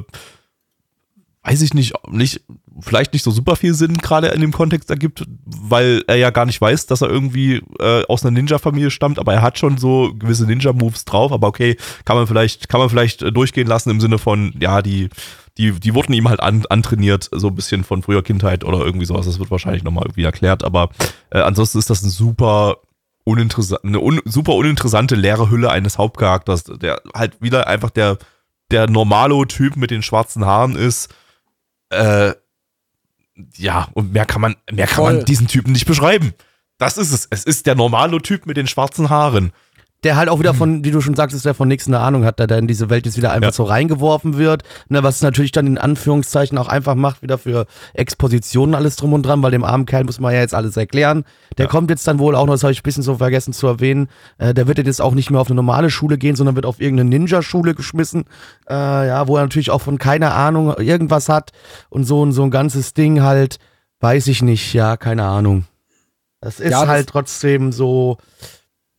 Speaker 2: weiß ich nicht, nicht, vielleicht nicht so super viel Sinn gerade in dem Kontext ergibt, weil er ja gar nicht weiß, dass er irgendwie äh, aus einer Ninja-Familie stammt, aber er hat schon so gewisse Ninja-Moves drauf, aber okay, kann man vielleicht, kann man vielleicht äh, durchgehen lassen im Sinne von, ja, die, die, die wurden ihm halt an, antrainiert, so ein bisschen von früher Kindheit oder irgendwie sowas. Das wird wahrscheinlich nochmal irgendwie erklärt, aber äh, ansonsten ist das ein super uninteressant, eine un, super uninteressante leere Hülle eines Hauptcharakters, der halt wieder einfach der, der Normalo-Typ mit den schwarzen Haaren ist. Äh, ja, und mehr kann man, mehr kann
Speaker 4: Voll.
Speaker 2: man diesen Typen nicht beschreiben. Das ist es. Es ist der Normalo-Typ mit den schwarzen Haaren.
Speaker 1: Der halt auch wieder von, wie du schon sagst, der von nichts eine Ahnung hat, der da in diese Welt jetzt wieder einfach
Speaker 2: Ja.
Speaker 1: so reingeworfen wird. Ne, was natürlich dann in Anführungszeichen auch einfach macht, wieder für Expositionen alles drum und dran, weil dem armen Kerl muss man ja jetzt alles erklären. Der
Speaker 2: Ja.
Speaker 1: kommt jetzt dann wohl auch noch, das habe ich ein bisschen so vergessen zu erwähnen, äh, der wird jetzt auch nicht mehr auf eine normale Schule gehen, sondern wird auf irgendeine Ninja-Schule geschmissen, äh, ja, wo er natürlich auch von keiner Ahnung irgendwas hat und so und so ein ganzes Ding halt, weiß ich nicht, ja, keine Ahnung. Das ist
Speaker 4: Ja, das-
Speaker 1: halt trotzdem so,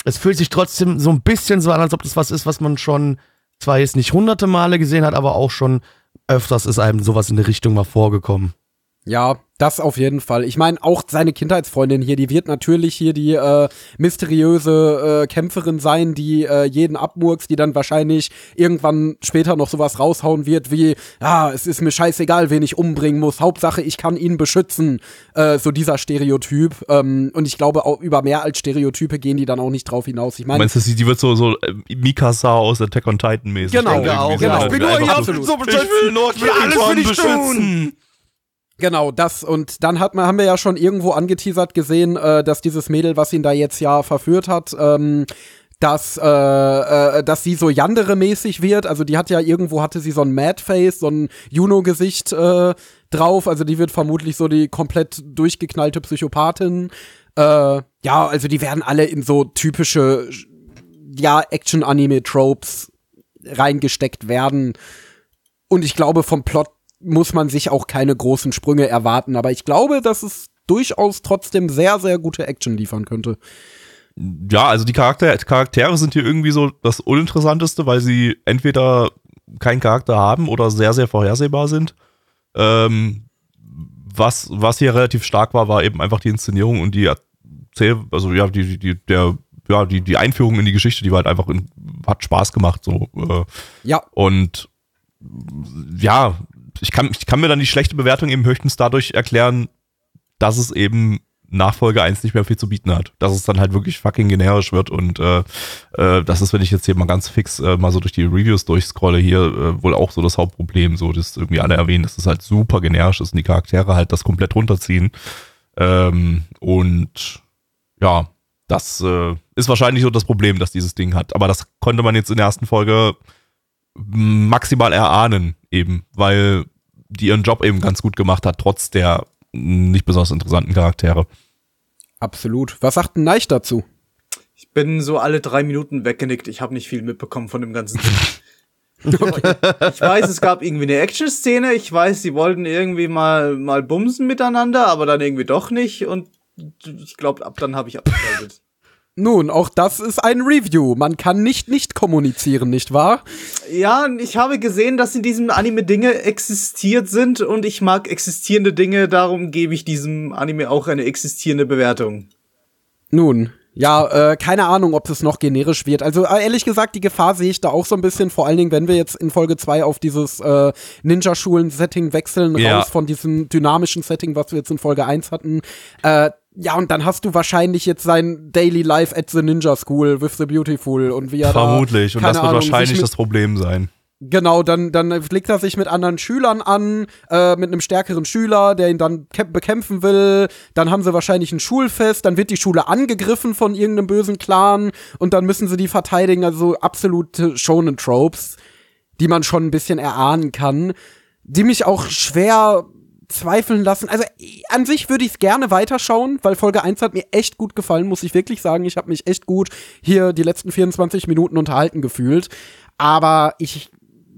Speaker 1: es fühlt sich trotzdem so ein bisschen so an, als ob das was ist, was man schon zwar jetzt nicht hunderte Male gesehen hat, aber auch schon öfters ist einem sowas in der Richtung mal vorgekommen.
Speaker 4: Ja, das auf jeden Fall. Ich meine, auch seine Kindheitsfreundin hier, die wird natürlich hier die äh, mysteriöse äh, Kämpferin sein, die äh, jeden abmurks, die dann wahrscheinlich irgendwann später noch sowas raushauen wird wie, ja, es ist mir scheißegal, wen ich umbringen muss. Hauptsache, ich kann ihn beschützen. Äh, so dieser Stereotyp. Ähm, und ich glaube, auch über mehr als Stereotype gehen die dann auch nicht drauf hinaus. Ich meine,
Speaker 2: Meinst du, die wird so, so äh, Mikasa aus Attack on Titan mäßig?
Speaker 4: Genau,
Speaker 2: sein?
Speaker 4: genau.
Speaker 2: Ich
Speaker 4: bin nur hier absolut.
Speaker 2: so beschützen. Ich will
Speaker 1: will alles für dich
Speaker 2: beschützen.
Speaker 4: Genau, das und dann hat man, haben wir ja schon irgendwo angeteasert gesehen, äh, dass dieses Mädel, was ihn da jetzt ja verführt hat, ähm, dass, äh, äh, dass sie so Yandere-mäßig wird. Also die hat ja irgendwo, hatte sie so ein Mad-Face, so ein Juno-Gesicht äh, drauf. Also die wird vermutlich so die komplett durchgeknallte Psychopathin. Äh, ja, also die werden alle in so typische, ja, Action-Anime-Tropes reingesteckt werden. Und ich glaube, vom Plot muss man sich auch keine großen Sprünge erwarten. Aber ich glaube, dass es durchaus trotzdem sehr, sehr gute Action liefern könnte.
Speaker 2: Ja, also die Charakter Charaktere sind hier irgendwie so das Uninteressanteste, weil sie entweder keinen Charakter haben oder sehr, sehr vorhersehbar sind. Ähm, was, was hier relativ stark war, war eben einfach die Inszenierung und die Erzähl, also ja, die, die, der, ja, die, die Einführung in die Geschichte, die war halt einfach in, hat Spaß gemacht, so. Äh,
Speaker 4: Ja,
Speaker 2: und ja, ich kann, ich kann mir dann die schlechte Bewertung eben höchstens dadurch erklären, dass es eben Nachfolge 1 nicht mehr viel zu bieten hat. Dass es dann halt wirklich fucking generisch wird und äh, äh, das ist, wenn ich jetzt hier mal ganz fix äh, mal so durch die Reviews durchscrolle, hier äh, wohl auch so das Hauptproblem, so dass irgendwie alle erwähnen, dass es halt super generisch ist und die Charaktere halt das komplett runterziehen. Ähm, und ja, das äh, ist wahrscheinlich so das Problem, das dieses Ding hat. Aber das konnte man jetzt in der ersten Folge maximal erahnen, eben, weil die ihren Job eben ganz gut gemacht hat, trotz der nicht besonders interessanten Charaktere.
Speaker 4: absolut. Was sagt ein Neich dazu?
Speaker 3: Ich bin so alle drei Minuten weggenickt. Ich habe nicht viel mitbekommen von dem ganzen Ding. Ich weiß, es gab irgendwie eine Action-Szene. Ich weiß, sie wollten irgendwie mal, mal bumsen miteinander, aber dann irgendwie doch nicht. Und ich glaube, ab dann habe ich abgeschaltet.
Speaker 4: Nun, auch das ist ein Review. Man kann nicht nicht kommunizieren, nicht wahr?
Speaker 3: Ja, ich habe gesehen, dass in diesem Anime Dinge existiert sind und ich mag existierende Dinge, darum gebe ich diesem Anime auch eine existierende Bewertung.
Speaker 4: Nun, ja, äh, keine Ahnung, ob es noch generisch wird. Also äh, ehrlich gesagt, die Gefahr sehe ich da auch so ein bisschen, vor allen Dingen, wenn wir jetzt in Folge 2 auf dieses äh, Ninja-Schulen-Setting wechseln,
Speaker 2: Ja.
Speaker 4: raus von diesem dynamischen Setting, was wir jetzt in Folge 1 hatten. Äh, ja, und dann hast du wahrscheinlich jetzt sein Daily Life at the Ninja School with the Beautiful und wie er
Speaker 2: Vermutlich.
Speaker 4: da,
Speaker 2: Und das wird
Speaker 4: Ahnung,
Speaker 2: wahrscheinlich das Problem sein.
Speaker 4: Genau, dann, dann legt er sich mit anderen Schülern an, äh, mit einem stärkeren Schüler, der ihn dann kä- bekämpfen will. Dann haben sie wahrscheinlich ein Schulfest, dann wird die Schule angegriffen von irgendeinem bösen Clan und dann müssen sie die verteidigen. Also absolute Shonen-Tropes, die man schon ein bisschen erahnen kann, die mich auch schwer zweifeln lassen. Also an sich würde ich es gerne weiterschauen, weil Folge 1 hat mir echt gut gefallen, muss ich wirklich sagen. Ich habe mich echt gut hier die letzten 24 Minuten unterhalten gefühlt. Aber ich,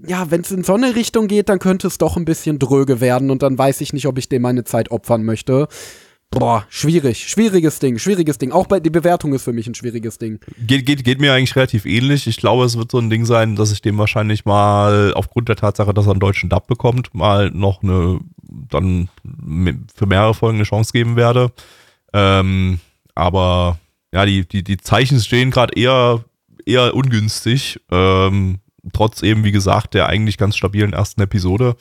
Speaker 4: ja, wenn es in so eine Richtung geht, dann könnte es doch ein bisschen dröge werden und dann weiß ich nicht, ob ich dem meine Zeit opfern möchte. Boah, schwierig, schwieriges Ding, schwieriges Ding. Auch bei die Bewertung ist für mich ein schwieriges Ding.
Speaker 2: Geht, geht, geht mir eigentlich relativ ähnlich. Ich glaube, es wird so ein Ding sein, dass ich dem wahrscheinlich mal aufgrund der Tatsache, dass er einen deutschen Dub bekommt, mal noch eine, dann für mehrere Folgen eine Chance geben werde. Ähm, aber ja, die, die, die Zeichen stehen gerade eher, eher ungünstig. Ähm, trotz eben, wie gesagt, der eigentlich ganz stabilen ersten Episode.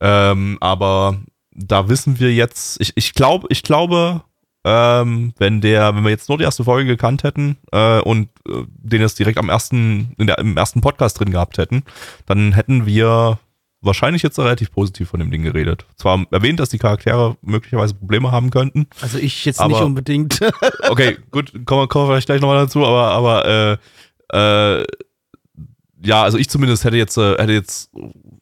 Speaker 2: Ähm, aber da wissen wir jetzt, ich, ich glaube, ich glaube, ähm, wenn der, wenn wir jetzt nur die erste Folge gekannt hätten äh, und äh, den jetzt direkt am ersten, der, im ersten Podcast drin gehabt hätten, dann hätten wir wahrscheinlich jetzt relativ positiv von dem Ding geredet. Zwar erwähnt, dass die Charaktere möglicherweise Probleme haben könnten.
Speaker 1: Also ich jetzt
Speaker 2: Aber-
Speaker 1: nicht unbedingt.
Speaker 2: Okay, gut, kommen wir, kommen wir vielleicht gleich nochmal dazu, aber, aber äh, äh, ja, also ich zumindest hätte jetzt, äh, hätte jetzt,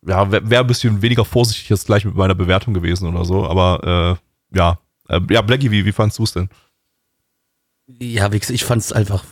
Speaker 2: ja, wäre wär ein bisschen weniger vorsichtig jetzt gleich mit meiner Bewertung gewesen oder so, aber äh, ja. Äh, ja, Blackie, wie, wie fandst du es denn?
Speaker 1: Ja, wie gesagt, ich fand es einfach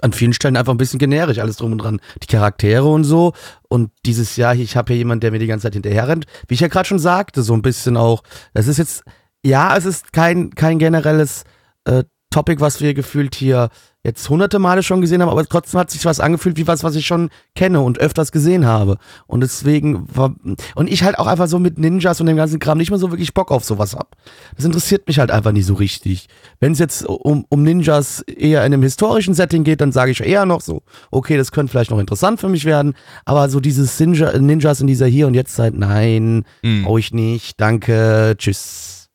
Speaker 1: an vielen Stellen einfach ein bisschen generisch, alles drum und dran. Die Charaktere und so. Und dieses Jahr, ich habe hier jemanden, der mir die ganze Zeit hinterher rennt. Wie ich ja gerade schon sagte, so ein bisschen auch. Das ist jetzt, ja, es ist kein, kein generelles äh, Topic, was wir gefühlt hier jetzt hunderte Male schon gesehen haben, aber trotzdem hat sich was angefühlt wie was, was ich schon kenne und öfters gesehen habe. Und deswegen war, und ich halt auch einfach so mit Ninjas und dem ganzen Kram nicht mehr so wirklich Bock auf sowas hab. Das interessiert mich halt einfach nicht so richtig. Wenn es jetzt um, um Ninjas eher in einem historischen Setting geht, dann sage ich eher noch so, okay, das könnte vielleicht noch interessant für mich werden, aber so dieses Ninja, Ninjas in dieser Hier und Jetzt Zeit, nein,
Speaker 2: Mhm.
Speaker 1: brauche ich nicht, danke, tschüss.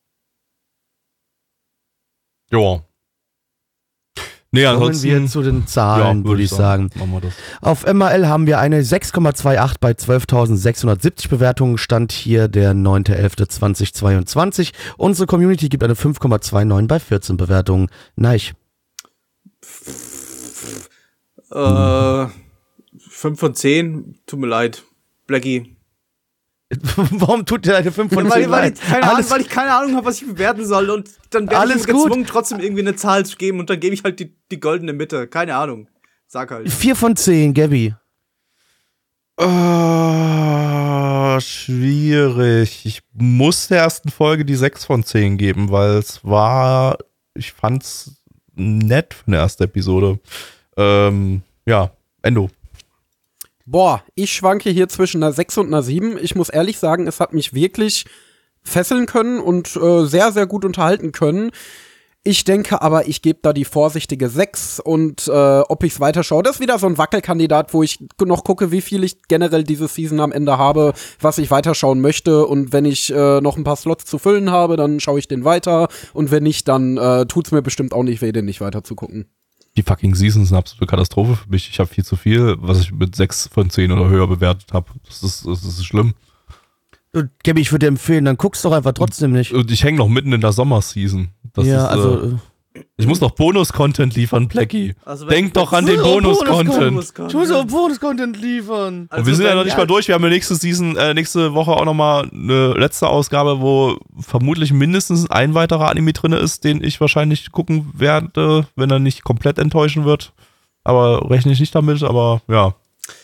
Speaker 2: Ja. Nee,
Speaker 1: Kommen wir zu den Zahlen, würde ich sagen.
Speaker 2: Das.
Speaker 1: Auf MRL haben wir eine 6,28 bei 12.670 Bewertungen. Stand hier der 9.11.2022. Unsere Community gibt eine 5,29 bei 14 Bewertungen. Neich.
Speaker 3: Äh, 5 von 10, tut mir leid. Blackie.
Speaker 1: Warum tut dir eine 5 von 10
Speaker 3: weil, weil, ich keine Ahnung, weil ich keine Ahnung habe, was ich bewerten soll. Und dann werde
Speaker 1: Alles
Speaker 3: ich
Speaker 1: gut.
Speaker 3: gezwungen, trotzdem irgendwie eine Zahl zu geben. Und dann gebe ich halt die, die goldene Mitte. Keine Ahnung. Sag halt.
Speaker 1: 4 von 10, Gabby.
Speaker 2: Ah, schwierig. Ich muss der ersten Folge die 6 von 10 geben, weil es war, ich fand's nett für eine erste Episode. Ähm, ja, Endo.
Speaker 4: Boah, ich schwanke hier zwischen einer 6 und einer 7. Ich muss ehrlich sagen, es hat mich wirklich fesseln können und äh, sehr, sehr gut unterhalten können. Ich denke aber, ich gebe da die vorsichtige 6 und äh, ob ich's weiterschaue, das ist wieder so ein Wackelkandidat, wo ich noch gucke, wie viel ich generell diese Season am Ende habe, was ich weiterschauen möchte und wenn ich äh, noch ein paar Slots zu füllen habe, dann schaue ich den weiter und wenn nicht, dann äh, tut's mir bestimmt auch nicht weh, den nicht weiter zu gucken.
Speaker 2: Die fucking Season ist eine absolute Katastrophe für mich. Ich habe viel zu viel, was ich mit 6 von 10 oder höher bewertet habe. Das ist, das ist schlimm.
Speaker 1: Du, Gabby, ich würde dir empfehlen, dann guckst doch einfach trotzdem nicht.
Speaker 2: Und ich hänge noch mitten in der Sommerseason. Das
Speaker 1: ja,
Speaker 2: ist,
Speaker 1: also.
Speaker 2: äh,
Speaker 1: äh,
Speaker 2: ich muss noch Bonus-Content liefern, Blackie.
Speaker 3: Also
Speaker 2: Denk doch an den
Speaker 1: Oh,
Speaker 2: Bonus-Content.
Speaker 1: Ich muss auch Bonus-Content liefern.
Speaker 2: Und wir sind ja noch nicht mal durch. Wir haben ja nächste Season, äh, nächste Woche auch nochmal eine letzte Ausgabe, wo vermutlich mindestens ein weiterer Anime drin ist, den ich wahrscheinlich gucken werde, wenn er nicht komplett enttäuschen wird. Aber rechne ich nicht damit, aber ja.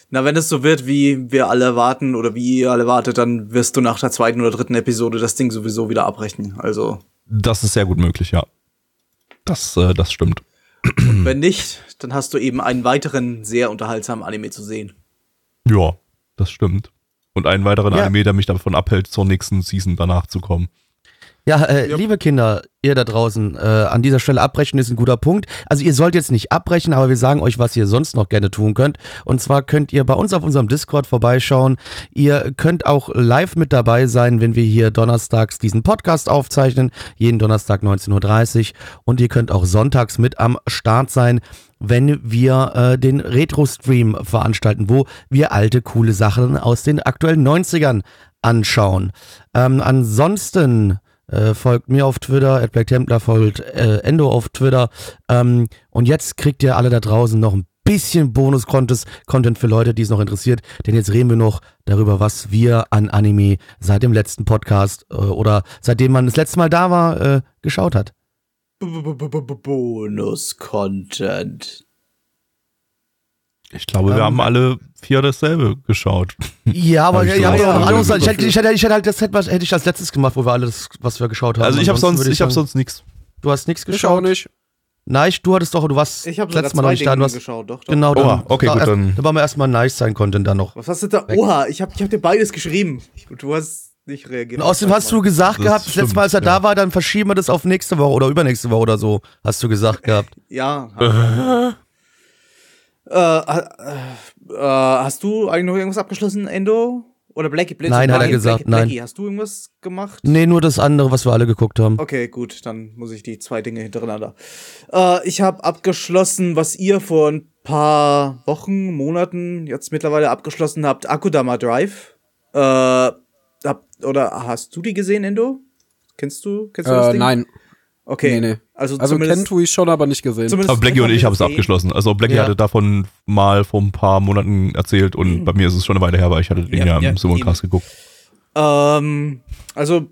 Speaker 3: Na, wenn es so wird, wie wir alle erwarten oder wie ihr alle wartet, dann wirst du nach der zweiten oder dritten Episode das Ding sowieso wieder abbrechen. Also,
Speaker 2: Das ist sehr gut möglich, ja. Das, äh, das stimmt.
Speaker 3: wenn nicht, dann hast du eben einen weiteren sehr unterhaltsamen Anime zu sehen.
Speaker 2: Ja, das stimmt. Und einen weiteren
Speaker 1: Ja.
Speaker 2: Anime, der mich davon abhält, zur nächsten Season danach zu kommen.
Speaker 1: Ja, äh,
Speaker 3: Ja.
Speaker 1: liebe Kinder, ihr da draußen, äh, an dieser Stelle abbrechen ist ein guter Punkt. Also ihr sollt jetzt nicht abbrechen, aber wir sagen euch, was ihr sonst noch gerne tun könnt. Und zwar könnt ihr bei uns auf unserem Discord vorbeischauen. Ihr könnt auch live mit dabei sein, wenn wir hier donnerstags diesen Podcast aufzeichnen, jeden Donnerstag 19.30 Uhr. Und ihr könnt auch sonntags mit am Start sein, wenn wir äh, den Retro-Stream veranstalten, wo wir alte, coole Sachen aus den aktuellen 90ern anschauen. Ähm, ansonsten äh, folgt mir auf Twitter, at Black Templar, folgt äh, Endo auf Twitter. Ähm, und jetzt kriegt ihr alle da draußen noch ein bisschen Bonus-Content für Leute, die es noch interessiert. Denn jetzt reden wir noch darüber, was wir an Anime seit dem letzten Podcast äh, oder seitdem man das letzte Mal da war, äh, geschaut hat.
Speaker 3: Bonus-Content.
Speaker 2: Ich glaube, wir
Speaker 1: Ähm.
Speaker 2: haben alle vier dasselbe geschaut.
Speaker 1: Ja, aber
Speaker 2: ich
Speaker 1: ja, ja,
Speaker 2: irgendwie
Speaker 1: ich, hätte, ich, hätte, ich hätte halt das hätte, hätte ich als letztes gemacht, wo wir alles, was wir geschaut haben.
Speaker 2: Also ich habe sonst, ich habe sonst nichts.
Speaker 1: Du hast nichts
Speaker 4: Ich auch
Speaker 1: geschaut?
Speaker 4: nicht.
Speaker 1: Nein, du hattest doch, du warst
Speaker 3: Ich habe
Speaker 1: das
Speaker 3: sogar
Speaker 1: letzte Mal noch nicht da. Du
Speaker 3: Dinge
Speaker 1: hast,
Speaker 3: geschaut, doch, doch.
Speaker 1: genau, dann,
Speaker 2: Oha, okay,
Speaker 1: da,
Speaker 2: gut,
Speaker 1: erst,
Speaker 2: dann-
Speaker 1: da war mir erstmal nice sein Content dann noch.
Speaker 3: Was hast du da? Oha, ich habe ich hab dir beides geschrieben. Ich, du hast nicht reagiert.
Speaker 1: Und außerdem hast du gesagt
Speaker 2: Das
Speaker 1: gehabt, das letzte Mal, als er da war, dann verschieben wir das auf nächste Woche oder übernächste Woche oder so, hast du gesagt gehabt.
Speaker 3: Ja. äh, äh, äh, hast du eigentlich noch irgendwas abgeschlossen, Endo? Oder Blackie Blitz?
Speaker 1: Nein, hat er gesagt,
Speaker 3: Blackie,
Speaker 1: nein.
Speaker 3: Blackie, hast du irgendwas gemacht?
Speaker 1: Nee, nur das andere, was wir alle geguckt haben.
Speaker 3: Okay, gut, dann muss ich die zwei Dinge hintereinander. Äh, ich habe abgeschlossen, was ihr vor ein paar Wochen, Monaten jetzt mittlerweile abgeschlossen habt, Akudama Drive. Äh, hab, oder hast du die gesehen, Endo? Kennst du? Kennst du das
Speaker 4: Äh,
Speaker 3: Ding?
Speaker 4: nein,
Speaker 3: Okay.
Speaker 4: nee, nee.
Speaker 3: Also,
Speaker 4: Also ich schon, aber nicht gesehen.
Speaker 3: zumindest
Speaker 2: Aber Blackie und ich haben es abgeschlossen. Also Blackie
Speaker 1: Ja.
Speaker 2: hatte davon mal vor ein paar Monaten erzählt und bei mir ist es schon eine Weile her, weil ich hatte den
Speaker 3: Ja,
Speaker 2: ja,
Speaker 3: ja,
Speaker 2: im Simulcast geguckt.
Speaker 3: Ähm, also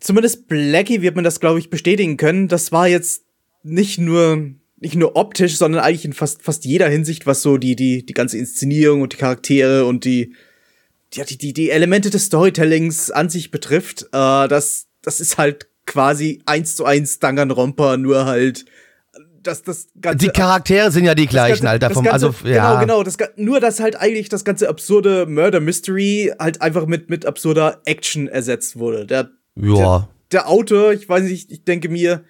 Speaker 3: zumindest Blackie wird man das, glaube ich, bestätigen können. Das war jetzt nicht nur nicht nur optisch, sondern eigentlich in fast fast jeder Hinsicht, was so die die die ganze Inszenierung und die Charaktere und die die die die Elemente des Storytellings an sich betrifft. Äh, das das ist halt quasi eins zu eins Danganronpa, nur halt dass das ganze
Speaker 1: Die Charaktere sind ja die gleichen,
Speaker 3: ganze-
Speaker 1: Alter. Vom,
Speaker 3: ganze,
Speaker 1: also, ja.
Speaker 3: Genau, genau. Das, nur, dass halt eigentlich das ganze absurde Murder Mystery halt einfach mit, mit absurder Action ersetzt wurde. Der,
Speaker 1: Ja.
Speaker 3: der Autor, ich weiß nicht, ich denke mir,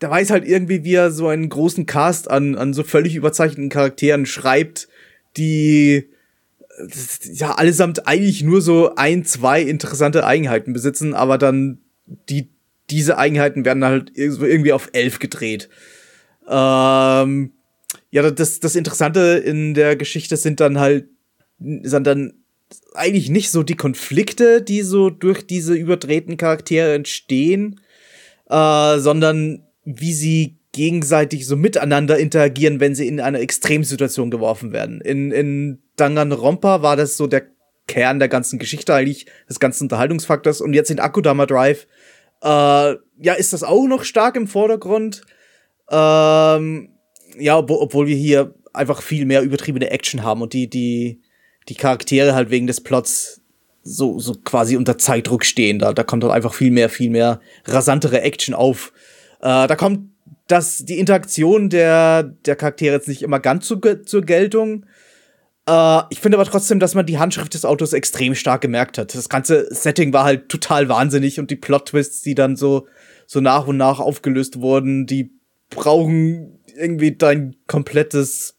Speaker 3: der weiß halt irgendwie, wie er so einen großen Cast an, an so völlig überzeichneten Charakteren schreibt, die ja allesamt eigentlich nur so ein, zwei interessante Eigenheiten besitzen, aber dann die, diese Eigenheiten werden halt ir- irgendwie auf elf gedreht. Ähm, ja, das, das Interessante in der Geschichte sind dann halt, sind dann eigentlich nicht so die Konflikte, die so durch diese überdrehten Charaktere entstehen, äh, sondern wie sie gegenseitig so miteinander interagieren, wenn sie in eine Extremsituation geworfen werden. In, in Danganronpa war das so der Kern der ganzen Geschichte eigentlich, des ganzen Unterhaltungsfaktors. Und jetzt in Akudama Drive, äh, ja, ist das auch noch stark im Vordergrund. Ähm, ja, obwohl, obwohl wir hier einfach viel mehr übertriebene Action haben und die, die, die Charaktere halt wegen des Plots so, so quasi unter Zeitdruck stehen. Da, da kommt halt einfach viel mehr, viel mehr rasantere Action auf. Äh, da kommt das, die Interaktion der, der Charaktere jetzt nicht immer ganz zu, zur Geltung. Äh, ich finde aber trotzdem, dass man die Handschrift des Autos extrem stark gemerkt hat. Das ganze Setting war halt total wahnsinnig und die Plot-Twists, die dann so, so nach und nach aufgelöst wurden, die brauchen irgendwie dein komplettes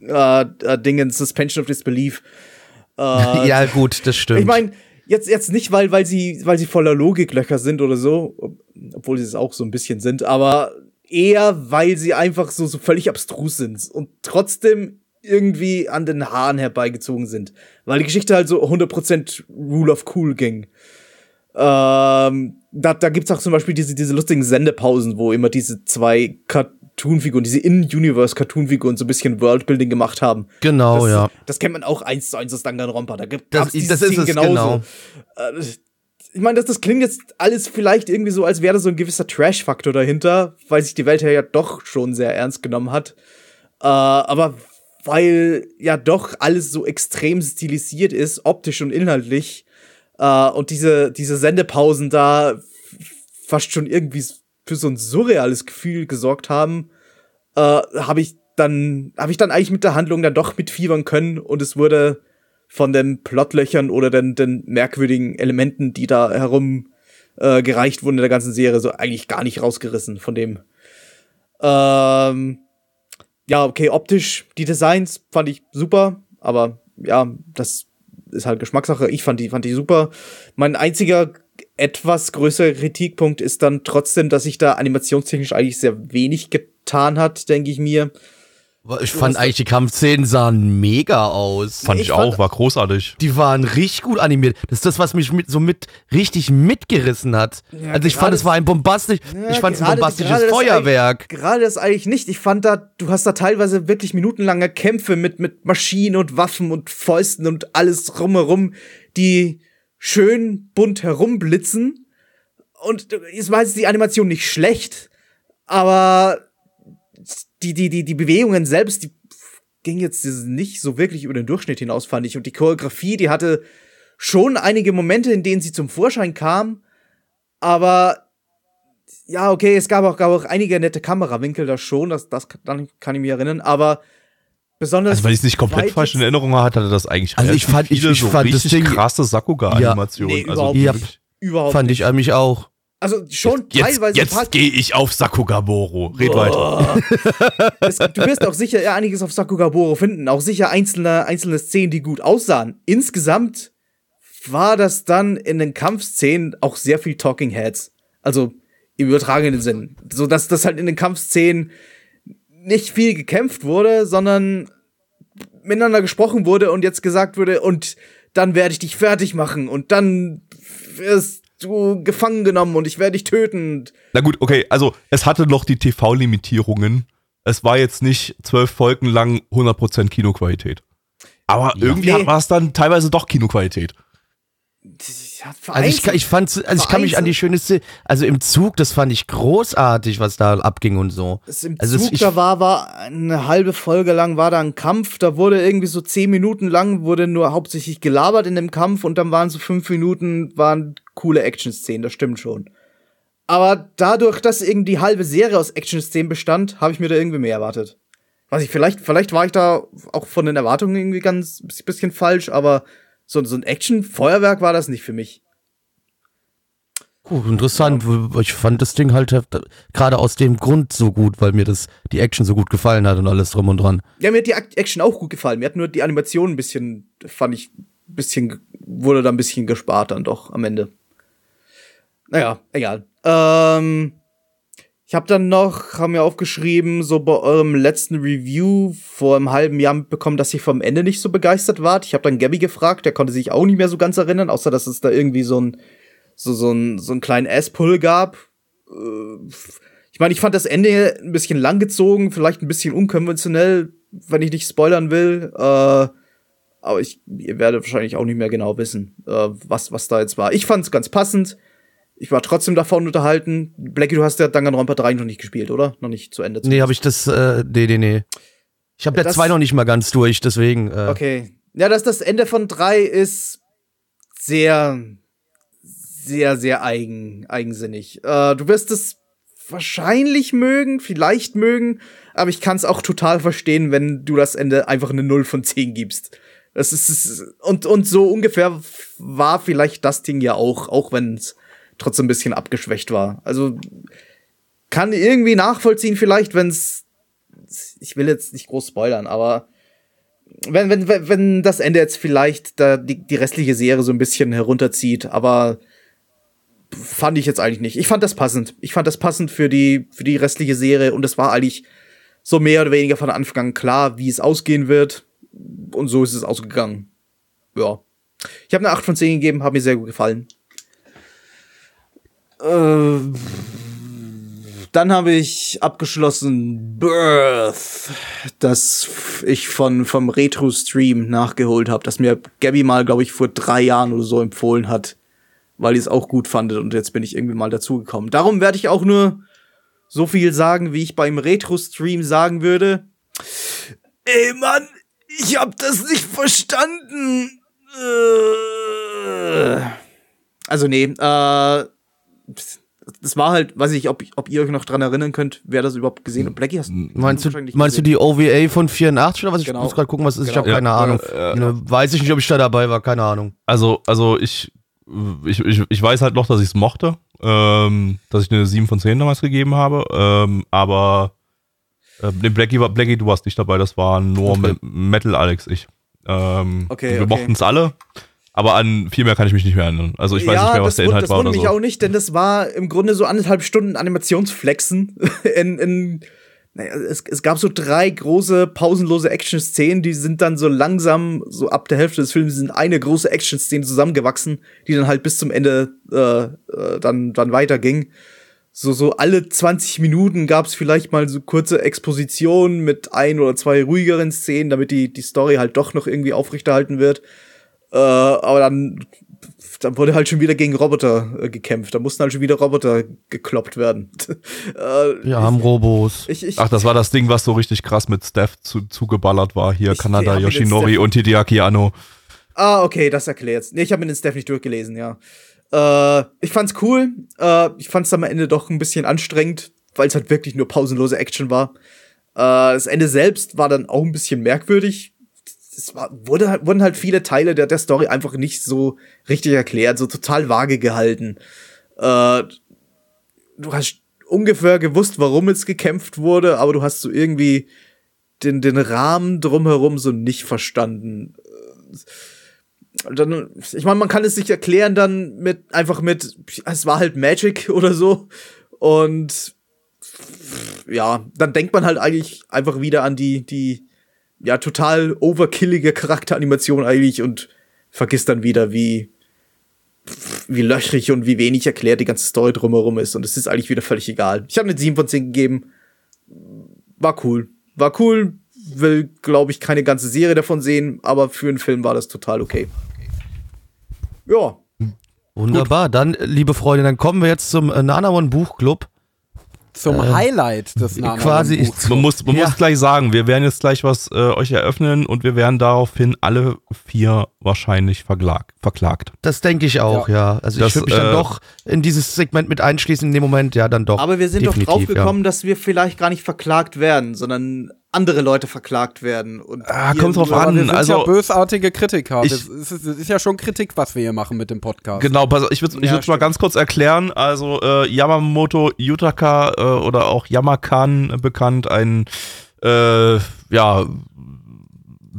Speaker 3: äh, äh, Ding in Suspension of Disbelief. Äh,
Speaker 1: ja, gut, das stimmt.
Speaker 3: ich meine, jetzt, jetzt nicht, weil, weil, sie, weil sie voller Logiklöcher sind oder so, ob- obwohl sie es auch so ein bisschen sind, aber eher, weil sie einfach so, so völlig abstrus sind und trotzdem irgendwie an den Haaren herbeigezogen sind. Weil die Geschichte halt so 100% Rule of Cool ging. Ähm, da, da gibt's auch zum Beispiel diese, diese lustigen Sendepausen, wo immer diese zwei Cartoon-Figuren, diese In-Universe-Cartoon-Figuren so ein bisschen Worldbuilding gemacht haben.
Speaker 1: genau,
Speaker 3: das,
Speaker 1: ja.
Speaker 3: Das kennt man auch eins zu eins aus Danganronpa. Da gibt
Speaker 1: Das- das ist es, genau.
Speaker 3: Äh, Ich meine, das, das klingt jetzt alles vielleicht irgendwie so, als wäre da so ein gewisser Trash-Faktor dahinter, weil sich die Welt ja doch schon sehr ernst genommen hat. Äh, aber weil ja doch alles so extrem stilisiert ist, optisch und inhaltlich, äh, und diese, diese Sendepausen da fast schon irgendwie für so ein surreales Gefühl gesorgt haben, äh, habe ich dann, habe ich dann eigentlich mit der Handlung dann doch mitfiebern können und es wurde von den Plotlöchern oder den, den merkwürdigen Elementen, die da herum äh, gereicht wurden in der ganzen Serie, so eigentlich gar nicht rausgerissen von dem. Ähm, ja, okay, optisch, die Designs fand ich super, aber ja, das ist halt Geschmackssache. Ich fand die, fand die super. Mein einziger etwas größerer Kritikpunkt ist dann trotzdem, dass sich da animationstechnisch eigentlich sehr wenig getan hat, denke ich mir.
Speaker 1: Ich fand eigentlich, die Kampfszenen sahen mega aus.
Speaker 2: Fand
Speaker 3: Ich
Speaker 2: ich,
Speaker 3: fand-
Speaker 2: auch, war großartig.
Speaker 1: Die waren richtig gut animiert. Das ist das, was mich mit, so mit richtig mitgerissen hat.
Speaker 3: Ja,
Speaker 1: also ich fand, es war ein bombastisch,
Speaker 3: Ja,
Speaker 1: ich fand es ein bombastisches
Speaker 3: gerade das
Speaker 1: Feuerwerk.
Speaker 3: Gerade das eigentlich nicht. Ich fand da, du hast da teilweise wirklich minutenlange Kämpfe mit, mit Maschinen und Waffen und Fäusten und alles rumherum, die schön bunt herumblitzen. Und jetzt war jetzt die Animation nicht schlecht, aber die, die, die, die Bewegungen selbst, die ging jetzt nicht so wirklich über den Durchschnitt hinaus, fand ich. Und die Choreografie, die hatte schon einige Momente, in denen sie zum Vorschein kam, aber ja, okay, es gab auch, gab auch einige nette Kamerawinkel da schon, das, das kann, kann ich mich erinnern, aber besonders.
Speaker 2: Also, wenn ich es nicht komplett falsch in Erinnerung hatte, hatte das eigentlich
Speaker 1: Also ich fand- ich- ich
Speaker 2: so
Speaker 1: fand das
Speaker 2: richtig
Speaker 1: Ding-
Speaker 2: krasse Sakuga-Animationen.
Speaker 3: Nee,
Speaker 2: also
Speaker 3: überhaupt
Speaker 1: Ja.
Speaker 3: Überhaupt
Speaker 1: Fand
Speaker 3: nicht.
Speaker 1: ich mich auch.
Speaker 3: Also schon
Speaker 2: Jetzt,
Speaker 3: teilweise paar-
Speaker 2: jetzt gehe ich auf Sakugaboro. Red weiter.
Speaker 3: es, du wirst auch sicher ja, einiges auf Sakugaboro finden, auch sicher einzelne, einzelne Szenen, die gut aussahen. Insgesamt war das dann in den Kampfszenen auch sehr viel Talking Heads. Also im übertragenen Sinn. So dass das halt in den Kampfszenen nicht viel gekämpft wurde, sondern miteinander gesprochen wurde und jetzt gesagt wurde, und dann werde ich dich fertig machen und dann wirst du gefangen genommen und ich werde dich töten.
Speaker 2: Na gut, okay, also es hatte noch die TV-Limitierungen. Es war jetzt nicht zwölf Folgen lang 100% Kinoqualität. Aber irgendwie
Speaker 3: Nee.
Speaker 2: war es dann teilweise doch Kinoqualität.
Speaker 1: Also ich, ich fand, also ich kann mich an die schöne Szene, also im Zug, das fand ich großartig, was da abging und so.
Speaker 3: es im
Speaker 1: Also
Speaker 3: Zug
Speaker 1: ich-
Speaker 3: da war, war eine halbe Folge lang war da ein Kampf, da wurde irgendwie so zehn Minuten lang wurde nur hauptsächlich gelabert in dem Kampf und dann waren so fünf Minuten waren coole Action-Szenen, das stimmt schon. Aber dadurch, dass irgendwie die halbe Serie aus Action-Szenen bestand, habe ich mir da irgendwie mehr erwartet. Was ich vielleicht, vielleicht war ich da auch von den Erwartungen irgendwie ganz bisschen falsch, aber so, so ein Action-Feuerwerk war das nicht für mich.
Speaker 1: Puh, interessant. Ich fand das Ding halt gerade aus dem Grund so gut, weil mir das die Action so gut gefallen hat und alles drum und dran.
Speaker 3: Ja, mir hat die Action auch gut gefallen. Mir hat nur die Animation ein bisschen, fand ich, ein bisschen, wurde da ein bisschen gespart dann doch am Ende. Naja, egal. Ähm, ich habe dann noch, haben mir aufgeschrieben, so bei eurem letzten Review vor einem halben Jahr mitbekommen, dass ich vom Ende nicht so begeistert wart. Ich habe dann Gabby gefragt, der konnte sich auch nicht mehr so ganz erinnern, außer dass es da irgendwie so ein so so ein so ein kleinen Ass-Pull gab. Äh, ich meine, ich fand das Ende ein bisschen langgezogen, vielleicht ein bisschen unkonventionell, wenn ich nicht spoilern will. Äh, aber ich, ihr werdet wahrscheinlich auch nicht mehr genau wissen, äh, was was da jetzt war. Ich fand's ganz passend ich war trotzdem davon unterhalten. Blackie, du hast ja Danganronpa 3 noch nicht gespielt, oder? Noch nicht zu Ende.
Speaker 1: Nee, habe ich das, äh, nee, nee, nee. Ich habe der 2 noch nicht mal ganz durch, deswegen. Äh.
Speaker 3: Okay. Ja, dass das Ende von 3 ist sehr, sehr, sehr eigen, eigensinnig. Äh, du wirst es wahrscheinlich mögen, vielleicht mögen, aber ich kann es auch total verstehen, wenn du das Ende einfach eine 0 von 10 gibst. Das ist, und, und so ungefähr war vielleicht das Ding ja auch, auch wenn es trotzdem ein bisschen abgeschwächt war. Also kann irgendwie nachvollziehen, vielleicht, wenn es. Ich will jetzt nicht groß spoilern, aber wenn, wenn, wenn das Ende jetzt vielleicht da die, die restliche Serie so ein bisschen herunterzieht, aber fand ich jetzt eigentlich nicht. Ich fand das passend. Ich fand das passend für die, für die restliche Serie und es war eigentlich so mehr oder weniger von Anfang an klar, wie es ausgehen wird. Und so ist es ausgegangen. Ja. Ich habe eine 8 von 10 gegeben, hat mir sehr gut gefallen. Äh, dann habe ich abgeschlossen Birth, das ich von vom Retro Stream nachgeholt habe, das mir Gabby mal, glaube ich, vor drei Jahren oder so empfohlen hat, weil ich es auch gut fand und jetzt bin ich irgendwie mal dazugekommen. Darum werde ich auch nur so viel sagen, wie ich beim Retro Stream sagen würde. Ey Mann, ich hab das nicht verstanden. Äh. Also nee, äh das war halt, weiß ich, ob, ob ihr euch noch dran erinnern könnt, wer das überhaupt gesehen hat. Blackie hast
Speaker 1: Meinst du, meinst du die OVA von 84 oder was?
Speaker 3: Genau.
Speaker 1: Ich muss gerade gucken, was ist.
Speaker 3: Genau.
Speaker 1: Ich habe keine
Speaker 2: Ja,
Speaker 1: Ahnung.
Speaker 2: ja, ja.
Speaker 1: Ne, Weiß ich nicht, ob ich da dabei war, keine Ahnung.
Speaker 2: Also, also ich, ich, ich, ich weiß halt noch, dass ich es mochte, ähm, dass ich eine 7 von 10 damals gegeben habe, ähm, aber äh, nee, Blackie, war- Blackie, du warst nicht dabei, das war nur
Speaker 1: Okay.
Speaker 2: Me- Metal Alex, ich. Ähm,
Speaker 3: Okay,
Speaker 2: wir
Speaker 3: okay.
Speaker 2: mochten es alle, aber an viel mehr kann ich mich nicht mehr erinnern. Also ich weiß
Speaker 3: ja,
Speaker 2: nicht mehr, was
Speaker 3: das,
Speaker 2: der Inhalt
Speaker 3: das
Speaker 2: war
Speaker 3: wundert
Speaker 2: oder
Speaker 3: mich
Speaker 2: so.
Speaker 3: auch nicht, denn das war im Grunde so anderthalb Stunden Animationsflexen. in, in, naja, es, es gab so drei große, pausenlose Action-Szenen, die sind dann so langsam, so ab der Hälfte des Films, sind eine große Action-Szene zusammengewachsen, die dann halt bis zum Ende äh, äh, dann, dann weiterging. So, so alle 20 Minuten gab es vielleicht mal so kurze Expositionen mit ein oder zwei ruhigeren Szenen, damit die, die Story halt doch noch irgendwie aufrechterhalten wird. Äh, aber dann, dann wurde halt schon wieder gegen Roboter äh, gekämpft. Da mussten halt schon wieder Roboter gekloppt werden. äh,
Speaker 1: Wir haben Robos.
Speaker 3: ich, ich,
Speaker 2: Ach, das war das Ding, was so richtig krass mit Steph zu, zugeballert war. Hier
Speaker 3: Ich-
Speaker 2: Kanada,
Speaker 3: den
Speaker 2: Yoshinori und Hideaki Anno.
Speaker 3: Ah, okay, das erklärt's. Nee, ich habe mir den Steph nicht durchgelesen, ja. Äh, ich fand's cool. Äh, ich fand's am Ende doch ein bisschen anstrengend, weil es halt wirklich nur pausenlose Action war. Äh, das Ende selbst war dann auch ein bisschen merkwürdig. Es war, wurde, halt- wurden halt viele Teile der, der Story einfach nicht so richtig erklärt, so total vage gehalten. Äh, du hast ungefähr gewusst, warum jetzt gekämpft wurde, aber du hast so irgendwie den, den Rahmen drumherum so nicht verstanden. Und dann, ich meine, man kann es sich erklären dann mit, einfach mit, es war halt Magic oder so. Und ja, dann denkt man halt eigentlich einfach wieder an die, die, ja, total overkillige Charakteranimation eigentlich und vergisst dann wieder, wie, wie löchrig und wie wenig erklärt die ganze Story drumherum ist. Und es ist eigentlich wieder völlig egal. Ich habe eine 7 von 10 gegeben. War cool. War cool. Will, glaube ich, keine ganze Serie davon sehen, aber für einen Film war das total okay. Ja.
Speaker 1: Wunderbar. Dann, liebe Freunde, dann kommen wir jetzt zum äh, Nana One Buchclub.
Speaker 4: Zum Highlight des Nana
Speaker 1: quasi
Speaker 2: Man muss, man
Speaker 1: Ja.
Speaker 2: muss gleich sagen, wir werden jetzt gleich was äh, euch eröffnen und wir werden daraufhin alle vier wahrscheinlich verklag, verklagt.
Speaker 1: Das denke ich auch, ja. Also
Speaker 2: Das,
Speaker 1: ich würde mich dann
Speaker 2: äh,
Speaker 1: doch in dieses Segment mit einschließen in dem Moment, ja, dann doch.
Speaker 3: Aber wir sind doch drauf gekommen, dass wir vielleicht gar nicht verklagt werden, sondern andere Leute verklagt werden. Und
Speaker 2: Ah, kommt drauf
Speaker 4: Aber wir
Speaker 2: an.
Speaker 4: sind
Speaker 2: also-
Speaker 4: ja bösartige Kritiker.
Speaker 2: Ich-
Speaker 4: das, ist, das ist ja schon Kritik, was wir hier machen mit dem Podcast.
Speaker 2: Genau, pass, auf, ich würde ich
Speaker 3: Ja,
Speaker 2: mal ganz kurz erklären. Also äh, Yamamoto Yutaka äh, oder auch Yamakan äh, bekannt, ein äh, ja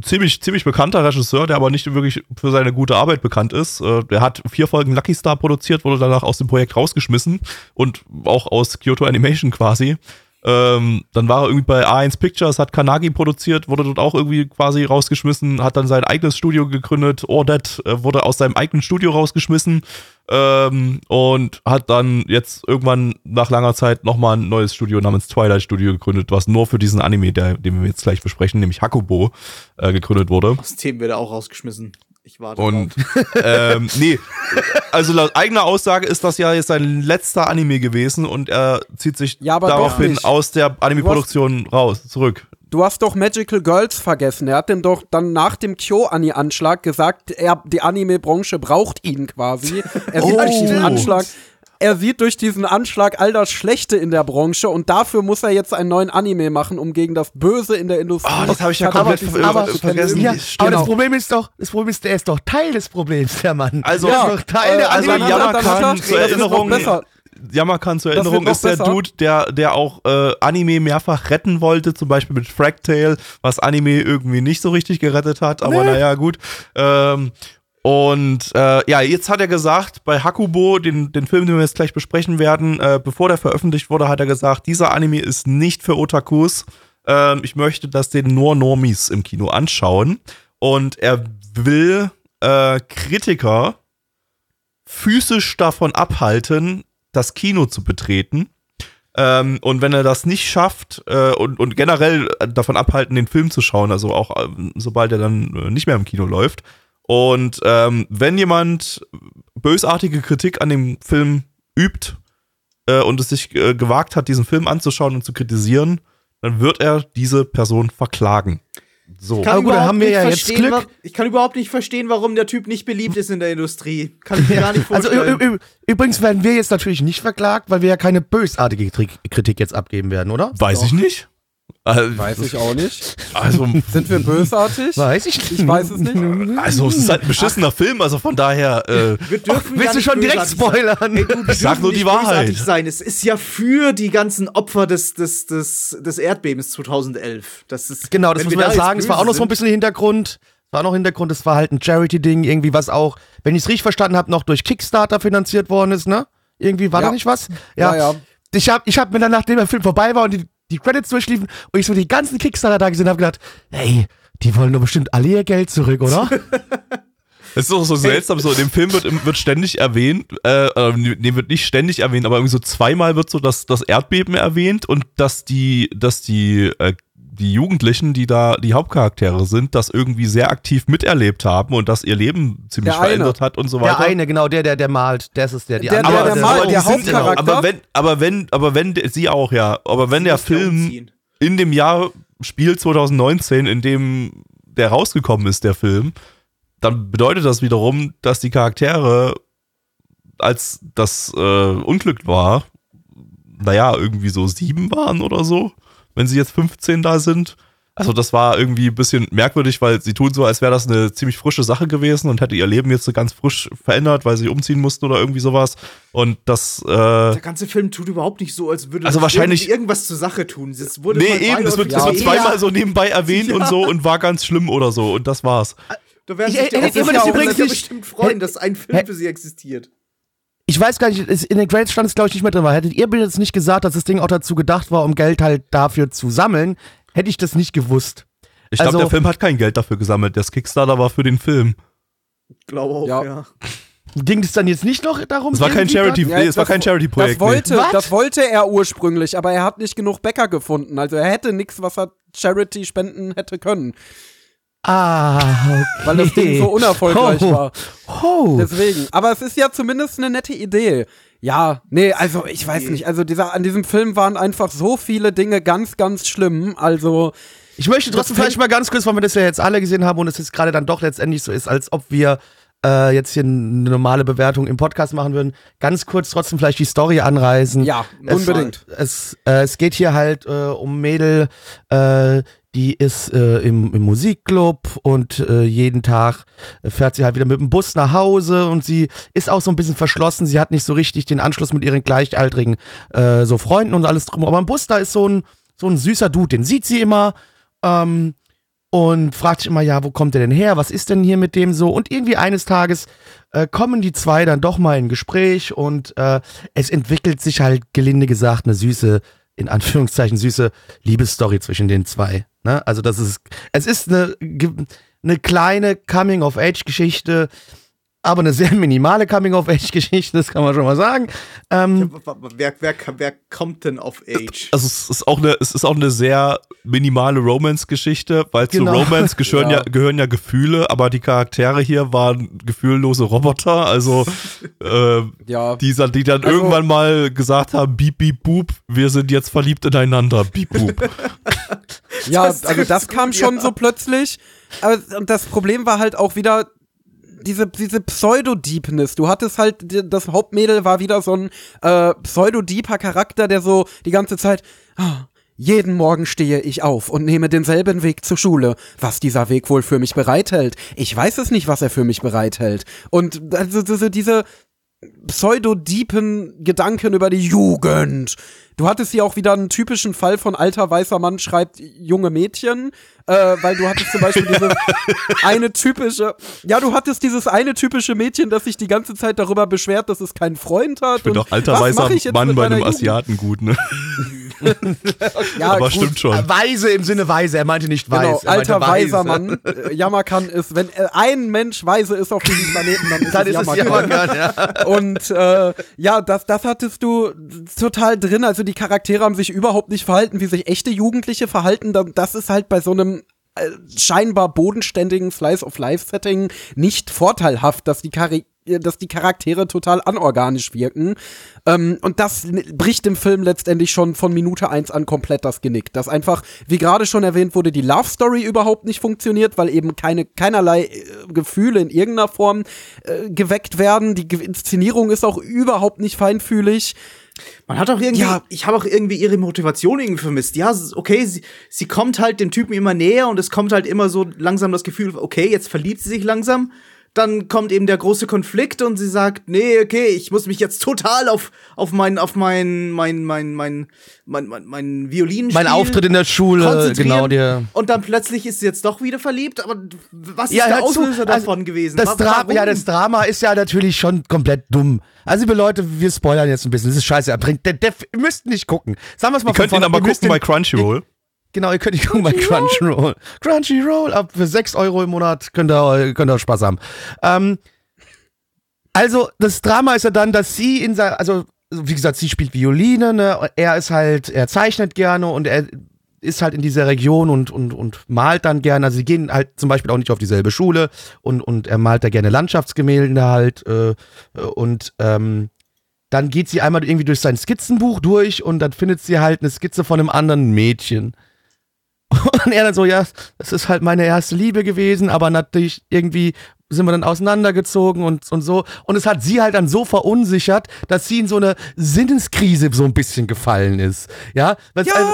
Speaker 2: ziemlich ziemlich bekannter Regisseur, der aber nicht wirklich für seine gute Arbeit bekannt ist. Äh, der hat vier Folgen Lucky Star produziert, wurde danach aus dem Projekt rausgeschmissen und auch aus Kyoto Animation quasi. Ähm, dann war er irgendwie bei A1 Pictures, hat Kanagi produziert, wurde dort auch irgendwie quasi rausgeschmissen, hat dann sein eigenes Studio gegründet, Ordet äh, wurde aus seinem eigenen Studio rausgeschmissen ähm, und hat dann jetzt irgendwann nach langer Zeit nochmal ein neues Studio namens Twilight Studio gegründet, was nur für diesen Anime, der, den wir jetzt gleich besprechen, nämlich Hakubo, äh, gegründet wurde.
Speaker 3: Das Thema wird auch rausgeschmissen. Ich warte
Speaker 2: Und
Speaker 3: drauf.
Speaker 2: ähm, nee, also laut eigener Aussage ist das ja jetzt sein letzter Anime gewesen und er zieht sich
Speaker 4: Ja,
Speaker 2: daraufhin aus der Anime-Produktion raus, zurück.
Speaker 4: Du hast doch Magical Girls vergessen. Er hat dem doch dann nach dem Kyo-Ani-Anschlag gesagt, er, die Anime-Branche braucht ihn quasi. Er sieht
Speaker 1: Oh,
Speaker 4: durch diesen. Anschlag. Er sieht durch diesen Anschlag all das Schlechte in der Branche und dafür muss er jetzt einen neuen Anime machen, um gegen das Böse in der Industrie.
Speaker 2: Ah, das habe ich ja
Speaker 4: Aber-
Speaker 2: komplett
Speaker 4: aber-
Speaker 2: ver-
Speaker 1: aber-
Speaker 2: vergessen.
Speaker 1: ja, aber
Speaker 4: Genau.
Speaker 1: das Problem ist doch, das Problem ist, der ist doch Teil des Problems, der Mann.
Speaker 2: Also-
Speaker 1: der
Speaker 2: Ja,
Speaker 1: ist doch Teil der
Speaker 2: also
Speaker 1: Anime-
Speaker 2: Yamakan zur Erinnerung. Yamakan zur Erinnerung ist der
Speaker 4: besser.
Speaker 2: Dude, der, der auch äh, Anime mehrfach retten wollte, zum Beispiel mit Fragtail, was Anime irgendwie nicht so richtig gerettet hat, aber naja, gut. Ähm, und äh, ja, jetzt hat er gesagt, bei Hakubo, den, den Film, den wir jetzt gleich besprechen werden, äh, bevor der veröffentlicht wurde, hat er gesagt, dieser Anime ist nicht für Otakus. Ähm, ich möchte, dass den nur Normies im Kino anschauen. Und er will äh, Kritiker physisch davon abhalten, das Kino zu betreten. Ähm, und wenn er das nicht schafft äh, und, und generell davon abhalten, den Film zu schauen, also auch ähm, sobald er dann äh, nicht mehr im Kino läuft. Und ähm, wenn jemand bösartige Kritik an dem Film übt äh, und es sich äh, gewagt hat, diesen Film anzuschauen und zu kritisieren, dann wird er diese Person verklagen. So.
Speaker 3: Kann
Speaker 1: Aber gut, da haben wir ja jetzt Glück.
Speaker 3: wa- Ich kann überhaupt nicht verstehen, warum der Typ nicht beliebt ist in der Industrie. Kann ich mir gar nicht
Speaker 1: Also
Speaker 3: vorstellen.
Speaker 1: ü- ü- übrigens werden wir jetzt natürlich nicht verklagt, weil wir ja keine bösartige Kri- Kritik jetzt abgeben werden, oder?
Speaker 2: Weiß ich nicht. Äh,
Speaker 4: Weiß ich auch nicht.
Speaker 2: Also,
Speaker 4: Sind wir bösartig?
Speaker 1: Weiß ich nicht.
Speaker 4: Ich weiß es nicht.
Speaker 2: also es ist halt ein beschissener Film, also von daher, äh,
Speaker 3: wir dürfen gar
Speaker 1: Willst du schon direkt spoilern?
Speaker 3: Ey, du,
Speaker 2: sag nur die Wahrheit.
Speaker 3: Sein. Es ist ja für die ganzen Opfer des, des, des, des Erdbebens 2011. Das ist,
Speaker 1: Genau, das muss
Speaker 3: wir
Speaker 1: man ja sagen. Es war auch noch so ein bisschen Hintergrund. Es war noch Hintergrund, es war halt ein Charity-Ding, irgendwie was auch, wenn ich es richtig verstanden habe, noch durch Kickstarter finanziert worden ist, ne? Irgendwie war
Speaker 4: Ja.
Speaker 1: da nicht was?
Speaker 4: Ja, ja.
Speaker 1: Ich habe ich hab mir dann, nachdem der Film vorbei war und die, die Credits durchliefen und ich so die ganzen Kickstarter da gesehen habe, gedacht, hey, die wollen doch bestimmt alle ihr Geld zurück, oder?
Speaker 2: es ist auch so seltsam, so in dem Film wird, wird ständig erwähnt, äh, äh, nee, wird nicht ständig erwähnt, aber irgendwie so zweimal wird so das, das Erdbeben erwähnt und dass die, dass die, äh, die Jugendlichen, die da die Hauptcharaktere sind, das irgendwie sehr aktiv miterlebt haben und das ihr Leben ziemlich
Speaker 4: Der eine.
Speaker 2: verändert hat und so weiter.
Speaker 1: der eine, genau, der, der, der malt, das ist der, die
Speaker 4: Der-
Speaker 1: andere.
Speaker 4: der- der
Speaker 1: der-
Speaker 4: malt,
Speaker 2: aber
Speaker 4: der Hauptcharakter.
Speaker 2: Aber wenn, aber wenn, aber wenn, der- sie auch, ja, aber wenn der
Speaker 3: muss ja
Speaker 2: Film
Speaker 3: umziehen.
Speaker 2: in dem Jahr spielt 2019, in dem der rausgekommen ist, der Film, dann bedeutet das wiederum, dass die Charaktere, als das äh, Unglück war, naja, irgendwie so sieben waren oder so, wenn sie jetzt 15 da sind. Also das war irgendwie ein bisschen merkwürdig, weil sie tun so, als wäre das eine ziemlich frische Sache gewesen und hätte ihr Leben jetzt so ganz frisch verändert, weil sie umziehen mussten oder irgendwie sowas. Und das, äh,
Speaker 3: Der ganze Film tut überhaupt nicht so, als würde
Speaker 2: Also wahrscheinlich-
Speaker 3: irgendwie irgendwas zur Sache tun. Es wurde
Speaker 2: Nee, eben, das wird,
Speaker 3: beiläufig
Speaker 2: das wird
Speaker 4: Ja.
Speaker 2: zweimal so nebenbei erwähnt
Speaker 3: Ja.
Speaker 2: und so und war ganz schlimm oder so und das war's.
Speaker 3: Da werden
Speaker 1: Ich-
Speaker 3: sich die
Speaker 1: ich- ich- ich-
Speaker 3: ja auch
Speaker 1: übrigens
Speaker 3: sehr
Speaker 1: nicht-
Speaker 3: bestimmt freuen, dass ein Film für sie existiert.
Speaker 1: Ich weiß gar nicht, in den Credits stand es glaube ich nicht mehr drin, weil hättet ihr mir jetzt nicht gesagt, dass das Ding auch dazu gedacht war, um Geld halt dafür zu sammeln, hätte ich das nicht gewusst.
Speaker 2: Ich glaube,
Speaker 1: Also-
Speaker 2: der Film hat kein Geld dafür gesammelt. Das Kickstarter war für den Film.
Speaker 3: Glaube auch,
Speaker 4: Ja.
Speaker 3: ja.
Speaker 1: Ging es dann jetzt nicht noch darum?
Speaker 2: Es war kein Charity,
Speaker 4: Ja,
Speaker 2: nee, es war
Speaker 4: das-
Speaker 2: kein Charity-Projekt.
Speaker 4: Das wollte,
Speaker 1: Was?
Speaker 4: das wollte er ursprünglich, aber er hat nicht genug Bäcker gefunden. Also er hätte nichts, was er Charity spenden hätte können,
Speaker 1: Ah, okay.
Speaker 4: weil das Ding so unerfolgreich
Speaker 1: Oh.
Speaker 4: war.
Speaker 1: Oh.
Speaker 4: Deswegen. Aber es ist ja zumindest eine nette Idee. Ja, nee, also ich weiß nicht. Also dieser, an diesem Film waren einfach so viele Dinge ganz, ganz schlimm. Also
Speaker 1: Ich möchte trotzdem vielleicht mal ganz kurz, weil wir das ja jetzt alle gesehen haben und es jetzt gerade dann doch letztendlich so ist, als ob wir äh, jetzt hier eine normale Bewertung im Podcast machen würden, ganz kurz trotzdem vielleicht die Story anreißen.
Speaker 4: ja,
Speaker 1: Es-
Speaker 4: unbedingt.
Speaker 1: Es, äh, es geht hier halt äh, um Mädel, äh, die ist äh, im, im Musikclub und äh, jeden Tag fährt sie halt wieder mit dem Bus nach Hause und sie ist auch so ein bisschen verschlossen. Sie hat nicht so richtig den Anschluss mit ihren gleichaltrigen äh, so Freunden und alles drum. Aber im Bus da ist so ein so ein süßer Dude, den sieht sie immer ähm, und fragt sich immer, ja, wo kommt der denn her? Was ist denn hier mit dem so? Und irgendwie eines Tages äh, kommen die zwei dann doch mal in Gespräch und äh, es entwickelt sich halt gelinde gesagt eine süße, in Anführungszeichen süße Liebesstory zwischen den zwei. Ne? Also das ist, es ist eine, eine kleine Coming-of-Age-Geschichte, aber eine sehr minimale Coming-of-Age-Geschichte, das kann man schon mal sagen. Ähm,
Speaker 3: Wer, wer, wer kommt denn auf Age?
Speaker 2: Also es ist auch eine, es ist auch eine sehr minimale Romance-Geschichte, weil
Speaker 1: Genau.
Speaker 2: zu Romance gehören ja.
Speaker 3: Ja.
Speaker 2: gehören ja Gefühle, aber die Charaktere hier waren gefühllose Roboter, also äh,
Speaker 4: Ja.
Speaker 2: die, die dann
Speaker 4: Also-
Speaker 2: irgendwann mal gesagt haben, beep, beep, boop, wir sind jetzt verliebt ineinander, beep, boop.
Speaker 4: Ja,
Speaker 3: Das
Speaker 4: also das kam
Speaker 3: gut,
Speaker 4: schon
Speaker 3: ja.
Speaker 4: so plötzlich. Aber, und das Problem war halt auch wieder diese, diese Pseudo-Deepness. Du hattest halt, das Hauptmädel war wieder so ein äh, pseudo-deeper Charakter, der so die ganze Zeit, "Ah, jeden Morgen stehe ich auf und nehme denselben Weg zur Schule. Was dieser Weg wohl für mich bereithält. Ich weiß es nicht, was er für mich bereithält. Und also, also diese pseudo-deepen Gedanken über die Jugend. Du hattest hier auch wieder einen typischen Fall von alter weißer Mann schreibt junge Mädchen, äh, weil du hattest zum Beispiel dieses eine typische, ja, du hattest dieses eine typische Mädchen, das sich die ganze Zeit darüber beschwert, dass es keinen Freund hat.
Speaker 2: Ich bin
Speaker 4: und
Speaker 2: doch alter weißer Mann bei einem? Asiaten gut, ne?
Speaker 4: Ja,
Speaker 2: aber
Speaker 4: gut,
Speaker 2: stimmt schon.
Speaker 1: Weise im Sinne weise, er meinte nicht weiß.
Speaker 4: Genau,
Speaker 1: er meinte
Speaker 4: alter
Speaker 1: weise.
Speaker 4: weiser Mann. Äh, Jammerkan ist, wenn äh, ein Mensch weise ist auf diesem Planeten, dann ist
Speaker 1: Dann
Speaker 4: es. Jammerkan,
Speaker 1: ja.
Speaker 4: Und äh, ja, das, das hattest du total drin. Also die Charaktere haben sich überhaupt nicht verhalten, wie sich echte Jugendliche verhalten. Da- Das ist halt bei so einem äh, scheinbar bodenständigen Slice-of-Life-Setting nicht vorteilhaft, dass die Chari dass die Charaktere total anorganisch wirken. Ähm, und das bricht im Film letztendlich schon von Minute eins an komplett das Genick. Dass einfach, wie gerade schon erwähnt wurde, die Love Story überhaupt nicht funktioniert, weil eben keine, keinerlei äh, Gefühle in irgendeiner Form äh, geweckt werden. Die Ge Inszenierung ist auch überhaupt nicht feinfühlig.
Speaker 3: Man hat auch irgendwie,
Speaker 4: Ja.
Speaker 3: ich habe auch irgendwie ihre Motivation irgendwie vermisst. Ja, okay, sie, sie kommt halt dem Typen immer näher und es kommt halt immer so langsam das Gefühl, okay, jetzt verliebt sie sich langsam. Dann kommt eben der große Konflikt und sie sagt, nee, okay, ich muss mich jetzt total auf, auf mein, auf mein, mein, mein, mein, mein, mein, mein Violin
Speaker 1: Mein Auftritt in der Schule, genau, der.
Speaker 3: Und dann plötzlich ist sie jetzt doch wieder verliebt, aber was ist
Speaker 1: Ja,
Speaker 3: der Auslöser
Speaker 1: also,
Speaker 3: davon gewesen?
Speaker 1: Das Drama, ja, das Drama ist ja natürlich schon komplett dumm. Also, liebe Leute, wir spoilern jetzt ein bisschen. Das ist scheiße. Er bringt, der, der, ihr müsst nicht gucken. Sagen wir es mal
Speaker 2: Ihr könnt ihn aber gucken bei Crunchyroll.
Speaker 1: Genau, ihr könnt ihn gucken bei Crunchyroll. Crunchyroll, ab für 6 Euro im Monat könnt ihr, könnt ihr Spaß haben. Ähm, also, das Drama ist ja dann, dass sie in sein, also, wie gesagt, sie spielt Violine, ne? Er ist halt, er zeichnet gerne und er ist halt in dieser Region und, und, und malt dann gerne. Also, sie gehen halt zum Beispiel auch nicht auf dieselbe Schule und, und er malt da gerne Landschaftsgemälde halt, äh, und, ähm, dann geht sie einmal irgendwie durch sein Skizzenbuch durch und dann findet sie halt eine Skizze von einem anderen Mädchen. Und er dann so, ja, das ist halt meine erste Liebe gewesen, aber natürlich irgendwie sind wir dann auseinandergezogen und, und so. Und es hat sie halt dann so verunsichert, dass sie in so eine Sinneskrise so ein bisschen gefallen ist. Ja, Was
Speaker 4: Ja,
Speaker 1: also,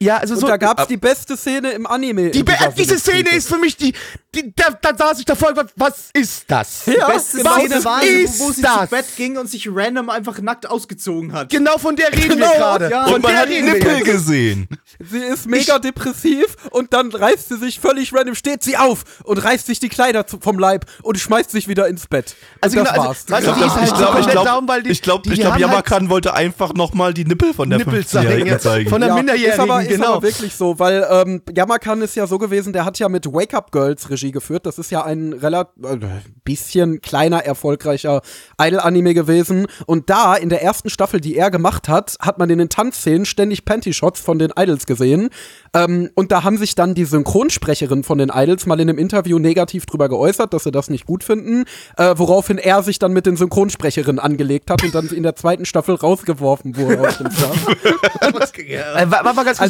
Speaker 1: ja, also
Speaker 4: und
Speaker 1: so.
Speaker 4: da gab's die beste Szene im Anime.
Speaker 1: die, diese Szene ist für mich die, die da, da saß ich davor, und was- was ist das?
Speaker 3: Die beste
Speaker 1: was
Speaker 3: Szene war,
Speaker 1: ist
Speaker 3: wo sie
Speaker 1: das?
Speaker 3: zu Bett ging und sich random einfach nackt ausgezogen hat.
Speaker 1: Genau von der reden
Speaker 4: Genau,
Speaker 1: wir gerade.
Speaker 3: ja.
Speaker 1: Von
Speaker 2: Und man
Speaker 1: der
Speaker 2: hat Nippel
Speaker 1: jetzt.
Speaker 2: gesehen.
Speaker 4: Sie ist mega depressiv und dann reißt sie sich völlig random, steht sie auf und reißt sich die Kleider vom Leib und schmeißt sich wieder ins Bett.
Speaker 1: Also
Speaker 4: und das
Speaker 1: genau,
Speaker 4: war's.
Speaker 1: also- du,
Speaker 2: Ich glaube, ich glaube, ich glaube, ich ich glaube,
Speaker 1: haben halt
Speaker 2: Yamakan wollte einfach nochmal die Nippel von der
Speaker 1: Nippel
Speaker 2: 15-Jährigen
Speaker 1: zeigen. Von der
Speaker 4: Ja,
Speaker 1: Minderjährigen,
Speaker 4: ist
Speaker 1: Genau.
Speaker 4: aber wirklich so, weil ähm, Yamakan ist ja so gewesen, der hat ja mit Wake Up Girls Regie geführt. Das ist ja ein relativ äh, bisschen kleiner, erfolgreicher Idol-Anime gewesen. Und da, in der ersten Staffel, die er gemacht hat, hat man in den Tanzszenen ständig Panty-Shots von den Idols gesehen. Ähm, und da haben sich dann die Synchronsprecherin von den Idols mal in einem Interview negativ drüber geäußert, dass sie das nicht gut finden, äh, woraufhin er sich dann mit den Synchronsprecherinnen angelegt hat und dann in der zweiten Staffel rausgeworfen wurde aus dem Staff.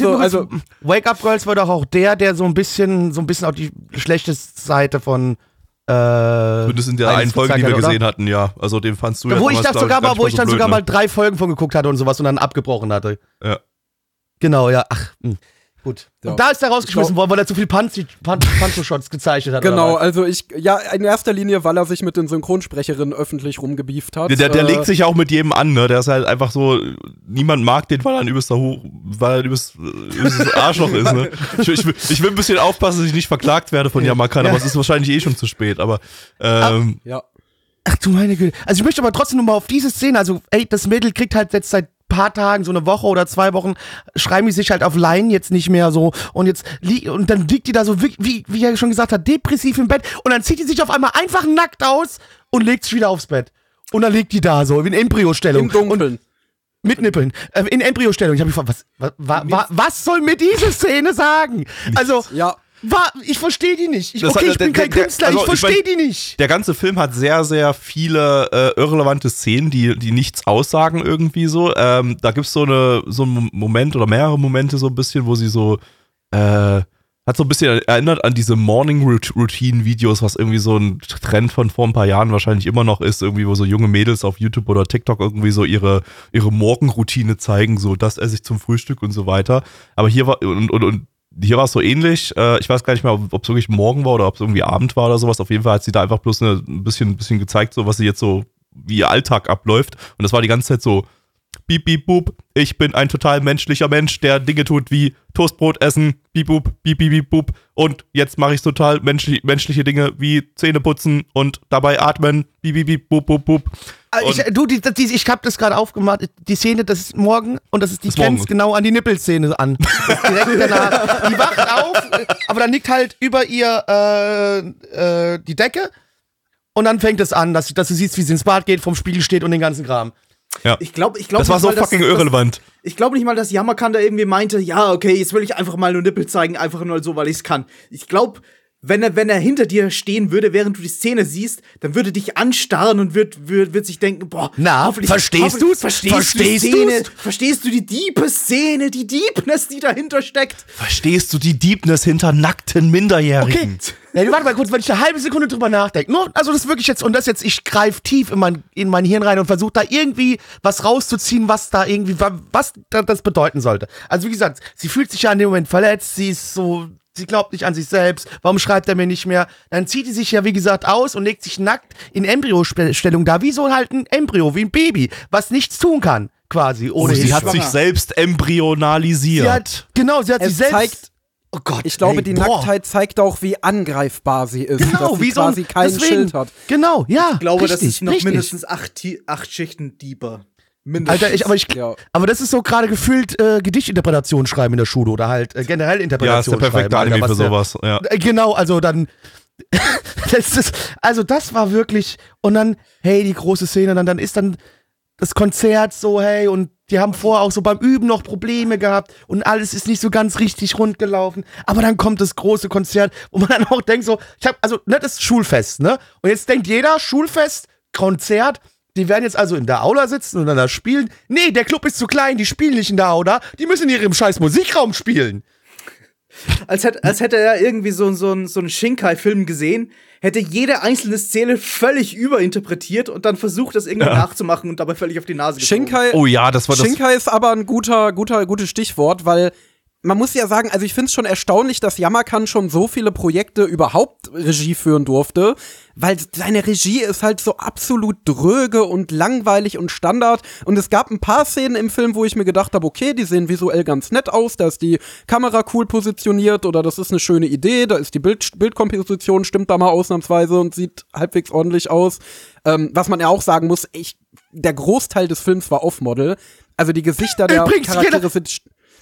Speaker 1: Äh,
Speaker 4: Also- also-
Speaker 1: Wake Up Girls war doch auch der, der so ein bisschen, so ein bisschen auf die schlechte Seite von äh,
Speaker 2: Zumindest in der einen Folge, die wir
Speaker 1: hat, oder?
Speaker 2: gesehen hatten, ja. Also den fandst du ja
Speaker 1: wo ich das sogar
Speaker 2: gar
Speaker 1: mal,
Speaker 2: nicht
Speaker 1: wo ich
Speaker 2: so
Speaker 1: dann
Speaker 2: blöd,
Speaker 1: sogar
Speaker 2: ne?
Speaker 1: mal drei Folgen von geguckt hatte und sowas und dann abgebrochen hatte.
Speaker 2: Ja.
Speaker 1: Genau, ja. Ach, mh. Gut.
Speaker 4: Ja.
Speaker 1: Und da ist er rausgeschmissen worden, weil er zu viel Panty- Pan- Pancho-Shots gezeichnet hat.
Speaker 4: Genau, also ich, ja, in erster Linie, weil er sich mit den Synchronsprecherinnen öffentlich rumgebieft hat.
Speaker 2: Der, der, der
Speaker 4: Äh,
Speaker 2: legt sich ja auch mit jedem an, ne? Der ist halt einfach so, niemand mag den, weil er ein übelster Hoch, weil er ein übelst, übelstes Arschloch ist, ne? Ich, ich, will- ich will ein bisschen aufpassen, dass ich nicht verklagt werde von Yamakan, aber es ist wahrscheinlich eh schon zu spät, aber, ähm,
Speaker 4: Ja.
Speaker 1: Ach du meine Güte. Also ich möchte aber trotzdem nochmal auf diese Szene, also ey, das Mädel kriegt halt jetzt seit paar Tagen, so eine Woche oder zwei Wochen, schreiben die sich halt auf Line jetzt nicht mehr so und jetzt li und dann liegt die da so, wie, wie, wie er schon gesagt hat, depressiv im Bett und dann zieht die sich auf einmal einfach nackt aus und legt sich wieder aufs Bett. Und dann liegt die da so in Embryostellung.
Speaker 4: Im Dunkeln.
Speaker 1: Und mit Nippeln. Äh, in Embryostellung. Ich habe mich gefragt, was, wa, wa, was soll mir diese Szene sagen? Also,
Speaker 4: Ja.
Speaker 1: Wa, ich verstehe die nicht. Ich,
Speaker 2: Das
Speaker 1: okay,
Speaker 2: hat-
Speaker 1: ich bin
Speaker 2: der-
Speaker 1: kein
Speaker 2: der-
Speaker 1: Künstler,
Speaker 2: also,
Speaker 1: ich
Speaker 2: ich mein-
Speaker 1: verstehe die nicht.
Speaker 2: der ganze Film hat sehr, sehr viele äh, irrelevante Szenen, die, die nichts aussagen irgendwie so. Ähm, da gibt's so eine so einen Moment oder mehrere Momente so ein bisschen, wo sie so äh, hat so ein bisschen erinnert an diese Morning Rout- Routine Videos, was irgendwie so ein Trend von vor ein paar Jahren wahrscheinlich immer noch ist, irgendwie wo so junge Mädels auf YouTube oder TikTok irgendwie so ihre ihre Morgenroutine zeigen, so das esse ich zum Frühstück und so weiter. Aber hier war und, und, und hier war es so ähnlich. Äh, ich weiß gar nicht mehr, ob es wirklich morgen war oder ob es irgendwie Abend war oder sowas. Auf jeden Fall hat sie da einfach bloß eine, ein bisschen, ein bisschen gezeigt, so was sie jetzt so, wie ihr Alltag abläuft. Und das war die ganze Zeit so, Piep, piep, boop. Ich bin ein total menschlicher Mensch, der Dinge tut wie Toastbrot essen, piep, boop, piep, piep, piep, boop. Und jetzt mache ich total menschli menschliche Dinge wie Zähne putzen und dabei atmen, piep, piep, piep, boop, boop, boop.
Speaker 1: Also ich, du, die, die, ich habe das gerade aufgemacht. Die Szene, das ist morgen und das ist die grenzt genau an die Nippelszene an. Direkt danach. Die wacht auf, aber dann liegt halt über ihr äh, äh, die Decke und dann fängt es an, dass, dass du siehst, wie sie ins Bad geht, vom Spiegel steht und den ganzen Kram.
Speaker 3: Ich glaube, ich glaube
Speaker 2: Das war so fucking irrelevant.
Speaker 3: Ich glaube nicht mal, dass Yamakan da irgendwie meinte, ja, okay, jetzt will ich einfach mal nur Nippel zeigen, einfach nur so, weil ich es kann. Ich glaube, wenn er, wenn er hinter dir stehen würde, während du die Szene siehst, dann würde dich anstarren und wird, wird, wird sich denken, boah,
Speaker 1: Na,
Speaker 3: hoffentlich-
Speaker 1: verstehst du's?
Speaker 3: Verstehst,
Speaker 1: Verstehst
Speaker 3: du die Szene?
Speaker 1: du's?
Speaker 3: Verstehst du die diepe Szene, die Deepness, die dahinter steckt?
Speaker 2: Verstehst du die Deepness hinter nackten Minderjährigen?
Speaker 1: Okay. Ja, warte mal kurz, wenn ich eine halbe Sekunde drüber nachdenke. Nur, also das ist wirklich jetzt, und das jetzt, ich greife tief in mein, in mein Hirn rein und versuche da irgendwie was rauszuziehen, was da irgendwie, wa- was da, das bedeuten sollte. Also wie gesagt, sie fühlt sich ja in dem Moment verletzt, sie ist so, sie glaubt nicht an sich selbst, warum schreibt er mir nicht mehr? Dann zieht sie sich ja, wie gesagt, aus und legt sich nackt in Embryostellung da, wie so halt ein Embryo, wie ein Baby, was nichts tun kann, quasi, ohne
Speaker 2: Oh, sie hat sich selbst embryonalisiert.
Speaker 1: Sie hat, genau, sie hat
Speaker 4: Es
Speaker 1: sich selbst,
Speaker 4: zeigt-
Speaker 1: oh Gott,
Speaker 4: Ich glaube,
Speaker 1: ey,
Speaker 4: die
Speaker 1: boah.
Speaker 4: Nacktheit zeigt auch, wie angreifbar sie ist.
Speaker 1: Genau,
Speaker 4: dass sie
Speaker 1: wie so ein,
Speaker 4: quasi kein
Speaker 1: deswegen,
Speaker 4: Schild hat.
Speaker 1: Genau, ja.
Speaker 3: Ich glaube, das
Speaker 1: richtig,
Speaker 3: ist noch
Speaker 1: richtig.
Speaker 3: mindestens acht, acht Schichten deeper. Mindestens.
Speaker 1: Alter, ich, aber ich,
Speaker 4: Ja.
Speaker 1: aber das ist so gerade gefühlt äh, Gedichtinterpretation schreiben in der Schule oder halt äh, generell
Speaker 2: Ja,
Speaker 1: Interpretation
Speaker 2: ist der perfekte
Speaker 1: schreiben,
Speaker 2: Anime
Speaker 1: Alter,
Speaker 2: für
Speaker 1: was
Speaker 2: sowas. Ja.
Speaker 1: Äh, genau, also dann das ist, also das war wirklich und dann hey, die große Szene, dann dann ist dann das Konzert so, hey, und die haben vorher auch so beim Üben noch Probleme gehabt und alles ist nicht so ganz richtig rund gelaufen. Aber dann kommt das große Konzert, wo man dann auch denkt so, ich hab, also, ne, das ist Schulfest, ne? Und jetzt denkt jeder, Schulfest, Konzert, die werden jetzt also in der Aula sitzen und dann da spielen. Nee, der Club ist zu klein, die spielen nicht in der Aula, die müssen in ihrem scheiß Musikraum spielen.
Speaker 3: Als hätte, als hätte er irgendwie so, so, einen- so einen Shinkai-Film gesehen, hätte jede einzelne Szene völlig überinterpretiert und dann versucht, das irgendwie nachzumachen und dabei völlig auf die Nase geflogen.
Speaker 4: Shinkai,
Speaker 2: Oh ja, das war das.
Speaker 4: Shinkai ist aber ein guter, guter, gutes Stichwort, weil man muss ja sagen, also ich finde es schon erstaunlich, dass Yamakan schon so viele Projekte überhaupt Regie führen durfte, weil seine Regie ist halt so absolut dröge und langweilig und Standard. Und es gab ein paar Szenen im Film, wo ich mir gedacht habe, okay, die sehen visuell ganz nett aus, da ist die Kamera cool positioniert oder das ist eine schöne Idee, da ist die Bild Bildkomposition stimmt da mal ausnahmsweise und sieht halbwegs ordentlich aus. Ähm, was man ja auch sagen muss, ich, der Großteil des Films war Off-Model. Also die Gesichter der
Speaker 1: Übrigens,
Speaker 4: Charaktere sind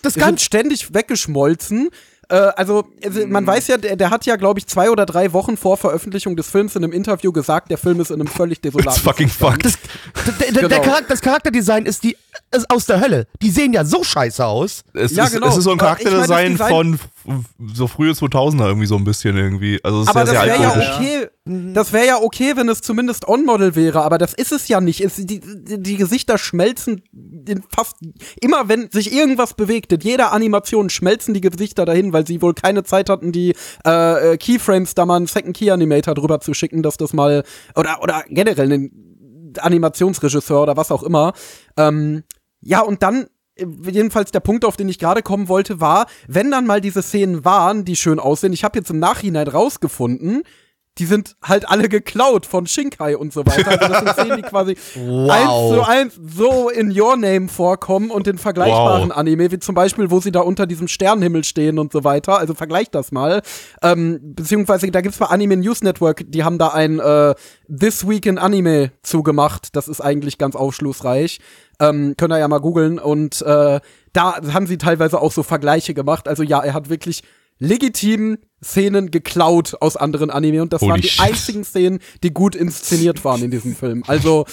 Speaker 1: Das
Speaker 4: die sind ständig weggeschmolzen. Äh, also, also, man weiß ja, der, der hat ja, glaube ich, zwei oder drei Wochen vor Veröffentlichung des Films in einem Interview gesagt, der Film ist in einem völlig desolaten
Speaker 2: It's fucking
Speaker 4: Zustand.
Speaker 2: fucked.
Speaker 1: Der, der, der
Speaker 4: Genau.
Speaker 1: Charakter, das Charakterdesign ist, die, aus der Hölle. Die sehen ja so scheiße aus.
Speaker 2: Es,
Speaker 4: Ja,
Speaker 2: ist,
Speaker 4: genau.
Speaker 2: es ist so ein
Speaker 4: ich
Speaker 2: Charakterdesign
Speaker 4: Design-
Speaker 2: von so frühe 2000er irgendwie so ein bisschen irgendwie. Also es ist
Speaker 4: Aber
Speaker 2: sehr,
Speaker 4: das
Speaker 2: sehr
Speaker 4: wäre ja
Speaker 2: altmodisch.
Speaker 4: okay. Das wäre ja okay, wenn es zumindest On-Model wäre, aber das ist es ja nicht. Es, die, die, die Gesichter schmelzen in fast immer, wenn sich irgendwas bewegt, in jeder Animation schmelzen die Gesichter dahin, weil sie wohl keine Zeit hatten, die äh, äh, Keyframes da mal einen Second Key Animator drüber zu schicken, dass das mal oder oder generell einen Animationsregisseur oder was auch immer. Ähm, ja, und dann äh, jedenfalls der Punkt, auf den ich gerade kommen wollte, war, wenn dann mal diese Szenen waren, die schön aussehen, ich habe jetzt im Nachhinein rausgefunden, die sind halt alle geklaut von Shinkai und so weiter. Also das sind Szenen, die quasi eins zu eins so in Your Name vorkommen und in vergleichbaren
Speaker 2: Wow.
Speaker 4: Anime, wie zum Beispiel, wo sie da unter diesem Sternenhimmel stehen und so weiter. Also vergleicht das mal. Ähm, beziehungsweise da gibt's bei Anime News Network, die haben da ein äh, This Week in Anime zugemacht. Das ist eigentlich ganz aufschlussreich. Ähm, könnt ihr ja mal googeln. Und äh, da haben sie teilweise auch so Vergleiche gemacht. Also ja, er hat wirklich legitim Szenen geklaut aus anderen Anime und das
Speaker 2: Holy
Speaker 4: waren die
Speaker 2: shit.
Speaker 4: einzigen Szenen, die gut inszeniert waren in diesem Film. Also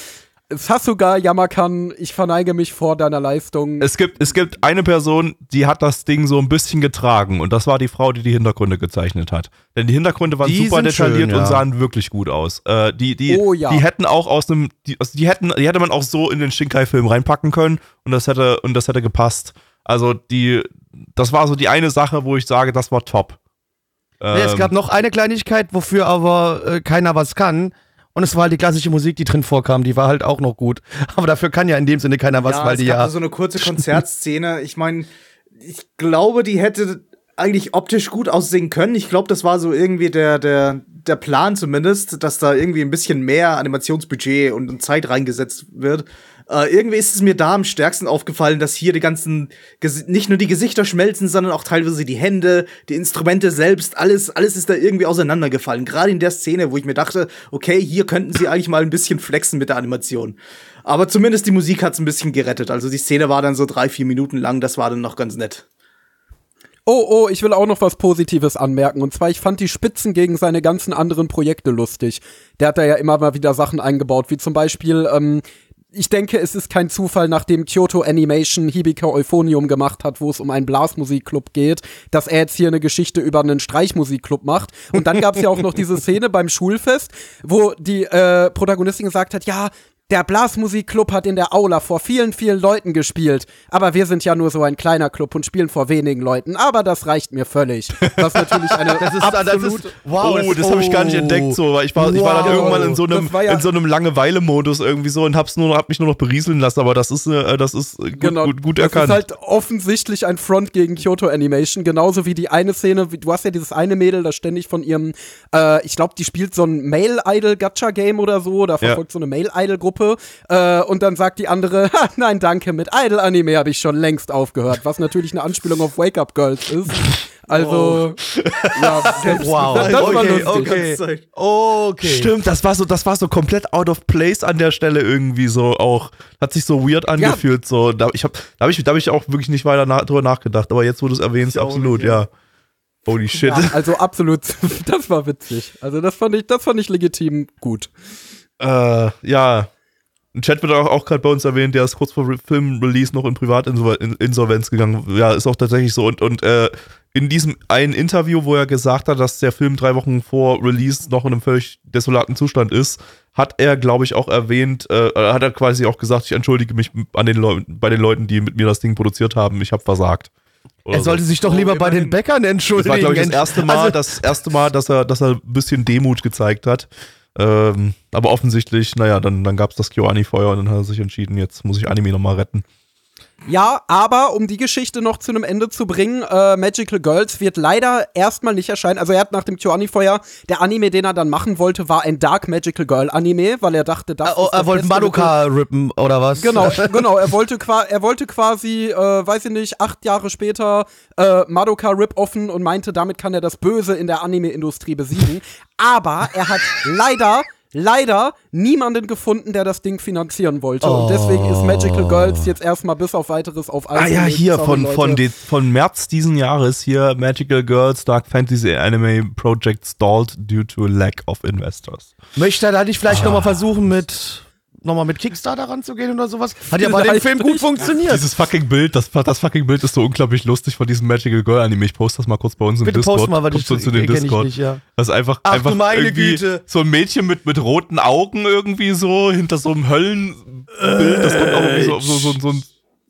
Speaker 4: Sasuga Yamakan, ich verneige mich vor deiner Leistung.
Speaker 2: Es gibt, es gibt eine Person, die hat das Ding so ein bisschen getragen und das war die Frau, die die Hintergründe gezeichnet hat. Denn die Hintergründe waren
Speaker 1: Die
Speaker 2: super detailliert
Speaker 1: schön, ja.
Speaker 2: und sahen wirklich gut aus. Äh, die, die,
Speaker 4: Oh ja.
Speaker 2: die hätten auch aus einem, die, also die hätten, die hätte man auch so in den Shinkai-Film reinpacken können und das hätte, und das hätte gepasst. Also die, das war so die eine Sache, wo ich sage, das war top.
Speaker 1: Nee, es
Speaker 2: Ähm,
Speaker 1: gab noch eine Kleinigkeit, wofür aber äh, keiner was kann. Und es war halt die klassische Musik, die drin vorkam, die war halt auch noch gut. Aber dafür kann ja in dem Sinne keiner was,
Speaker 3: ja,
Speaker 1: weil die ja.
Speaker 3: so eine kurze Konzertszene. Ich meine, ich glaube, die hätte eigentlich optisch gut aussehen können. Ich glaube, das war so irgendwie der, der, der Plan zumindest, dass da irgendwie ein bisschen mehr Animationsbudget und Zeit reingesetzt wird. Äh, irgendwie ist es mir da am stärksten aufgefallen, dass hier die ganzen, nicht nur die Gesichter schmelzen, sondern auch teilweise die Hände, die Instrumente selbst, alles, alles ist da irgendwie auseinandergefallen. Gerade in der Szene, wo ich mir dachte, okay, hier könnten sie eigentlich mal ein bisschen flexen mit der Animation. Aber zumindest die Musik hat's ein bisschen gerettet. Also die Szene war dann so drei, vier Minuten lang, das war dann noch ganz nett.
Speaker 4: Oh, oh, ich will auch noch was Positives anmerken. Und zwar, ich fand die Spitzen gegen seine ganzen anderen Projekte lustig. Der hat da ja immer mal wieder Sachen eingebaut, wie zum Beispiel, ähm, ich denke, es ist kein Zufall, nachdem Kyoto Animation Hibika Euphonium gemacht hat, wo es um einen Blasmusikclub geht, dass er jetzt hier eine Geschichte über einen Streichmusikclub macht. Und dann gab es ja auch noch diese Szene beim Schulfest, wo die äh, Protagonistin gesagt hat, ja, der Blasmusikclub hat in der Aula vor vielen, vielen Leuten gespielt. Aber wir sind ja nur so ein kleiner Club und spielen vor wenigen Leuten. Aber das reicht mir völlig. Was natürlich eine
Speaker 1: Das ist,
Speaker 4: absolut
Speaker 1: das ist, wow,
Speaker 2: oh, das, habe ich gar nicht entdeckt so, ich war, ich war dann
Speaker 4: Wow.
Speaker 2: irgendwann in so einem,
Speaker 4: Das ja-
Speaker 2: in so einem Langeweile-Modus irgendwie so und hab's nur, hab mich nur noch berieseln lassen, aber das ist, äh, das ist gut,
Speaker 4: Genau,
Speaker 2: gut, gut
Speaker 4: das
Speaker 2: erkannt.
Speaker 4: ist halt offensichtlich ein Front gegen Kyoto Animation, genauso wie die eine Szene, du hast ja dieses eine Mädel, das ständig von ihrem, äh, ich glaube, die spielt so ein Male-Idol-Gacha-Game oder so, da verfolgt so eine Male-Idol-Gruppe, äh, und dann sagt die andere, nein, danke, mit Idol-Anime habe ich schon längst aufgehört, was natürlich eine Anspielung auf Wake-Up Girls ist. Also, ja, selbst,
Speaker 1: Wow.
Speaker 4: das, das war
Speaker 1: Okay,
Speaker 4: lustig.
Speaker 1: okay. Okay.
Speaker 2: Stimmt, das war so, das war so komplett out of place an der Stelle irgendwie so auch. Hat sich so weird angefühlt. So, da, ich hab, da habe ich, da hab ich auch wirklich nicht weiter na, drüber nachgedacht. Aber jetzt, wo du es erwähnst, absolut,
Speaker 3: nicht,
Speaker 2: ja.
Speaker 3: ja.
Speaker 2: Holy shit.
Speaker 4: Ja, also absolut, das war witzig. Also das fand ich, das fand ich legitim gut.
Speaker 2: Äh, ja. Ein Chat wird auch, auch gerade bei uns erwähnt, der ist kurz vor Re- Filmrelease noch in Privatinsolvenz gegangen. Ja, ist auch tatsächlich so. Und, und äh, in diesem einen Interview, wo er gesagt hat, dass der Film drei Wochen vor Release noch in einem völlig desolaten Zustand ist, hat er, glaube ich, auch erwähnt, äh, hat er quasi auch gesagt, ich entschuldige mich an den Leuten, bei den Leuten, die mit mir das Ding produziert haben, ich habe versagt. Oder
Speaker 1: Er
Speaker 2: so.
Speaker 1: sollte sich doch
Speaker 3: Oh,
Speaker 1: lieber bei den. Bäckern
Speaker 2: Das
Speaker 1: entschuldigen.
Speaker 2: war, glaube ich, das erste Mal,
Speaker 1: Also,
Speaker 2: das erste Mal, dass er, dass er ein bisschen Demut gezeigt hat. Ähm, aber offensichtlich, naja, dann, dann gab es das KyoAni-Feuer und dann hat er sich entschieden, jetzt muss ich Anime nochmal retten.
Speaker 4: Ja, aber um die Geschichte noch zu einem Ende zu bringen, äh, Magical Girls wird leider erstmal nicht erscheinen. Also er hat nach dem Kyoani-Feuer, der Anime, den er dann machen wollte, war ein Dark Magical Girl Anime, weil er dachte, das
Speaker 1: oh,
Speaker 4: ist das
Speaker 1: er wollte Madoka rippen, oder was?
Speaker 4: Genau, genau. Er wollte, er wollte quasi, äh, weiß ich nicht, acht Jahre später äh, Madoka rip-offen und meinte, damit kann er das Böse in der Anime-Industrie besiegen. Aber er hat leider leider niemanden gefunden, der das Ding finanzieren wollte.
Speaker 1: Oh.
Speaker 4: Und deswegen ist Magical Girls jetzt erstmal bis auf weiteres auf Eis
Speaker 2: Ah ja, hier
Speaker 4: Sorry,
Speaker 2: von,
Speaker 4: Leute.
Speaker 2: von, de, von März diesen Jahres hier Magical Girls Dark Fantasy Anime Project stalled due to lack of investors.
Speaker 1: Möchte er da nicht vielleicht nochmal versuchen, mit nochmal mit Kickstarter ranzugehen oder sowas? Hat ja bei dem Film gut funktioniert.
Speaker 2: Dieses fucking Bild, das, das fucking Bild ist so unglaublich lustig von diesem Magical Girl Anime. Ich poste das mal kurz bei uns im
Speaker 1: Bitte
Speaker 2: Discord.
Speaker 1: post mal, weil
Speaker 2: Kommt
Speaker 1: das
Speaker 2: so zu
Speaker 1: ich
Speaker 2: Discord.
Speaker 1: nicht, ja.
Speaker 2: Das ist einfach,
Speaker 1: Ach du
Speaker 2: einfach
Speaker 1: meine
Speaker 2: irgendwie
Speaker 1: Güte.
Speaker 2: so ein Mädchen mit, mit roten Augen irgendwie so hinter so einem Höllenbild. Das kommt auch irgendwie so, so, so, so, ein-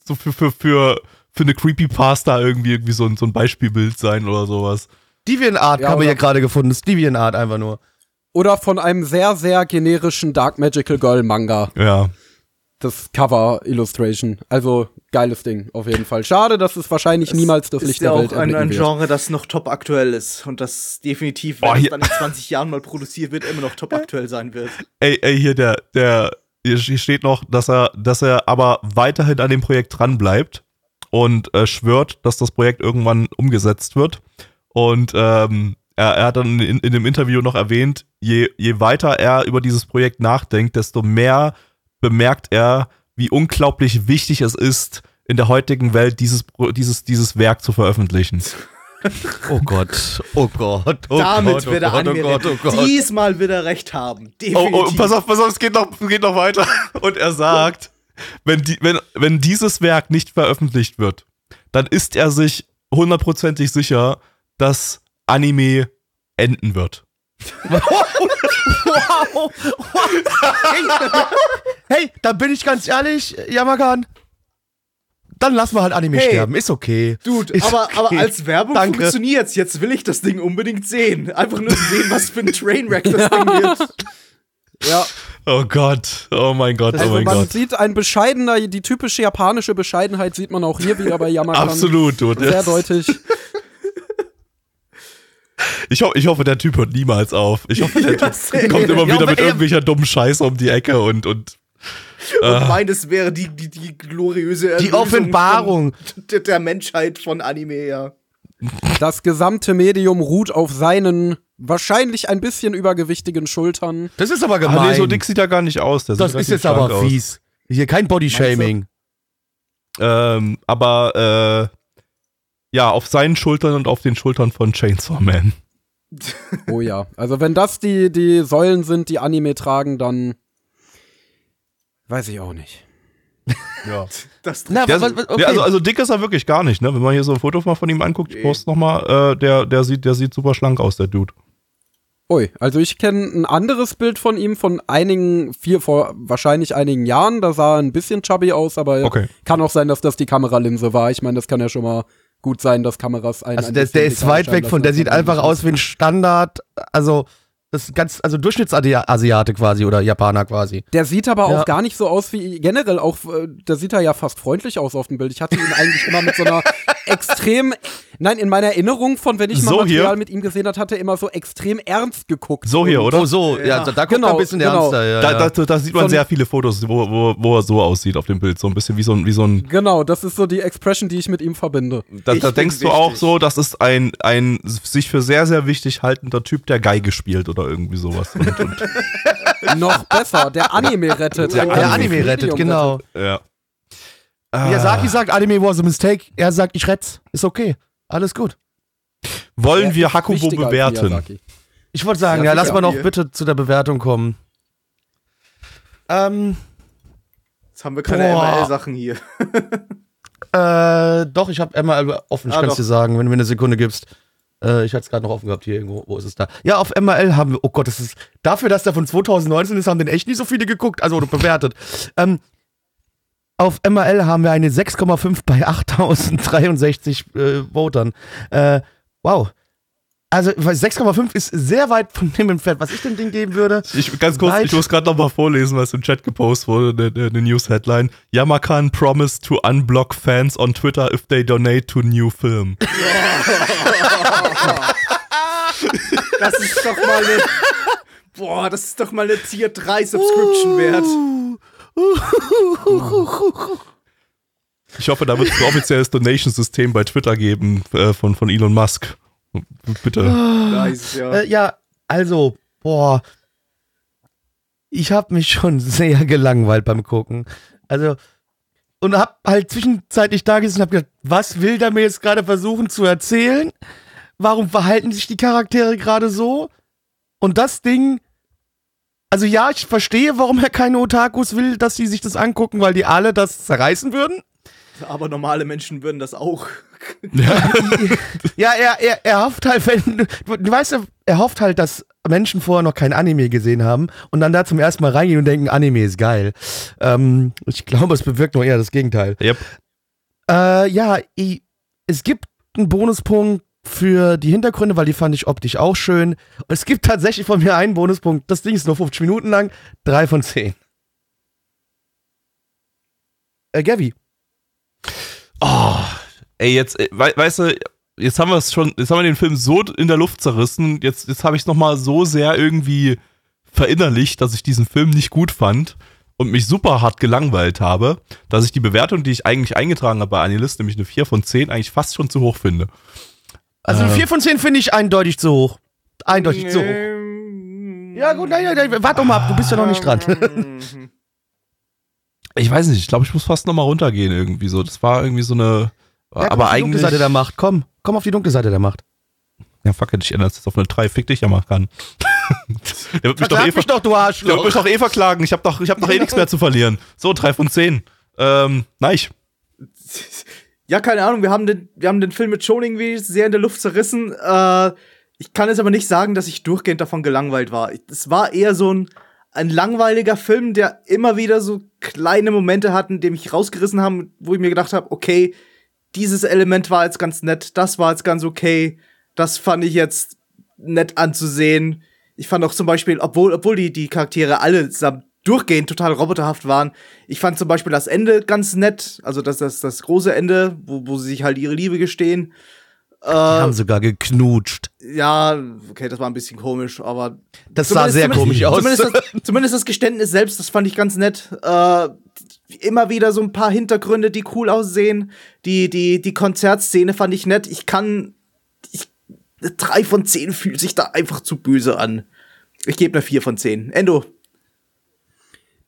Speaker 2: so für, für, für, für eine Creepypasta irgendwie, irgendwie so ein, so ein Beispielbild sein oder sowas.
Speaker 1: DeviantArt
Speaker 4: Ja,
Speaker 1: haben wir hier gerade gefunden. Das ist DeviantArt einfach nur.
Speaker 4: Oder von einem sehr, sehr generischen Dark Magical Girl Manga.
Speaker 2: Ja.
Speaker 4: Das Cover Illustration. Also, geiles Ding, auf jeden Fall. Schade, dass es wahrscheinlich niemals das
Speaker 3: ist
Speaker 4: Licht
Speaker 3: ja
Speaker 4: der
Speaker 3: auch
Speaker 4: Welt
Speaker 3: ein,
Speaker 4: erblicken
Speaker 3: ein
Speaker 4: wird.
Speaker 3: Genre, das noch top aktuell ist und das definitiv, wenn
Speaker 2: Boah,
Speaker 3: es dann in 20 Jahren mal produziert wird, immer noch top aktuell sein wird.
Speaker 2: Ey, ey, hier der, der, hier steht noch, dass er, dass er aber weiterhin an dem Projekt dran bleibt und äh, schwört, dass das Projekt irgendwann umgesetzt wird. Und ähm, er, er hat dann in, in dem Interview noch erwähnt, je, je weiter er über dieses Projekt nachdenkt, desto mehr bemerkt er, wie unglaublich wichtig es ist, in der heutigen Welt dieses, dieses, dieses Werk zu veröffentlichen.
Speaker 1: Oh Gott, oh Gott, oh
Speaker 3: Damit
Speaker 1: Gott, oh
Speaker 3: wird er
Speaker 1: Gott, oh Gott, oh Gott.
Speaker 3: diesmal wird er recht haben.
Speaker 2: Oh,
Speaker 3: Definitiv.
Speaker 2: oh, pass auf, pass auf, es geht noch, es geht noch weiter. Und er sagt, wenn, die, wenn, wenn dieses Werk nicht veröffentlicht wird, dann ist er sich hundertprozentig sicher, dass Anime enden wird.
Speaker 1: Wow. hey, hey, da bin ich ganz ehrlich, Yamakan. Dann lassen wir halt Anime
Speaker 3: Hey.
Speaker 1: sterben, ist okay.
Speaker 3: Dude,
Speaker 1: Ist
Speaker 3: aber, aber
Speaker 1: okay.
Speaker 3: als Werbung
Speaker 1: Danke.
Speaker 3: funktioniert's. Jetzt will ich das Ding unbedingt sehen. Einfach nur sehen, was für ein Trainwreck das Ding wird.
Speaker 4: Ja,
Speaker 2: Oh Gott, oh mein Gott, oh
Speaker 4: also
Speaker 2: mein
Speaker 4: man
Speaker 2: Gott.
Speaker 4: sieht ein bescheidener, die typische japanische Bescheidenheit sieht man auch hier wieder bei Yamakan.
Speaker 2: Absolut, dude.
Speaker 4: Sehr deutlich.
Speaker 2: Ich, ho ich hoffe, der Typ hört niemals auf. Ich hoffe, der Typ kommt immer wieder mit
Speaker 1: er-
Speaker 2: irgendwelcher dummen Scheiße um die Ecke und, und
Speaker 3: Und meines wäre die, die, die gloriöse
Speaker 1: Die
Speaker 3: Erlösung
Speaker 1: Offenbarung.
Speaker 3: von, der, Menschheit von Anime, ja.
Speaker 4: Das gesamte Medium ruht auf seinen wahrscheinlich ein bisschen übergewichtigen Schultern.
Speaker 1: Das ist aber
Speaker 2: Ah,
Speaker 1: gemein.
Speaker 2: nee, so dick sieht er gar nicht aus. Der
Speaker 1: das ist jetzt aber
Speaker 2: aus.
Speaker 1: fies. Hier kein Bodyshaming.
Speaker 2: Ähm, aber äh, ja, auf seinen Schultern und auf den Schultern von Chainsaw Man.
Speaker 4: Oh ja. Also wenn das die, die Säulen sind, die Anime tragen, dann weiß ich auch nicht.
Speaker 2: Ja.
Speaker 3: Das
Speaker 1: Na,
Speaker 2: Der,
Speaker 1: was, was, okay.
Speaker 2: also, also dick ist er wirklich gar nicht, ne? Wenn man hier so ein Foto mal von ihm anguckt, ich poste nochmal, äh, der, der, sieht, der sieht super schlank aus, der Dude.
Speaker 4: Ui, also ich kenne ein anderes Bild von ihm von einigen, vier, vor wahrscheinlich einigen Jahren. Da sah er ein bisschen chubby aus, aber
Speaker 2: Okay.
Speaker 4: kann auch sein, dass das die Kameralinse war. Ich meine, das kann ja schon mal gut sein, dass Kameras einen
Speaker 1: also der, der ist weit weg von, der
Speaker 4: als
Speaker 1: sieht einfach aus wie ein Standard, also das ist ganz, also Durchschnittsasiate quasi oder Japaner quasi.
Speaker 4: Der sieht aber
Speaker 1: Ja.
Speaker 4: auch gar nicht so aus wie generell auch, äh, da sieht er ja fast freundlich aus auf dem Bild. Ich hatte ihn eigentlich immer mit so einer extrem, nein, in meiner Erinnerung von, wenn ich mal
Speaker 2: So
Speaker 4: Material
Speaker 2: hier?
Speaker 4: mit ihm gesehen hat, hat er immer so extrem ernst geguckt.
Speaker 2: So hier, oder?
Speaker 1: Oh so, ja, da, da guckt
Speaker 4: Genau,
Speaker 1: er ein bisschen
Speaker 4: genau.
Speaker 1: ernster. Ja,
Speaker 2: Da,
Speaker 1: ja.
Speaker 2: da, da sieht man
Speaker 4: So
Speaker 2: sehr viele Fotos, wo, wo, wo er so aussieht auf dem Bild. So ein bisschen wie so ein, wie so ein
Speaker 4: Genau, das ist so die Expression, die ich mit ihm verbinde.
Speaker 2: da, da denkst du
Speaker 3: wichtig.
Speaker 2: auch so, das ist ein, ein sich für sehr, sehr wichtig haltender Typ, der Geige spielt oder irgendwie sowas. Und, und,
Speaker 4: Noch besser, der Anime rettet.
Speaker 2: Der
Speaker 1: der Anime rettet, genau.
Speaker 2: ja.
Speaker 1: Miyazaki sagt, Anime was a mistake. Er sagt, ich rett's. Ist okay. Alles gut.
Speaker 2: Wollen
Speaker 4: Er
Speaker 2: wir Hakubo bewerten?
Speaker 1: Ich wollte sagen,
Speaker 3: Ja,
Speaker 1: ja, lass mal noch bitte zu der Bewertung kommen. Ähm,
Speaker 3: Jetzt haben wir keine
Speaker 1: Boah.
Speaker 3: ML-Sachen hier.
Speaker 1: äh, doch, ich habe ML offen, ich
Speaker 3: Ah,
Speaker 1: kann
Speaker 3: doch.
Speaker 1: dir sagen, wenn du mir eine Sekunde gibst. Äh, ich hatte es gerade noch offen gehabt hier irgendwo. Wo ist es da? Ja, auf ML haben wir, oh Gott, das ist, dafür, dass der von 2019 ist, haben den echt nicht so viele geguckt, also bewertet. ähm, auf ML haben wir eine 6,5 bei 8063 äh, Votern. Äh, wow. Also weil 6,5 ist sehr weit von dem entfernt, was ich dem Ding geben würde.
Speaker 2: Ich, ganz kurz,
Speaker 1: Weit-
Speaker 2: ich muss gerade noch mal vorlesen, was im Chat gepostet wurde, eine ne News-Headline. Yamakan promised to unblock fans on Twitter if they donate to new film.
Speaker 3: Das ist doch mal eine. Boah, das ist doch mal eine Tier 3 Subscription wert.
Speaker 2: Ich hoffe, da wird es ein offizielles Donation-System bei Twitter geben äh, von, von Elon Musk. Bitte.
Speaker 1: Äh,
Speaker 3: Nice, ja.
Speaker 1: ja, also, boah. ich habe mich schon sehr gelangweilt beim Gucken. Also, und hab halt zwischenzeitlich da gesessen und hab gedacht, was will der mir jetzt gerade versuchen zu erzählen? Warum verhalten sich die Charaktere gerade so? Und das Ding, also ja, ich verstehe, warum er keine Otakus will, dass sie sich das angucken, weil die alle das zerreißen würden.
Speaker 3: Aber normale Menschen würden das auch.
Speaker 1: Ja, er, er, er hofft halt, wenn, du, du weißt ja, er hofft halt, dass Menschen vorher noch kein Anime gesehen haben und dann da zum ersten Mal reingehen und denken, Anime ist geil. Ähm, ich glaube, es bewirkt nur eher das Gegenteil.
Speaker 2: Yep.
Speaker 1: Äh, ja, i- es gibt einen Bonuspunkt für die Hintergründe, weil die fand ich optisch auch schön. Und es gibt tatsächlich von mir einen Bonuspunkt. Das Ding ist nur 50 Minuten lang. Drei von zehn. Äh, Gavi.
Speaker 2: Oh, ey, jetzt, äh, wei- weißt du, jetzt haben wir es schon, jetzt haben wir den Film so in der Luft zerrissen. Jetzt, jetzt habe ich es nochmal so sehr irgendwie verinnerlicht, dass ich diesen Film nicht gut fand und mich super hart gelangweilt habe, dass ich die Bewertung, die ich eigentlich eingetragen habe bei Anilist, nämlich eine 4 von 10, eigentlich fast schon zu hoch finde.
Speaker 1: Also
Speaker 2: Äh.
Speaker 1: vier von zehn finde ich eindeutig zu hoch. Eindeutig zu hoch. Ja, gut, nein, nein, nein, warte doch mal ab, du bist ja noch nicht dran.
Speaker 2: Ich weiß nicht, ich glaube, ich muss fast nochmal runtergehen irgendwie so. Das war irgendwie so eine.
Speaker 1: Ja, komm
Speaker 2: aber
Speaker 1: auf die dunkle
Speaker 2: eigentlich.
Speaker 1: Seite der Macht, komm. Komm auf die dunkle Seite der Macht.
Speaker 2: Ja, fuck it, ich ändere auf eine 3. Fick dich ja mal kann. der wird mich doch eh
Speaker 1: mich doch, du
Speaker 2: Der wird
Speaker 1: Arschloch.
Speaker 2: mich doch eh verklagen. Ich habe doch, ich hab doch eh nichts mehr zu verlieren. So, drei von zehn. Ähm, nein.
Speaker 3: Ja, keine Ahnung, wir haben den, wir haben den Film mit Schon irgendwie sehr in der Luft zerrissen. Äh, ich kann jetzt aber nicht sagen, dass ich durchgehend davon gelangweilt war. Ich- Es war eher so ein, ein langweiliger Film, der immer wieder so kleine Momente hatten, die mich rausgerissen haben, wo ich mir gedacht habe, okay, dieses Element war jetzt ganz nett, das war jetzt ganz okay, das fand ich jetzt nett anzusehen. Ich fand auch zum Beispiel, obwohl, obwohl die, die Charaktere allesamt durchgehend total roboterhaft waren, ich fand zum Beispiel das Ende ganz nett, also das, das, das große Ende, wo, wo sie sich halt ihre Liebe gestehen.
Speaker 1: Die haben sogar geknutscht.
Speaker 3: Ja, okay, das war ein bisschen komisch, aber
Speaker 1: Das sah sehr komisch aus.
Speaker 3: Zumindest das, zumindest das Geständnis selbst, das fand ich ganz nett. Äh, immer wieder so ein paar Hintergründe, die cool aussehen. Die, die, die Konzertszene fand ich nett. Ich kann. Ich, drei von zehn fühlt sich da einfach zu böse an. Ich gebe eine vier von zehn. Endo.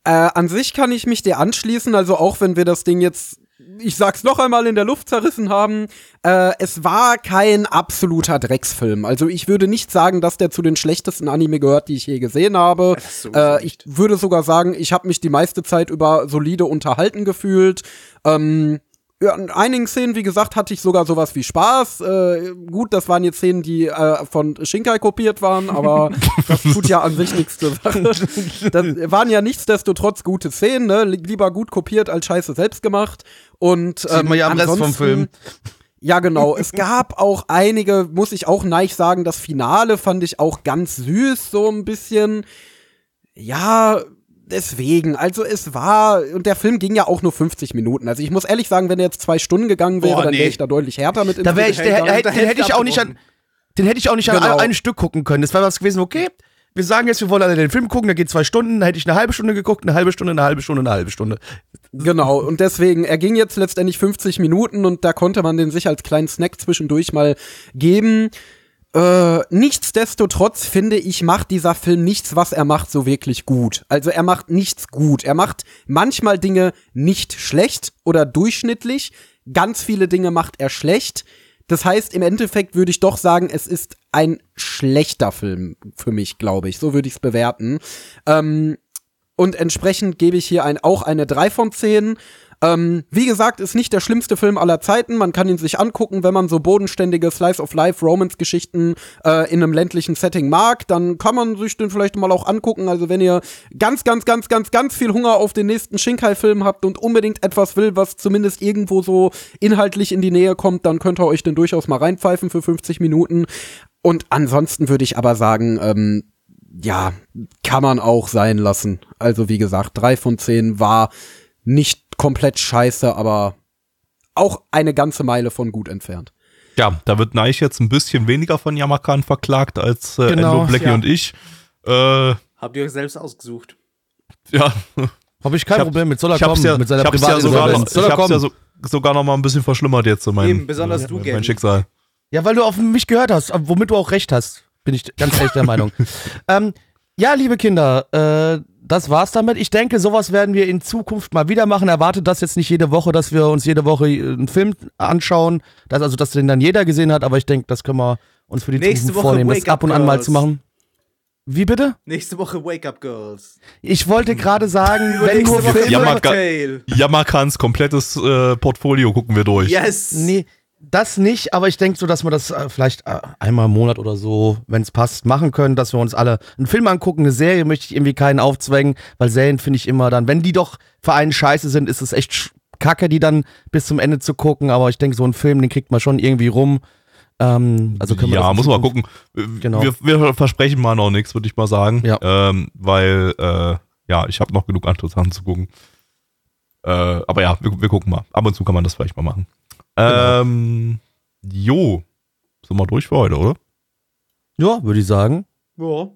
Speaker 4: Äh, an sich kann ich mich dir anschließen, also auch wenn wir das Ding jetzt, ich sag's noch einmal, in der Luft zerrissen haben, äh, es war kein absoluter Drecksfilm. Also ich würde nicht sagen, dass der zu den schlechtesten Anime gehört, die ich je gesehen habe.
Speaker 3: Sowieso
Speaker 4: Äh, ich würde sogar sagen, ich habe mich die meiste Zeit über solide unterhalten gefühlt. Ähm, ja, in einigen Szenen, wie gesagt, hatte ich sogar sowas wie Spaß. Äh, gut, das waren jetzt Szenen, die äh, von Shinkai kopiert waren, aber das tut ja an sich nichts zur Sache. Das waren ja nichtsdestotrotz gute Szenen, ne? Lieber gut kopiert als scheiße selbst gemacht. Und
Speaker 1: Sieht
Speaker 4: ähm,
Speaker 1: man ja am Rest vom Film.
Speaker 4: Ja, genau. Es gab auch einige, muss ich auch neich sagen, das Finale fand ich auch ganz süß, so ein bisschen. Ja, deswegen. Also es war, und der Film ging ja auch nur 50 Minuten. Also ich muss ehrlich sagen, wenn er jetzt zwei Stunden gegangen wäre,
Speaker 3: Boah,
Speaker 4: dann wäre
Speaker 3: nee.
Speaker 4: ich da deutlich härter mit
Speaker 1: Da wäre ich, der, den hätte ich auch nicht an, den hätte ich auch nicht an
Speaker 4: Genau.
Speaker 1: ein Stück gucken können. Das wäre was gewesen, okay, wir sagen jetzt, wir wollen alle den Film gucken, der geht zwei Stunden, dann hätte ich eine halbe Stunde geguckt, eine halbe Stunde, eine halbe Stunde, eine halbe Stunde.
Speaker 4: Genau, und deswegen, er ging jetzt letztendlich 50 Minuten und da konnte man den sich als kleinen Snack zwischendurch mal geben. Äh, nichtsdestotrotz finde ich, macht dieser Film nichts, was er macht, so wirklich gut. Also er macht nichts gut. Er macht manchmal Dinge nicht schlecht oder durchschnittlich. Ganz viele Dinge macht er schlecht. Das heißt, im Endeffekt würde ich doch sagen, es ist ein schlechter Film für mich, glaube ich. So würde ich es bewerten. Ähm, und entsprechend gebe ich hier ein, auch eine 3 von 10. Ähm, wie gesagt, ist nicht der schlimmste Film aller Zeiten. Man kann ihn sich angucken, wenn man so bodenständige Slice of Life Romance-Geschichten äh, in einem ländlichen Setting mag. Dann kann man sich den vielleicht mal auch angucken. Also wenn ihr ganz, ganz, ganz, ganz, ganz viel Hunger auf den nächsten Shinkai-Film habt und unbedingt etwas will, was zumindest irgendwo so inhaltlich in die Nähe kommt, dann könnt ihr euch den durchaus mal reinpfeifen für 50 Minuten. Und ansonsten würde ich aber sagen, ähm, ja, kann man auch sein lassen. Also wie gesagt, drei von zehn war nicht komplett scheiße, aber auch eine ganze Meile von gut entfernt.
Speaker 2: Ja, da wird Neich jetzt ein bisschen weniger von Yamakan verklagt als äh,
Speaker 1: Genau,
Speaker 2: Endo, Blackie
Speaker 3: ja.
Speaker 2: und ich. Äh,
Speaker 3: Habt ihr euch selbst ausgesucht?
Speaker 2: ja,
Speaker 1: Habe ich kein
Speaker 2: Ich hab-
Speaker 1: Problem mit, soll er
Speaker 2: ich hab's
Speaker 1: kommen,
Speaker 2: ja,
Speaker 1: mit seiner
Speaker 2: ich hab's ja
Speaker 1: privaten
Speaker 2: sogar, noch, ich hab's ja so, sogar noch mal ein bisschen verschlimmert jetzt, so mein,
Speaker 3: Eben, besonders du,
Speaker 2: mein
Speaker 3: Gavin.
Speaker 2: Schicksal.
Speaker 1: Ja, weil du auf mich gehört hast, womit du auch recht hast. Bin ich ganz ehrlich der Meinung. ähm, Ja, liebe Kinder, äh, das war's damit. Ich denke, sowas werden wir in Zukunft mal wieder machen. Erwartet das jetzt nicht jede Woche, dass wir uns jede Woche äh, einen Film anschauen. Das, also, dass den dann jeder gesehen hat, aber ich denke, das können wir uns für die
Speaker 3: Nächste
Speaker 1: Zukunft
Speaker 3: Woche
Speaker 1: vornehmen, das
Speaker 3: Wake
Speaker 1: ab und an mal zu machen. Wie bitte?
Speaker 3: Nächste Woche Wake Up Girls.
Speaker 1: Ich wollte gerade sagen, wenn nur Filme.
Speaker 3: Tail.
Speaker 2: Yamakans komplettes äh, Portfolio gucken wir durch.
Speaker 3: Yes.
Speaker 1: Nee, das nicht, aber ich denke so, dass wir das äh, vielleicht äh, einmal im Monat oder so, wenn es passt, machen können, dass wir uns alle einen Film angucken. Eine Serie möchte ich irgendwie keinen aufzwängen, weil Serien finde ich immer dann, wenn die doch für einen scheiße sind, ist es echt kacke, die dann bis zum Ende zu gucken. Aber ich denke, so einen Film, den kriegt man schon irgendwie rum. Ähm, also können wir
Speaker 2: ja, muss man mal gucken. Äh,
Speaker 1: Genau.
Speaker 2: Wir, wir versprechen mal noch nichts, würde ich mal sagen.
Speaker 1: Ja.
Speaker 2: Ähm, weil, äh, ja, ich habe noch genug andere Sachen zu gucken. Äh, aber ja, wir, wir gucken mal. Ab und zu kann man das vielleicht mal machen.
Speaker 1: Genau.
Speaker 2: Ähm, jo. Sind wir durch für heute, oder?
Speaker 1: Ja, würde ich sagen.
Speaker 3: Ja.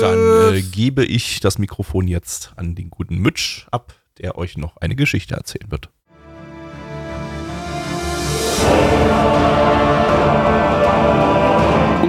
Speaker 2: Dann äh, gebe ich das Mikrofon jetzt an den guten Mitch ab, der euch noch eine Geschichte erzählen wird.